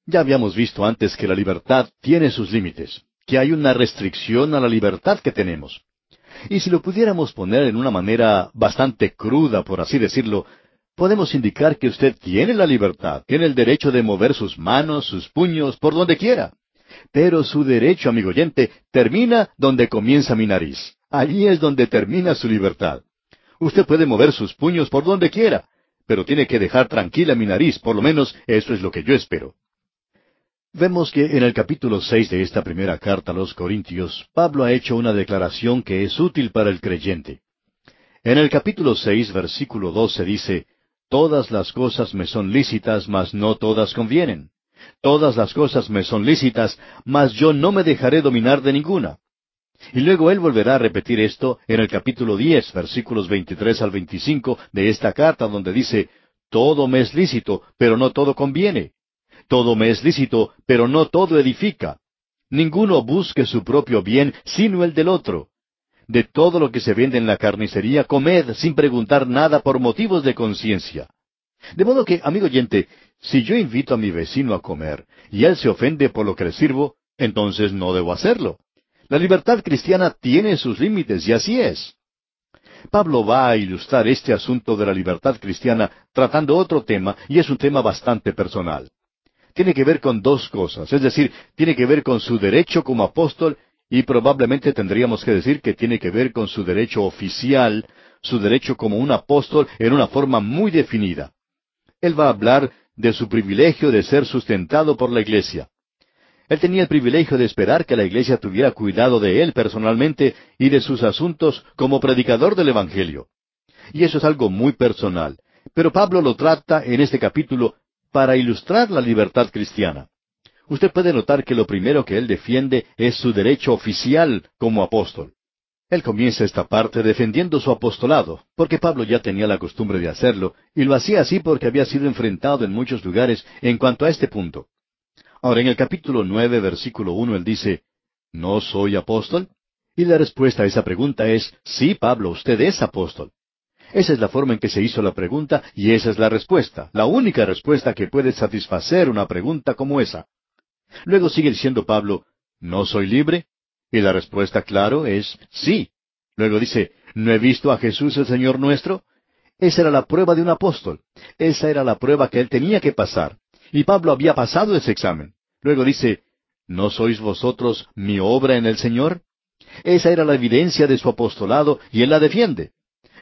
Ya habíamos visto antes que la libertad tiene sus límites, que hay una restricción a la libertad que tenemos. Y si lo pudiéramos poner en una manera bastante cruda, por así decirlo, podemos indicar que usted tiene la libertad, tiene el derecho de mover sus manos, sus puños, por donde quiera. Pero su derecho, amigo oyente, termina donde comienza mi nariz. Allí es donde termina su libertad. Usted puede mover sus puños por donde quiera, pero tiene que dejar tranquila mi nariz, por lo menos eso es lo que yo espero. Vemos que en el capítulo seis de esta primera carta a los Corintios, Pablo ha hecho una declaración que es útil para el creyente. En el capítulo seis, versículo doce dice, Todas las cosas me son lícitas, mas no todas convienen. Todas las cosas me son lícitas, mas yo no me dejaré dominar de ninguna. Y luego él volverá a repetir esto en el capítulo diez, versículos veintitrés al veinticinco de esta carta, donde dice, Todo me es lícito, pero no todo conviene. Todo me es lícito, pero no todo edifica. Ninguno busque su propio bien, sino el del otro. De todo lo que se vende en la carnicería, comed sin preguntar nada por motivos de conciencia. De modo que, amigo oyente, si yo invito a mi vecino a comer y él se ofende por lo que le sirvo, entonces no debo hacerlo. La libertad cristiana tiene sus límites y así es. Pablo va a ilustrar este asunto de la libertad cristiana tratando otro tema y es un tema bastante personal tiene que ver con dos cosas, es decir, tiene que ver con su derecho como apóstol y probablemente tendríamos que decir que tiene que ver con su derecho oficial, su derecho como un apóstol en una forma muy definida. Él va a hablar de su privilegio de ser sustentado por la iglesia. Él tenía el privilegio de esperar que la iglesia tuviera cuidado de él personalmente y de sus asuntos como predicador del Evangelio. Y eso es algo muy personal. Pero Pablo lo trata en este capítulo para ilustrar la libertad cristiana. Usted puede notar que lo primero que él defiende es su derecho oficial como apóstol. Él comienza esta parte defendiendo su apostolado, porque Pablo ya tenía la costumbre de hacerlo, y lo hacía así porque había sido enfrentado en muchos lugares en cuanto a este punto. Ahora, en el capítulo nueve, versículo uno, él dice, ¿No soy apóstol? Y la respuesta a esa pregunta es, sí, Pablo, usted es apóstol. Esa es la forma en que se hizo la pregunta y esa es la respuesta, la única respuesta que puede satisfacer una pregunta como esa. Luego sigue diciendo Pablo, ¿no soy libre? Y la respuesta, claro, es sí. Luego dice, ¿no he visto a Jesús el Señor nuestro? Esa era la prueba de un apóstol. Esa era la prueba que él tenía que pasar. Y Pablo había pasado ese examen. Luego dice, ¿no sois vosotros mi obra en el Señor? Esa era la evidencia de su apostolado y él la defiende.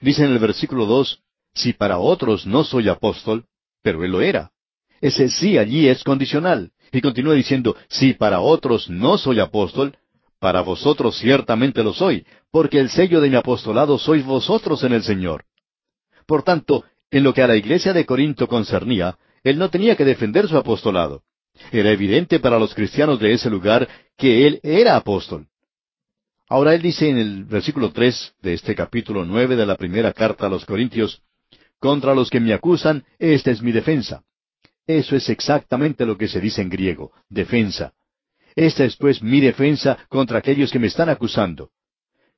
Dice en el versículo dos, si para otros no soy apóstol, pero él lo era. Ese sí allí es condicional. Y continúa diciendo, si para otros no soy apóstol, para vosotros ciertamente lo soy, porque el sello de mi apostolado sois vosotros en el Señor. Por tanto, en lo que a la iglesia de Corinto concernía, él no tenía que defender su apostolado. Era evidente para los cristianos de ese lugar que él era apóstol. Ahora él dice en el versículo tres de este capítulo nueve de la primera carta a los Corintios, Contra los que me acusan, esta es mi defensa. Eso es exactamente lo que se dice en griego, defensa. Esta es pues mi defensa contra aquellos que me están acusando.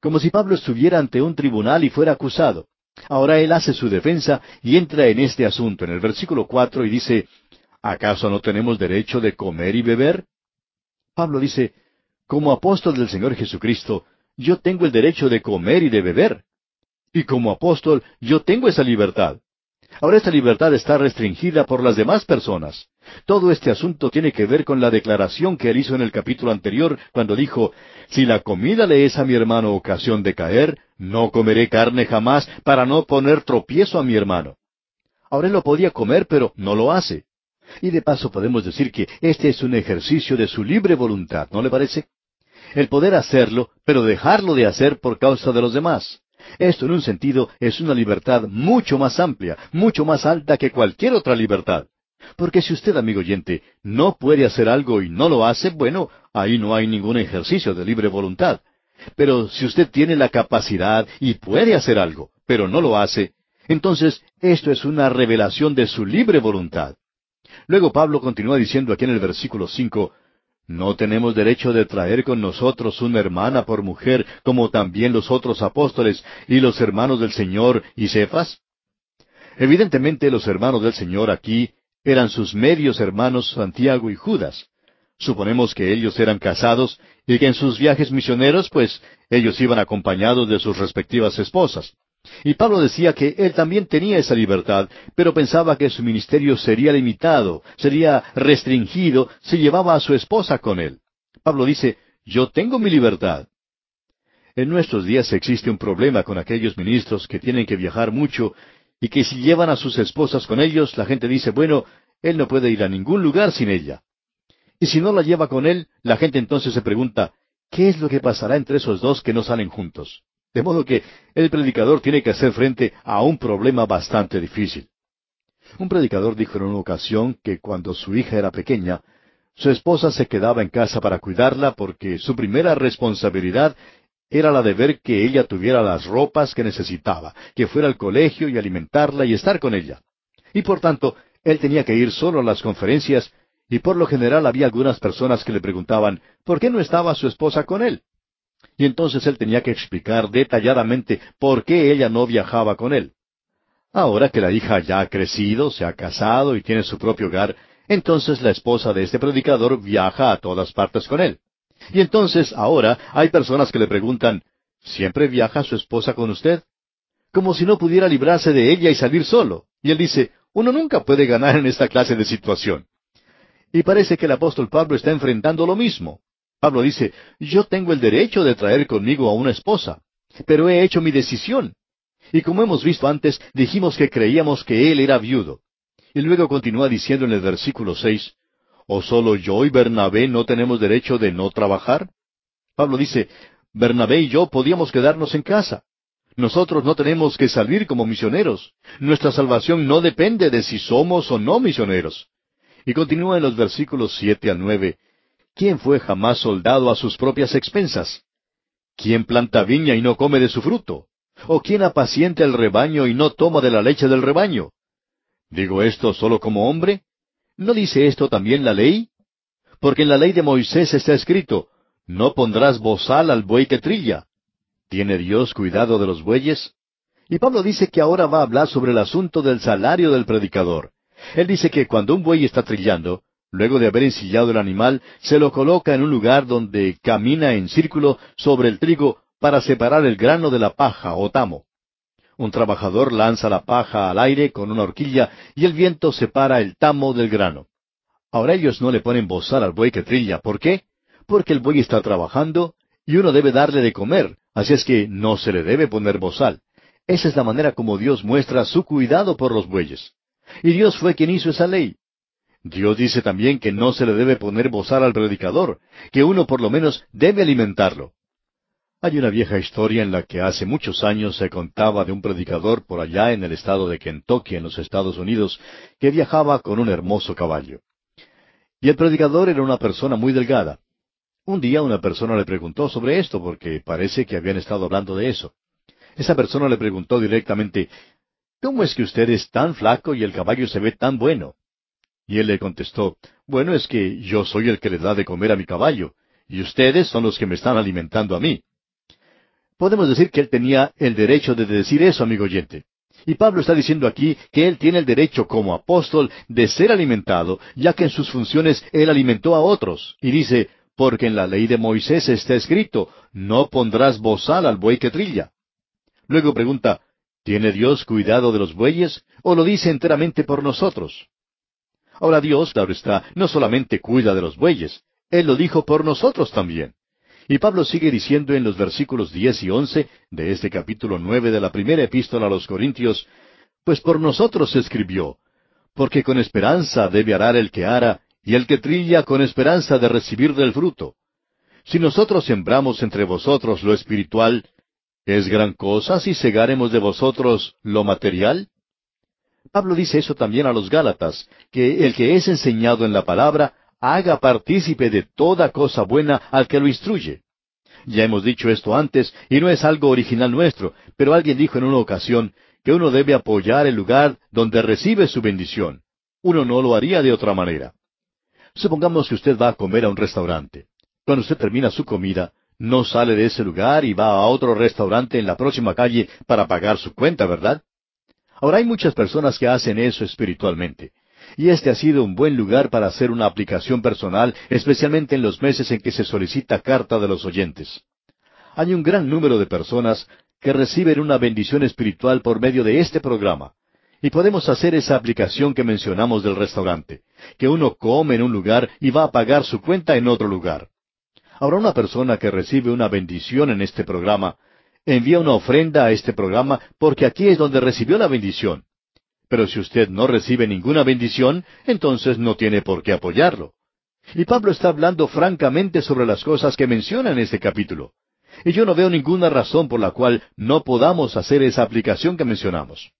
Como si Pablo estuviera ante un tribunal y fuera acusado. Ahora él hace su defensa y entra en este asunto en el versículo cuatro y dice, ¿acaso no tenemos derecho de comer y beber? Pablo dice, como apóstol del Señor Jesucristo, yo tengo el derecho de comer y de beber. Y como apóstol, yo tengo esa libertad. Ahora esta libertad está restringida por las demás personas. Todo este asunto tiene que ver con la declaración que él hizo en el capítulo anterior, cuando dijo, Si la comida le es a mi hermano ocasión de caer, no comeré carne jamás para no poner tropiezo a mi hermano. Ahora él lo podía comer, pero no lo hace. Y de paso podemos decir que este es un ejercicio de su libre voluntad, ¿no le parece? El poder hacerlo, pero dejarlo de hacer por causa de los demás. Esto en un sentido es una libertad mucho más amplia, mucho más alta que cualquier otra libertad. Porque si usted, amigo oyente, no puede hacer algo y no lo hace, bueno, ahí no hay ningún ejercicio de libre voluntad. Pero si usted tiene la capacidad y puede hacer algo, pero no lo hace, entonces esto es una revelación de su libre voluntad. Luego Pablo continúa diciendo aquí en el versículo cinco, ¿No tenemos derecho de traer con nosotros una hermana por mujer, como también los otros apóstoles y los hermanos del Señor y Cefas? Evidentemente los hermanos del Señor aquí eran sus medios hermanos Santiago y Judas. Suponemos que ellos eran casados y que en sus viajes misioneros, pues, ellos iban acompañados de sus respectivas esposas. Y Pablo decía que él también tenía esa libertad, pero pensaba que su ministerio sería limitado, sería restringido si llevaba a su esposa con él. Pablo dice, yo tengo mi libertad. En nuestros días existe un problema con aquellos ministros que tienen que viajar mucho y que si llevan a sus esposas con ellos, la gente dice, bueno, él no puede ir a ningún lugar sin ella. Y si no la lleva con él, la gente entonces se pregunta, ¿qué es lo que pasará entre esos dos que no salen juntos? De modo que el predicador tiene que hacer frente a un problema bastante difícil. Un predicador dijo en una ocasión que cuando su hija era pequeña, su esposa se quedaba en casa para cuidarla porque su primera responsabilidad era la de ver que ella tuviera las ropas que necesitaba, que fuera al colegio y alimentarla y estar con ella. Y por tanto, él tenía que ir solo a las conferencias y por lo general había algunas personas que le preguntaban, ¿por qué no estaba su esposa con él? Y entonces él tenía que explicar detalladamente por qué ella no viajaba con él. Ahora que la hija ya ha crecido, se ha casado y tiene su propio hogar, entonces la esposa de este predicador viaja a todas partes con él. Y entonces ahora hay personas que le preguntan, ¿siempre viaja su esposa con usted? Como si no pudiera librarse de ella y salir solo. Y él dice, uno nunca puede ganar en esta clase de situación. Y parece que el apóstol Pablo está enfrentando lo mismo. Pablo dice, yo tengo el derecho de traer conmigo a una esposa, pero he hecho mi decisión. Y como hemos visto antes, dijimos que creíamos que él era viudo. Y luego continúa diciendo en el versículo seis, ¿O solo yo y Bernabé no tenemos derecho de no trabajar? Pablo dice, Bernabé y yo podíamos quedarnos en casa. Nosotros no tenemos que salir como misioneros. Nuestra salvación no depende de si somos o no misioneros. Y continúa en los versículos siete al nueve, ¿Quién fue jamás soldado a sus propias expensas? ¿Quién planta viña y no come de su fruto? ¿O quién apacienta el rebaño y no toma de la leche del rebaño? ¿Digo esto solo como hombre? ¿No dice esto también la ley? Porque en la ley de Moisés está escrito, no pondrás bozal al buey que trilla. ¿Tiene Dios cuidado de los bueyes? Y Pablo dice que ahora va a hablar sobre el asunto del salario del predicador. Él dice que cuando un buey está trillando, luego de haber ensillado el animal, se lo coloca en un lugar donde camina en círculo sobre el trigo para separar el grano de la paja o tamo. Un trabajador lanza la paja al aire con una horquilla y el viento separa el tamo del grano. Ahora ellos no le ponen bozal al buey que trilla. ¿Por qué? Porque el buey está trabajando y uno debe darle de comer, así es que no se le debe poner bozal. Esa es la manera como Dios muestra su cuidado por los bueyes. Y Dios fue quien hizo esa ley. Dios dice también que no se le debe poner bozal al predicador, que uno por lo menos debe alimentarlo. Hay una vieja historia en la que hace muchos años se contaba de un predicador por allá en el estado de Kentucky, en los Estados Unidos, que viajaba con un hermoso caballo. Y el predicador era una persona muy delgada. Un día una persona le preguntó sobre esto porque parece que habían estado hablando de eso. Esa persona le preguntó directamente, ¿Cómo es que usted es tan flaco y el caballo se ve tan bueno? Y él le contestó, Bueno, es que yo soy el que le da de comer a mi caballo, y ustedes son los que me están alimentando a mí. Podemos decir que él tenía el derecho de decir eso, amigo oyente. Y Pablo está diciendo aquí que él tiene el derecho como apóstol de ser alimentado, ya que en sus funciones él alimentó a otros. Y dice, porque en la ley de Moisés está escrito, no pondrás bozal al buey que trilla. Luego pregunta, ¿tiene Dios cuidado de los bueyes o lo dice enteramente por nosotros? Ahora Dios, claro está, no solamente cuida de los bueyes, Él lo dijo por nosotros también. Y Pablo sigue diciendo en los versículos diez y once de este capítulo nueve de la primera epístola a los Corintios, Pues por nosotros escribió, porque con esperanza debe arar el que ara, y el que trilla con esperanza de recibir del fruto. Si nosotros sembramos entre vosotros lo espiritual, ¿es gran cosa si segaremos de vosotros lo material? Pablo dice eso también a los Gálatas, que el que es enseñado en la palabra haga partícipe de toda cosa buena al que lo instruye. Ya hemos dicho esto antes, y no es algo original nuestro, pero alguien dijo en una ocasión que uno debe apoyar el lugar donde recibe su bendición. Uno no lo haría de otra manera. Supongamos que usted va a comer a un restaurante. Cuando usted termina su comida, no sale de ese lugar y va a otro restaurante en la próxima calle para pagar su cuenta, ¿verdad? Ahora hay muchas personas que hacen eso espiritualmente. Y este ha sido un buen lugar para hacer una aplicación personal, especialmente en los meses en que se solicita carta de los oyentes. Hay un gran número de personas que reciben una bendición espiritual por medio de este programa. Y podemos hacer esa aplicación que mencionamos del restaurante, que uno come en un lugar y va a pagar su cuenta en otro lugar. Ahora una persona que recibe una bendición en este programa, envía una ofrenda a este programa porque aquí es donde recibió la bendición. Pero si usted no recibe ninguna bendición, entonces no tiene por qué apoyarlo. Y Pablo está hablando francamente sobre las cosas que menciona en este capítulo. Y yo no veo ninguna razón por la cual no podamos hacer esa aplicación que mencionamos.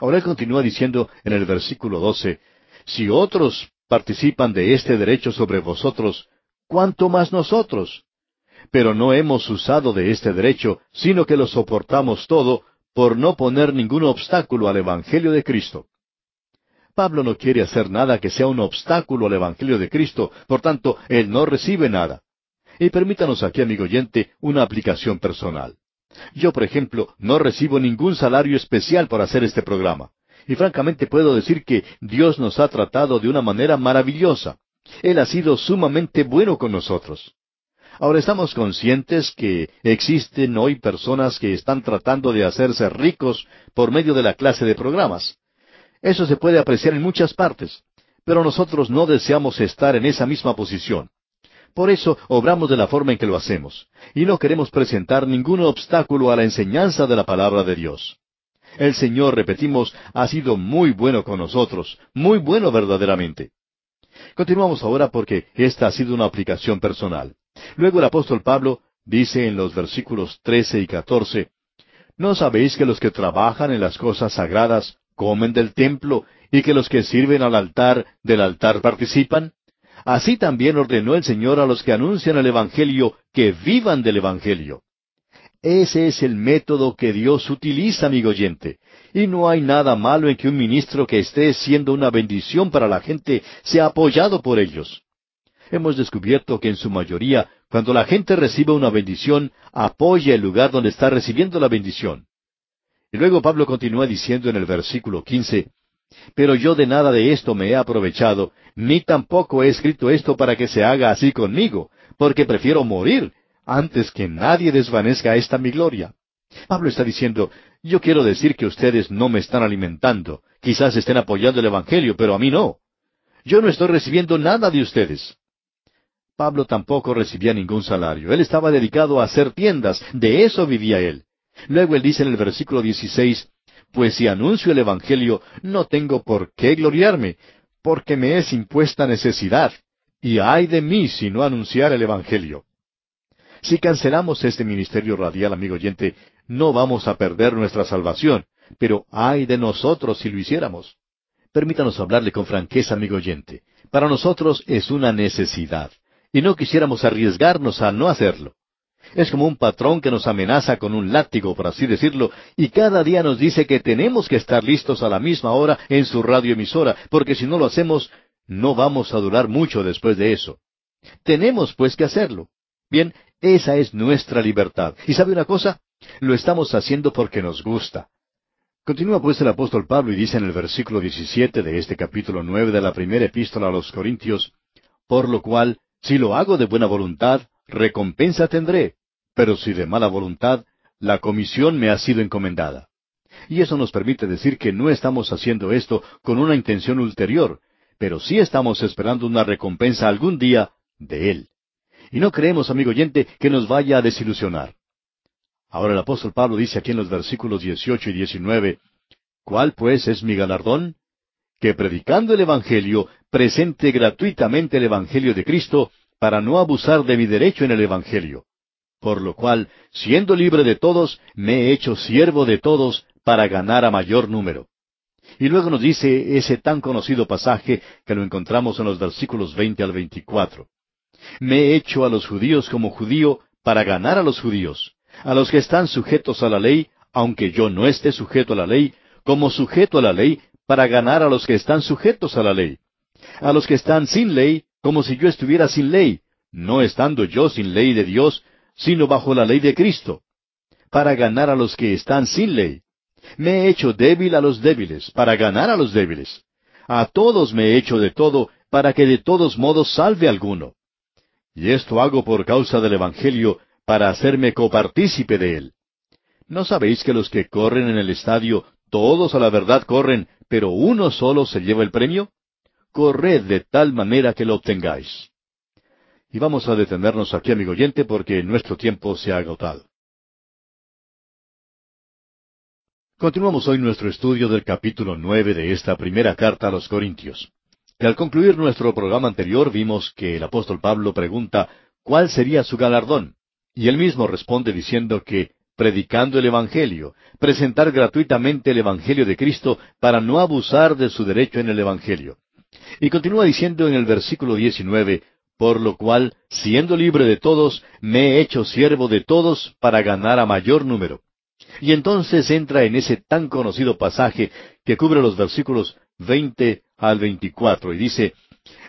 Ahora él continúa diciendo en el versículo 12, si otros participan de este derecho sobre vosotros, ¿cuánto más nosotros? Pero no hemos usado de este derecho, sino que lo soportamos todo, por no poner ningún obstáculo al Evangelio de Cristo. Pablo no quiere hacer nada que sea un obstáculo al Evangelio de Cristo, por tanto, él no recibe nada. Y permítanos aquí, amigo oyente, una aplicación personal. Yo, por ejemplo, no recibo ningún salario especial por hacer este programa. Y francamente puedo decir que Dios nos ha tratado de una manera maravillosa. Él ha sido sumamente bueno con nosotros. Ahora estamos conscientes que existen hoy personas que están tratando de hacerse ricos por medio de la clase de programas. Eso se puede apreciar en muchas partes, pero nosotros no deseamos estar en esa misma posición. Por eso obramos de la forma en que lo hacemos, y no queremos presentar ningún obstáculo a la enseñanza de la palabra de Dios. El Señor, repetimos, ha sido muy bueno con nosotros, muy bueno verdaderamente. Continuamos ahora porque esta ha sido una aplicación personal. Luego el apóstol Pablo dice en los versículos trece y catorce, ¿No sabéis que los que trabajan en las cosas sagradas comen del templo y que los que sirven al altar del altar participan? Así también ordenó el Señor a los que anuncian el Evangelio que vivan del Evangelio. Ese es el método que Dios utiliza, amigo oyente. Y no hay nada malo en que un ministro que esté siendo una bendición para la gente sea apoyado por ellos. Hemos descubierto que en su mayoría, cuando la gente recibe una bendición, apoya el lugar donde está recibiendo la bendición. Y luego Pablo continúa diciendo en el versículo quince, Pero yo de nada de esto me he aprovechado, ni tampoco he escrito esto para que se haga así conmigo, porque prefiero morir antes que nadie desvanezca esta mi gloria. Pablo está diciendo, yo quiero decir que ustedes no me están alimentando, quizás estén apoyando el Evangelio, pero a mí no. Yo no estoy recibiendo nada de ustedes. Pablo tampoco recibía ningún salario. Él estaba dedicado a hacer tiendas, de eso vivía él. Luego él dice en el versículo 16, Pues si anuncio el Evangelio, no tengo por qué gloriarme, porque me es impuesta necesidad, y ay de mí si no anunciar el Evangelio. Si cancelamos este ministerio radial, amigo oyente, no vamos a perder nuestra salvación, pero ay de nosotros si lo hiciéramos. Permítanos hablarle con franqueza, amigo oyente. Para nosotros es una necesidad, y no quisiéramos arriesgarnos a no hacerlo. Es como un patrón que nos amenaza con un látigo, por así decirlo, y cada día nos dice que tenemos que estar listos a la misma hora en su radioemisora, porque si no lo hacemos, no vamos a durar mucho después de eso. Tenemos pues que hacerlo. Bien, esa es nuestra libertad. ¿Y sabe una cosa? Lo estamos haciendo porque nos gusta. Continúa pues el apóstol Pablo y dice en el versículo 17 de este capítulo nueve de la primera epístola a los Corintios, Por lo cual, si lo hago de buena voluntad, recompensa tendré, pero si de mala voluntad, la comisión me ha sido encomendada. Y eso nos permite decir que no estamos haciendo esto con una intención ulterior, pero sí estamos esperando una recompensa algún día de Él. Y no creemos, amigo oyente, que nos vaya a desilusionar. Ahora el apóstol Pablo dice aquí en los versículos 18 y 19, ¿Cuál pues es mi galardón? Que predicando el Evangelio, presente gratuitamente el Evangelio de Cristo, para no abusar de mi derecho en el Evangelio. Por lo cual, siendo libre de todos, me he hecho siervo de todos, para ganar a mayor número. Y luego nos dice ese tan conocido pasaje que lo encontramos en los versículos 20 al 24. Me he hecho a los judíos como judío para ganar a los judíos, a los que están sujetos a la ley, aunque yo no esté sujeto a la ley, como sujeto a la ley, para ganar a los que están sujetos a la ley, a los que están sin ley, como si yo estuviera sin ley, no estando yo sin ley de Dios, sino bajo la ley de Cristo, para ganar a los que están sin ley. Me he hecho débil a los débiles, para ganar a los débiles. A todos me he hecho de todo, para que de todos modos salve alguno. Y esto hago por causa del Evangelio, para hacerme copartícipe de él. ¿No sabéis que los que corren en el estadio, todos a la verdad corren, pero uno solo se lleva el premio? Corred de tal manera que lo obtengáis. Y vamos a detenernos aquí, amigo oyente, porque nuestro tiempo se ha agotado. Continuamos hoy nuestro estudio del capítulo nueve de esta primera carta a los Corintios. Y al concluir nuestro programa anterior vimos que el apóstol Pablo pregunta cuál sería su galardón. Y él mismo responde diciendo que, predicando el Evangelio, presentar gratuitamente el Evangelio de Cristo para no abusar de su derecho en el Evangelio. Y continúa diciendo en el versículo 19, por lo cual, siendo libre de todos, me he hecho siervo de todos para ganar a mayor número. Y entonces entra en ese tan conocido pasaje que cubre los versículos 20 al 24 y dice,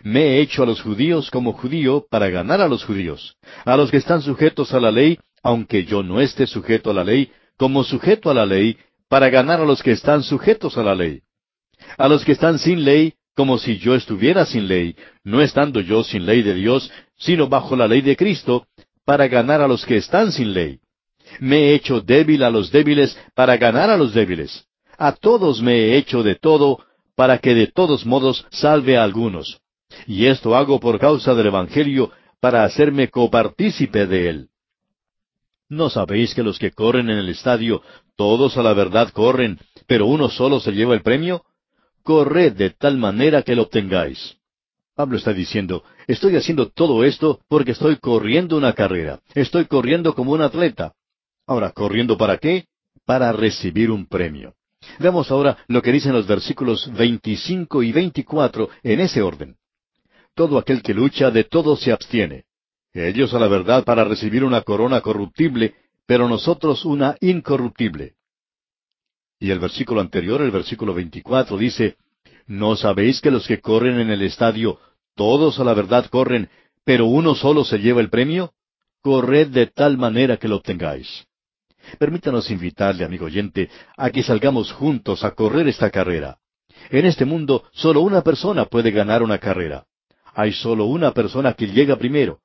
Me he hecho a los judíos como judío para ganar a los judíos, a los que están sujetos a la ley, aunque yo no esté sujeto a la ley, como sujeto a la ley, para ganar a los que están sujetos a la ley. A los que están sin ley, como si yo estuviera sin ley, no estando yo sin ley de Dios, sino bajo la ley de Cristo, para ganar a los que están sin ley. Me he hecho débil a los débiles para ganar a los débiles. A todos me he hecho de todo para que de todos modos salve a algunos. Y esto hago por causa del Evangelio, para hacerme copartícipe de él. ¿No sabéis que los que corren en el estadio, todos a la verdad corren, pero uno solo se lleva el premio? Corred de tal manera que lo obtengáis. Pablo está diciendo, estoy haciendo todo esto porque estoy corriendo una carrera, estoy corriendo como un atleta. Ahora, ¿corriendo para qué? Para recibir un premio. Veamos ahora lo que dicen los versículos 25 y 24 en ese orden. Todo aquel que lucha de todo se abstiene. Ellos a la verdad para recibir una corona corruptible, pero nosotros una incorruptible. Y el versículo anterior, el versículo 24, dice, ¿No sabéis que los que corren en el estadio, todos a la verdad corren, pero uno solo se lleva el premio? Corred de tal manera que lo obtengáis. Permítanos invitarle, amigo oyente, a que salgamos juntos a correr esta carrera. En este mundo solo una persona puede ganar una carrera. Hay solo una persona que llega primero,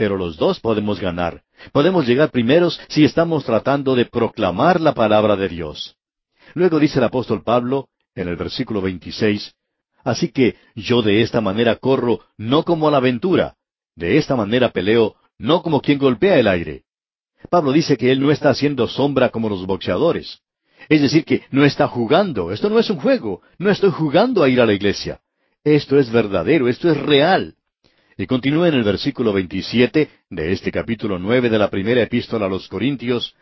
pero los dos podemos ganar. Podemos llegar primeros si estamos tratando de proclamar la palabra de Dios. Luego dice el apóstol Pablo, en el versículo 26, Así que yo de esta manera corro no como a la aventura, de esta manera peleo no como quien golpea el aire. Pablo dice que él no está haciendo sombra como los boxeadores. Es decir, que no está jugando. Esto no es un juego. No estoy jugando a ir a la iglesia. Esto es verdadero, esto es real. Y continúa en el versículo 27 de este capítulo 9 de la primera epístola a los Corintios,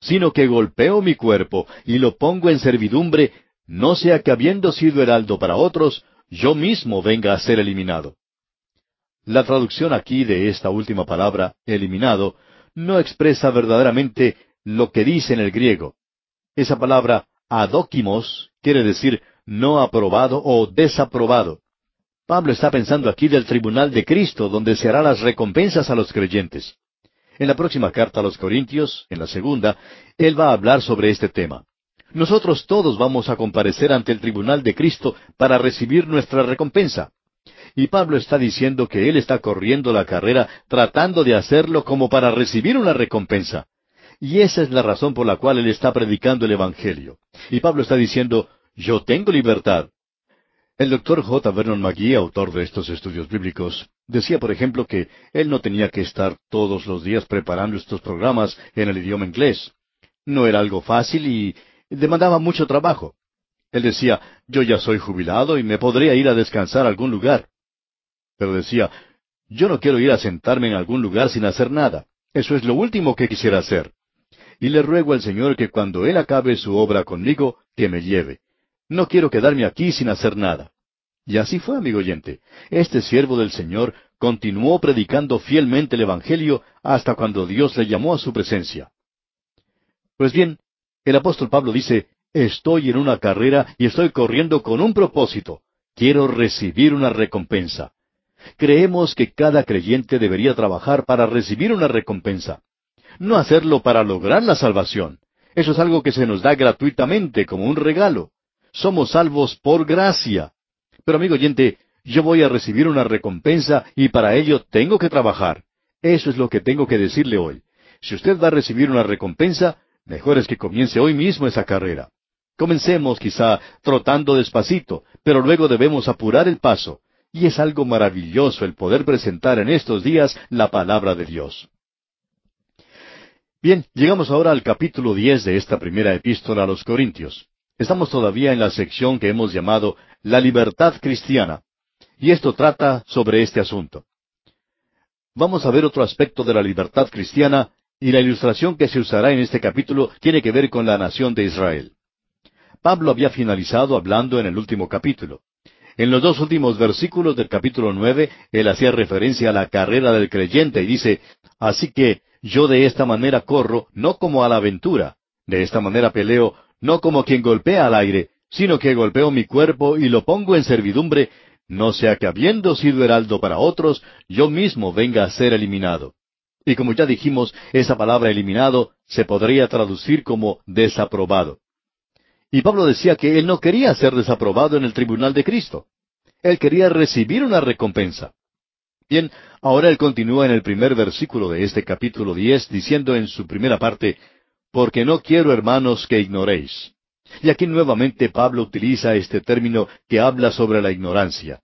sino que golpeo mi cuerpo y lo pongo en servidumbre, no sea que habiendo sido heraldo para otros, yo mismo venga a ser eliminado. La traducción aquí de esta última palabra, eliminado, no expresa verdaderamente lo que dice en el griego. Esa palabra adóquimos quiere decir no aprobado o desaprobado. Pablo está pensando aquí del tribunal de Cristo, donde se hará las recompensas a los creyentes. En la próxima carta a los Corintios, en la segunda, él va a hablar sobre este tema. Nosotros todos vamos a comparecer ante el tribunal de Cristo para recibir nuestra recompensa. Y Pablo está diciendo que él está corriendo la carrera tratando de hacerlo como para recibir una recompensa. Y esa es la razón por la cual él está predicando el Evangelio. Y Pablo está diciendo, yo tengo libertad. El doctor J. Vernon McGee, autor de estos estudios bíblicos, decía, por ejemplo, que él no tenía que estar todos los días preparando estos programas en el idioma inglés. No era algo fácil y demandaba mucho trabajo. Él decía, yo ya soy jubilado y me podría ir a descansar a algún lugar. Pero decía, yo no quiero ir a sentarme en algún lugar sin hacer nada. Eso es lo último que quisiera hacer. Y le ruego al Señor que cuando Él acabe su obra conmigo, que me lleve. No quiero quedarme aquí sin hacer nada. Y así fue, amigo oyente. Este siervo del Señor continuó predicando fielmente el Evangelio hasta cuando Dios le llamó a su presencia. Pues bien, el apóstol Pablo dice, estoy en una carrera y estoy corriendo con un propósito. Quiero recibir una recompensa. Creemos que cada creyente debería trabajar para recibir una recompensa, no hacerlo para lograr la salvación. Eso es algo que se nos da gratuitamente como un regalo. Somos salvos por gracia. Pero amigo oyente, yo voy a recibir una recompensa y para ello tengo que trabajar. Eso es lo que tengo que decirle hoy. Si usted va a recibir una recompensa, mejor es que comience hoy mismo esa carrera. Comencemos quizá trotando despacito, pero luego debemos apurar el paso. Y es algo maravilloso el poder presentar en estos días la palabra de Dios. Bien, llegamos ahora al capítulo diez de esta primera epístola a los Corintios. Estamos todavía en la sección que hemos llamado La libertad cristiana. Y esto trata sobre este asunto. Vamos a ver otro aspecto de la libertad cristiana y la ilustración que se usará en este capítulo tiene que ver con la nación de Israel. Pablo había finalizado hablando en el último capítulo. En los dos últimos versículos del capítulo nueve, él hacía referencia a la carrera del creyente y dice, Así que yo de esta manera corro, no como a la aventura, de esta manera peleo, no como quien golpea al aire, sino que golpeo mi cuerpo y lo pongo en servidumbre, no sea que habiendo sido heraldo para otros, yo mismo venga a ser eliminado. Y como ya dijimos, esa palabra eliminado se podría traducir como desaprobado. Y Pablo decía que él no quería ser desaprobado en el tribunal de Cristo. Él quería recibir una recompensa. Bien, ahora él continúa en el primer versículo de este capítulo diez, diciendo en su primera parte, Porque no quiero, hermanos, que ignoréis. Y aquí nuevamente Pablo utiliza este término que habla sobre la ignorancia.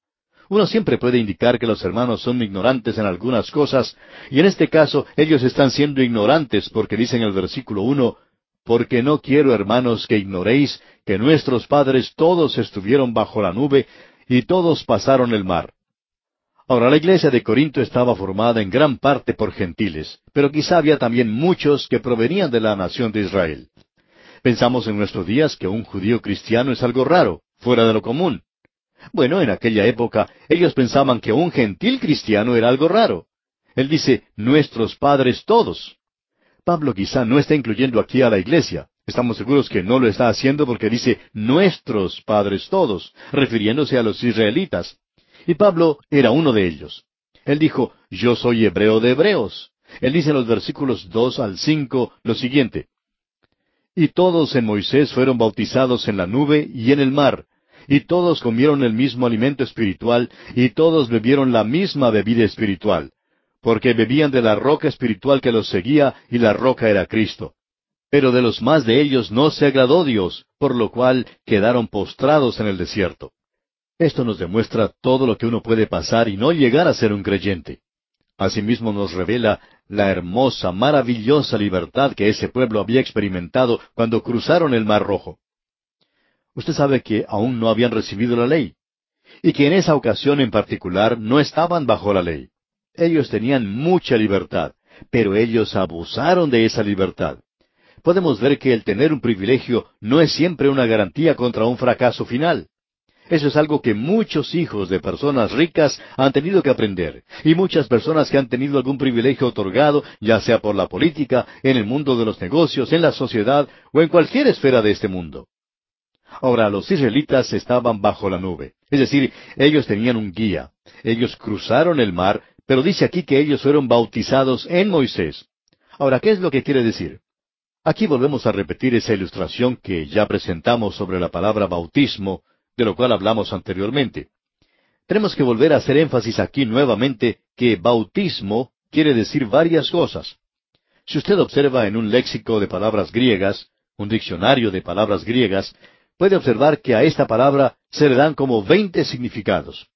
Uno siempre puede indicar que los hermanos son ignorantes en algunas cosas, y en este caso ellos están siendo ignorantes porque dice en el versículo uno, porque no quiero, hermanos, que ignoréis que nuestros padres todos estuvieron bajo la nube y todos pasaron el mar. Ahora, la iglesia de Corinto estaba formada en gran parte por gentiles, pero quizá había también muchos que provenían de la nación de Israel. Pensamos en nuestros días que un judío cristiano es algo raro, fuera de lo común. Bueno, en aquella época ellos pensaban que un gentil cristiano era algo raro. Él dice, nuestros padres todos. Pablo quizá no está incluyendo aquí a la iglesia. Estamos seguros que no lo está haciendo porque dice nuestros padres todos, refiriéndose a los israelitas. Y Pablo era uno de ellos. Él dijo, yo soy hebreo de hebreos. Él dice en los versículos dos al cinco lo siguiente. Y todos en Moisés fueron bautizados en la nube y en el mar, y todos comieron el mismo alimento espiritual, y todos bebieron la misma bebida espiritual, porque bebían de la roca espiritual que los seguía, y la roca era Cristo. Pero de los más de ellos no se agradó Dios, por lo cual quedaron postrados en el desierto. Esto nos demuestra todo lo que uno puede pasar y no llegar a ser un creyente. Asimismo nos revela la hermosa, maravillosa libertad que ese pueblo había experimentado cuando cruzaron el Mar Rojo. Usted sabe que aún no habían recibido la ley, y que en esa ocasión en particular no estaban bajo la ley. Ellos tenían mucha libertad, pero ellos abusaron de esa libertad podemos ver que el tener un privilegio no es siempre una garantía contra un fracaso final. Eso es algo que muchos hijos de personas ricas han tenido que aprender, y muchas personas que han tenido algún privilegio otorgado, ya sea por la política, en el mundo de los negocios, en la sociedad o en cualquier esfera de este mundo. Ahora, los israelitas estaban bajo la nube, es decir, ellos tenían un guía. Ellos cruzaron el mar, pero dice aquí que ellos fueron bautizados en Moisés. Ahora, ¿qué es lo que quiere decir? Aquí volvemos a repetir esa ilustración que ya presentamos sobre la palabra bautismo, de lo cual hablamos anteriormente. Tenemos que volver a hacer énfasis aquí nuevamente que bautismo quiere decir varias cosas. Si usted observa en un léxico de palabras griegas, un diccionario de palabras griegas, puede observar que a esta palabra se le dan como veinte significados.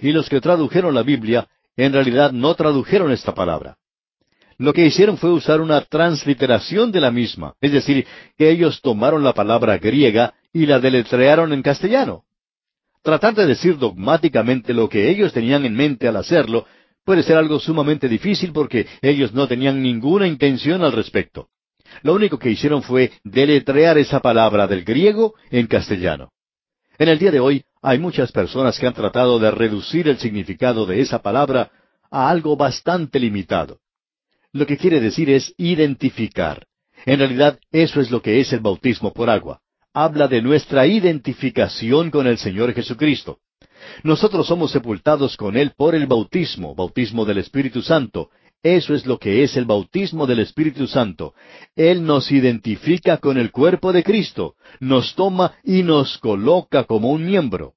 Y los que tradujeron la Biblia en realidad no tradujeron esta palabra lo que hicieron fue usar una transliteración de la misma, es decir, que ellos tomaron la palabra griega y la deletrearon en castellano. Tratar de decir dogmáticamente lo que ellos tenían en mente al hacerlo puede ser algo sumamente difícil porque ellos no tenían ninguna intención al respecto. Lo único que hicieron fue deletrear esa palabra del griego en castellano. En el día de hoy hay muchas personas que han tratado de reducir el significado de esa palabra a algo bastante limitado. Lo que quiere decir es identificar. En realidad, eso es lo que es el bautismo por agua. Habla de nuestra identificación con el Señor Jesucristo. Nosotros somos sepultados con Él por el bautismo, bautismo del Espíritu Santo. Eso es lo que es el bautismo del Espíritu Santo. Él nos identifica con el cuerpo de Cristo, nos toma y nos coloca como un miembro.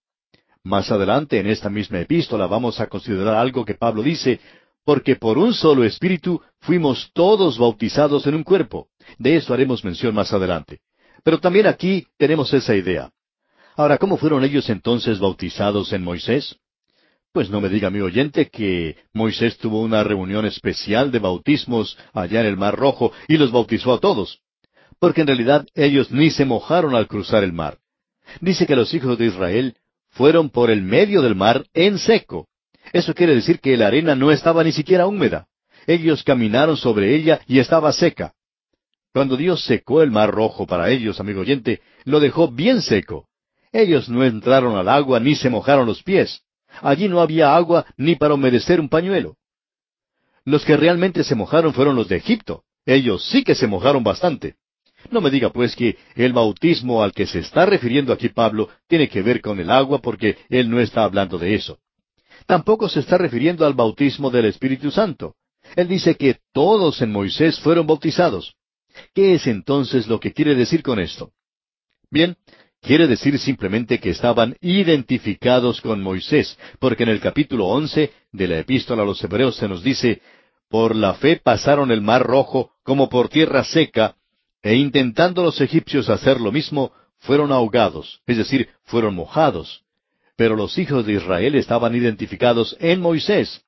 Más adelante en esta misma epístola vamos a considerar algo que Pablo dice, porque por un solo espíritu fuimos todos bautizados en un cuerpo. De eso haremos mención más adelante. Pero también aquí tenemos esa idea. Ahora, ¿cómo fueron ellos entonces bautizados en Moisés? Pues no me diga mi oyente que Moisés tuvo una reunión especial de bautismos allá en el Mar Rojo y los bautizó a todos. Porque en realidad ellos ni se mojaron al cruzar el mar. Dice que los hijos de Israel fueron por el medio del mar en seco. Eso quiere decir que la arena no estaba ni siquiera húmeda. Ellos caminaron sobre ella y estaba seca. Cuando Dios secó el mar rojo para ellos, amigo oyente, lo dejó bien seco. Ellos no entraron al agua ni se mojaron los pies. Allí no había agua ni para humedecer un pañuelo. Los que realmente se mojaron fueron los de Egipto. Ellos sí que se mojaron bastante. No me diga pues que el bautismo al que se está refiriendo aquí Pablo tiene que ver con el agua porque él no está hablando de eso. Tampoco se está refiriendo al bautismo del Espíritu Santo. Él dice que todos en Moisés fueron bautizados. ¿Qué es entonces lo que quiere decir con esto? Bien, quiere decir simplemente que estaban identificados con Moisés, porque en el capítulo once de la epístola a los Hebreos se nos dice, por la fe pasaron el mar rojo como por tierra seca, e intentando los egipcios hacer lo mismo, fueron ahogados, es decir, fueron mojados. pero los hijos de Israel estaban identificados en Moisés.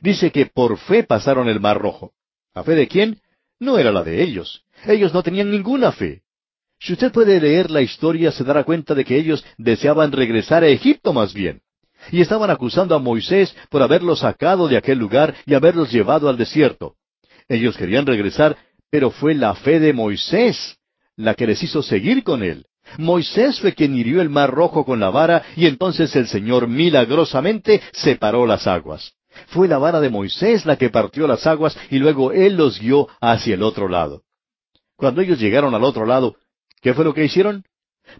Dice que por fe pasaron el mar rojo. ¿A fe de quién? No era la de ellos. Ellos no tenían ninguna fe. Si usted puede leer la historia, se dará cuenta de que ellos deseaban regresar a Egipto más bien. Y estaban acusando a Moisés por haberlos sacado de aquel lugar y haberlos llevado al desierto. Ellos querían regresar, pero fue la fe de Moisés la que les hizo seguir con él. Moisés fue quien hirió el mar rojo con la vara y entonces el Señor milagrosamente separó las aguas. Fue la vara de Moisés la que partió las aguas y luego él los guió hacia el otro lado. Cuando ellos llegaron al otro lado, ¿Qué fue lo que hicieron?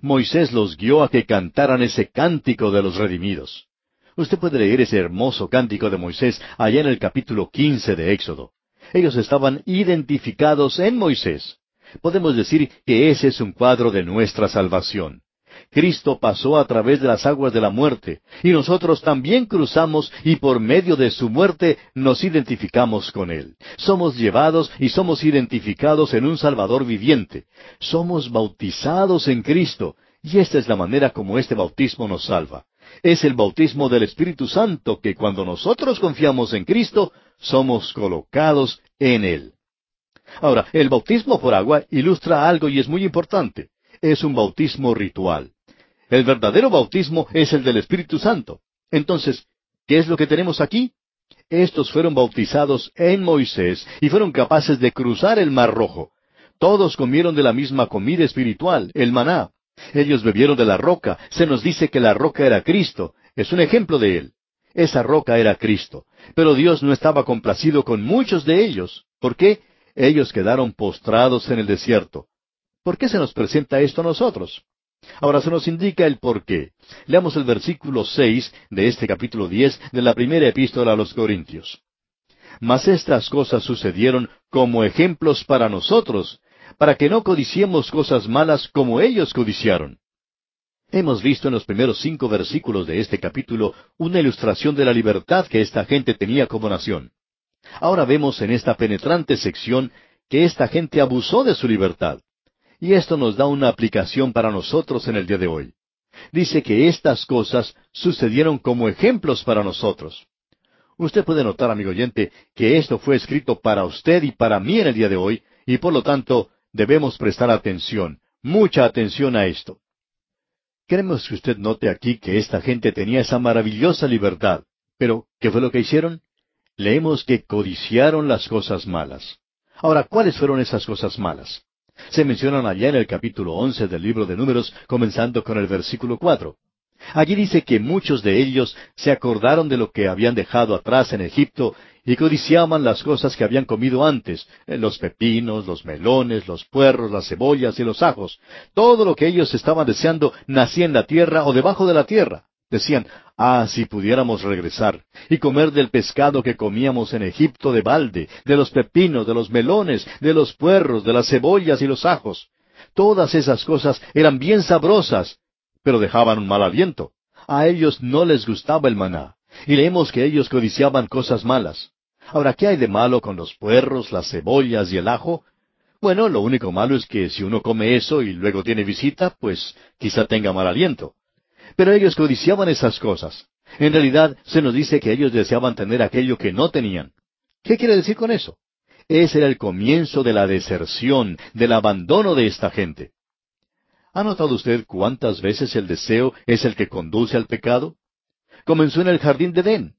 Moisés los guió a que cantaran ese cántico de los redimidos. Usted puede leer ese hermoso cántico de Moisés allá en el capítulo quince de Éxodo. Ellos estaban identificados en Moisés. Podemos decir que ese es un cuadro de nuestra salvación. Cristo pasó a través de las aguas de la muerte, y nosotros también cruzamos y por medio de su muerte nos identificamos con Él. Somos llevados y somos identificados en un Salvador viviente. Somos bautizados en Cristo, y esta es la manera como este bautismo nos salva. Es el bautismo del Espíritu Santo que cuando nosotros confiamos en Cristo, somos colocados en Él. Ahora, el bautismo por agua ilustra algo y es muy importante. Es un bautismo ritual. El verdadero bautismo es el del Espíritu Santo. Entonces, ¿qué es lo que tenemos aquí? Estos fueron bautizados en Moisés y fueron capaces de cruzar el Mar Rojo. Todos comieron de la misma comida espiritual, el maná. Ellos bebieron de la roca. Se nos dice que la roca era Cristo. Es un ejemplo de él. Esa roca era Cristo. Pero Dios no estaba complacido con muchos de ellos. ¿Por qué? Ellos quedaron postrados en el desierto. ¿Por qué se nos presenta esto a nosotros? Ahora se nos indica el por qué. Leamos el versículo seis de este capítulo diez de la primera epístola a los Corintios. Mas estas cosas sucedieron como ejemplos para nosotros, para que no codiciemos cosas malas como ellos codiciaron. Hemos visto en los primeros cinco versículos de este capítulo una ilustración de la libertad que esta gente tenía como nación. Ahora vemos en esta penetrante sección que esta gente abusó de su libertad. Y esto nos da una aplicación para nosotros en el día de hoy. Dice que estas cosas sucedieron como ejemplos para nosotros. Usted puede notar, amigo oyente, que esto fue escrito para usted y para mí en el día de hoy, y por lo tanto debemos prestar atención, mucha atención a esto. Queremos que usted note aquí que esta gente tenía esa maravillosa libertad. Pero, ¿qué fue lo que hicieron? Leemos que codiciaron las cosas malas. Ahora, ¿cuáles fueron esas cosas malas? Se mencionan allá en el capítulo once del libro de Números, comenzando con el versículo cuatro. Allí dice que muchos de ellos se acordaron de lo que habían dejado atrás en Egipto y codiciaban las cosas que habían comido antes, eh, los pepinos, los melones, los puerros, las cebollas y los ajos. Todo lo que ellos estaban deseando nacía en la tierra o debajo de la tierra. Decían, ah, si pudiéramos regresar y comer del pescado que comíamos en Egipto de balde, de los pepinos, de los melones, de los puerros, de las cebollas y los ajos. Todas esas cosas eran bien sabrosas, pero dejaban un mal aliento. A ellos no les gustaba el maná, y leemos que ellos codiciaban cosas malas. Ahora, ¿qué hay de malo con los puerros, las cebollas y el ajo? Bueno, lo único malo es que si uno come eso y luego tiene visita, pues quizá tenga mal aliento. Pero ellos codiciaban esas cosas. En realidad se nos dice que ellos deseaban tener aquello que no tenían. ¿Qué quiere decir con eso? Ese era el comienzo de la deserción, del abandono de esta gente. ¿Ha notado usted cuántas veces el deseo es el que conduce al pecado? Comenzó en el jardín de Edén.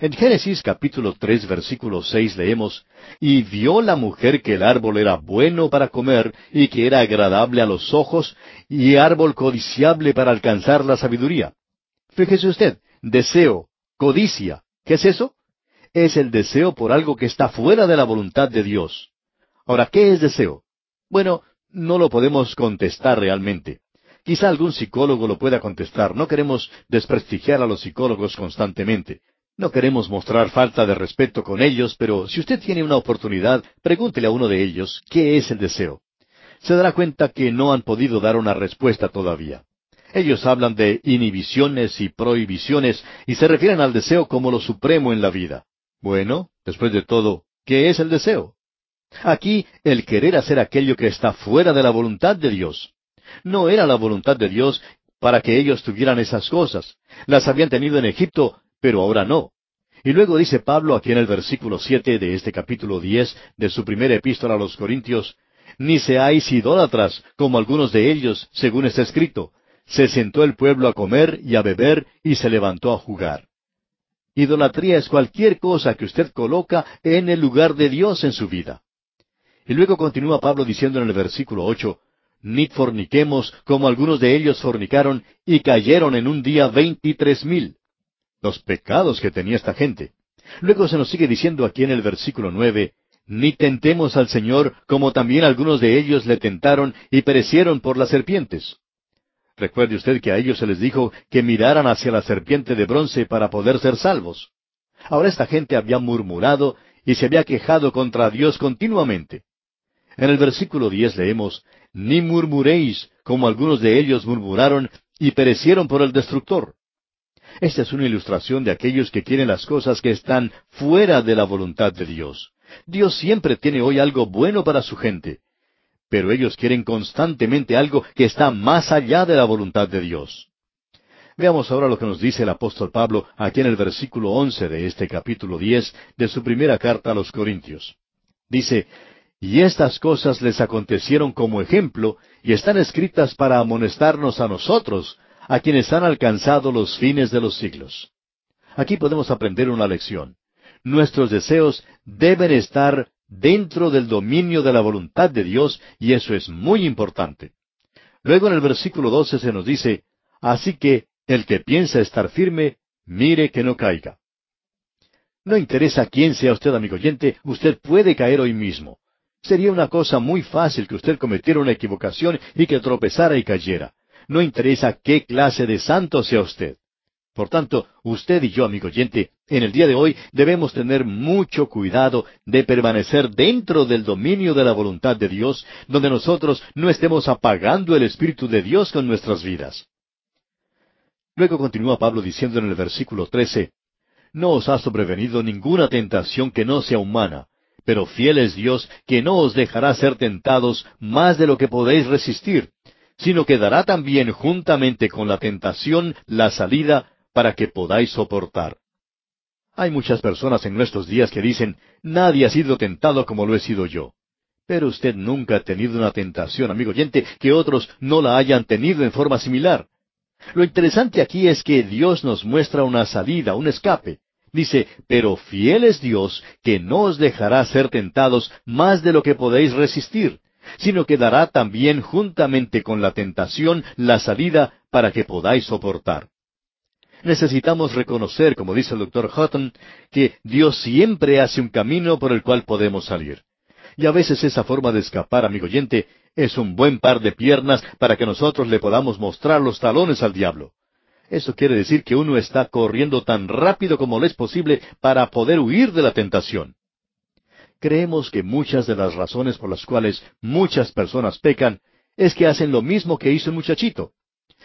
En Génesis capítulo tres versículo seis leemos, Y vio la mujer que el árbol era bueno para comer, y que era agradable a los ojos, y árbol codiciable para alcanzar la sabiduría. Fíjese usted, deseo, codicia. ¿Qué es eso? Es el deseo por algo que está fuera de la voluntad de Dios. Ahora, ¿qué es deseo? Bueno, no lo podemos contestar realmente. Quizá algún psicólogo lo pueda contestar. No queremos desprestigiar a los psicólogos constantemente. No queremos mostrar falta de respeto con ellos, pero si usted tiene una oportunidad, pregúntele a uno de ellos qué es el deseo. Se dará cuenta que no han podido dar una respuesta todavía. Ellos hablan de inhibiciones y prohibiciones y se refieren al deseo como lo supremo en la vida. Bueno, después de todo, ¿qué es el deseo? Aquí el querer hacer aquello que está fuera de la voluntad de Dios. No era la voluntad de Dios para que ellos tuvieran esas cosas. Las habían tenido en Egipto, pero ahora no. Y luego dice Pablo aquí en el versículo siete de este capítulo diez de su primera epístola a los Corintios, ni seáis idólatras, como algunos de ellos, según está escrito. Se sentó el pueblo a comer y a beber y se levantó a jugar. Idolatría es cualquier cosa que usted coloca en el lugar de Dios en su vida. Y luego continúa Pablo diciendo en el versículo ocho, ni forniquemos como algunos de ellos fornicaron y cayeron en un día veintitrés mil. Los pecados que tenía esta gente. Luego se nos sigue diciendo aquí en el versículo nueve, ni tentemos al Señor como también algunos de ellos le tentaron y perecieron por las serpientes. Recuerde usted que a ellos se les dijo que miraran hacia la serpiente de bronce para poder ser salvos. Ahora esta gente había murmurado y se había quejado contra Dios continuamente. En el versículo diez leemos, Ni murmuréis, como algunos de ellos murmuraron y perecieron por el destructor. Esta es una ilustración de aquellos que quieren las cosas que están fuera de la voluntad de Dios. Dios siempre tiene hoy algo bueno para su gente, pero ellos quieren constantemente algo que está más allá de la voluntad de Dios. Veamos ahora lo que nos dice el apóstol Pablo aquí en el versículo once de este capítulo diez de su primera carta a los Corintios. Dice, y estas cosas les acontecieron como ejemplo y están escritas para amonestarnos a nosotros, a quienes han alcanzado los fines de los siglos. Aquí podemos aprender una lección. Nuestros deseos deben estar dentro del dominio de la voluntad de Dios y eso es muy importante. Luego en el versículo 12 se nos dice, Así que el que piensa estar firme, mire que no caiga. No interesa quién sea usted, amigo oyente, usted puede caer hoy mismo. Sería una cosa muy fácil que usted cometiera una equivocación y que tropezara y cayera. No interesa qué clase de santo sea usted. Por tanto, usted y yo, amigo oyente, en el día de hoy debemos tener mucho cuidado de permanecer dentro del dominio de la voluntad de Dios, donde nosotros no estemos apagando el Espíritu de Dios con nuestras vidas. Luego continúa Pablo diciendo en el versículo 13, No os ha sobrevenido ninguna tentación que no sea humana, pero fiel es Dios que no os dejará ser tentados más de lo que podéis resistir, sino que dará también juntamente con la tentación la salida para que podáis soportar. Hay muchas personas en nuestros días que dicen, nadie ha sido tentado como lo he sido yo. Pero usted nunca ha tenido una tentación, amigo oyente, que otros no la hayan tenido en forma similar. Lo interesante aquí es que Dios nos muestra una salida, un escape. Dice, pero fiel es Dios que no os dejará ser tentados más de lo que podéis resistir, sino que dará también juntamente con la tentación la salida para que podáis soportar. Necesitamos reconocer, como dice el doctor Hutton, que Dios siempre hace un camino por el cual podemos salir. Y a veces esa forma de escapar, amigo oyente, es un buen par de piernas para que nosotros le podamos mostrar los talones al diablo. Eso quiere decir que uno está corriendo tan rápido como le es posible para poder huir de la tentación. Creemos que muchas de las razones por las cuales muchas personas pecan es que hacen lo mismo que hizo el muchachito.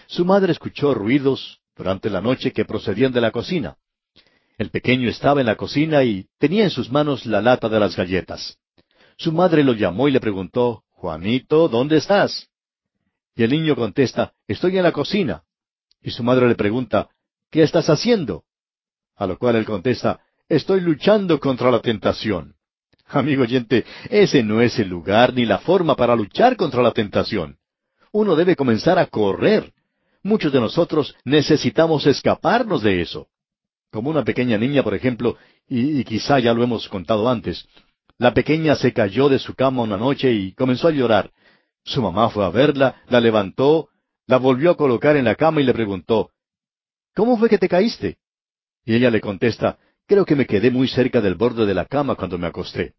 Su madre escuchó ruidos durante la noche que procedían de la cocina. El pequeño estaba en la cocina y tenía en sus manos la lata de las galletas. Su madre lo llamó y le preguntó, Juanito, ¿dónde estás? Y el niño contesta, Estoy en la cocina. Y su madre le pregunta, ¿qué estás haciendo? A lo cual él contesta, estoy luchando contra la tentación. Amigo oyente, ese no es el lugar ni la forma para luchar contra la tentación. Uno debe comenzar a correr. Muchos de nosotros necesitamos escaparnos de eso. Como una pequeña niña, por ejemplo, y, y, quizá ya lo hemos contado antes, la pequeña se cayó de su cama una noche y comenzó a llorar. Su mamá fue a verla, la levantó, la volvió a colocar en la cama y le preguntó, ¿Cómo fue que te caíste? Y ella le contesta, creo que me quedé muy cerca del borde de la cama cuando me acosté.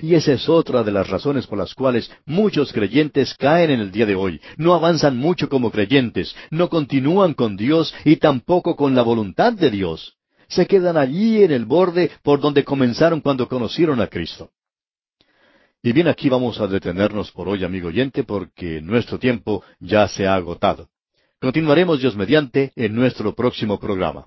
Y esa es otra de las razones por las cuales muchos creyentes caen en el día de hoy. No avanzan mucho como creyentes, no continúan con Dios y tampoco con la voluntad de Dios. Se quedan allí en el borde por donde comenzaron cuando conocieron a Cristo. Y bien, aquí vamos a detenernos por hoy, amigo oyente, porque nuestro tiempo ya se ha agotado. Continuaremos, Dios mediante, en nuestro próximo programa.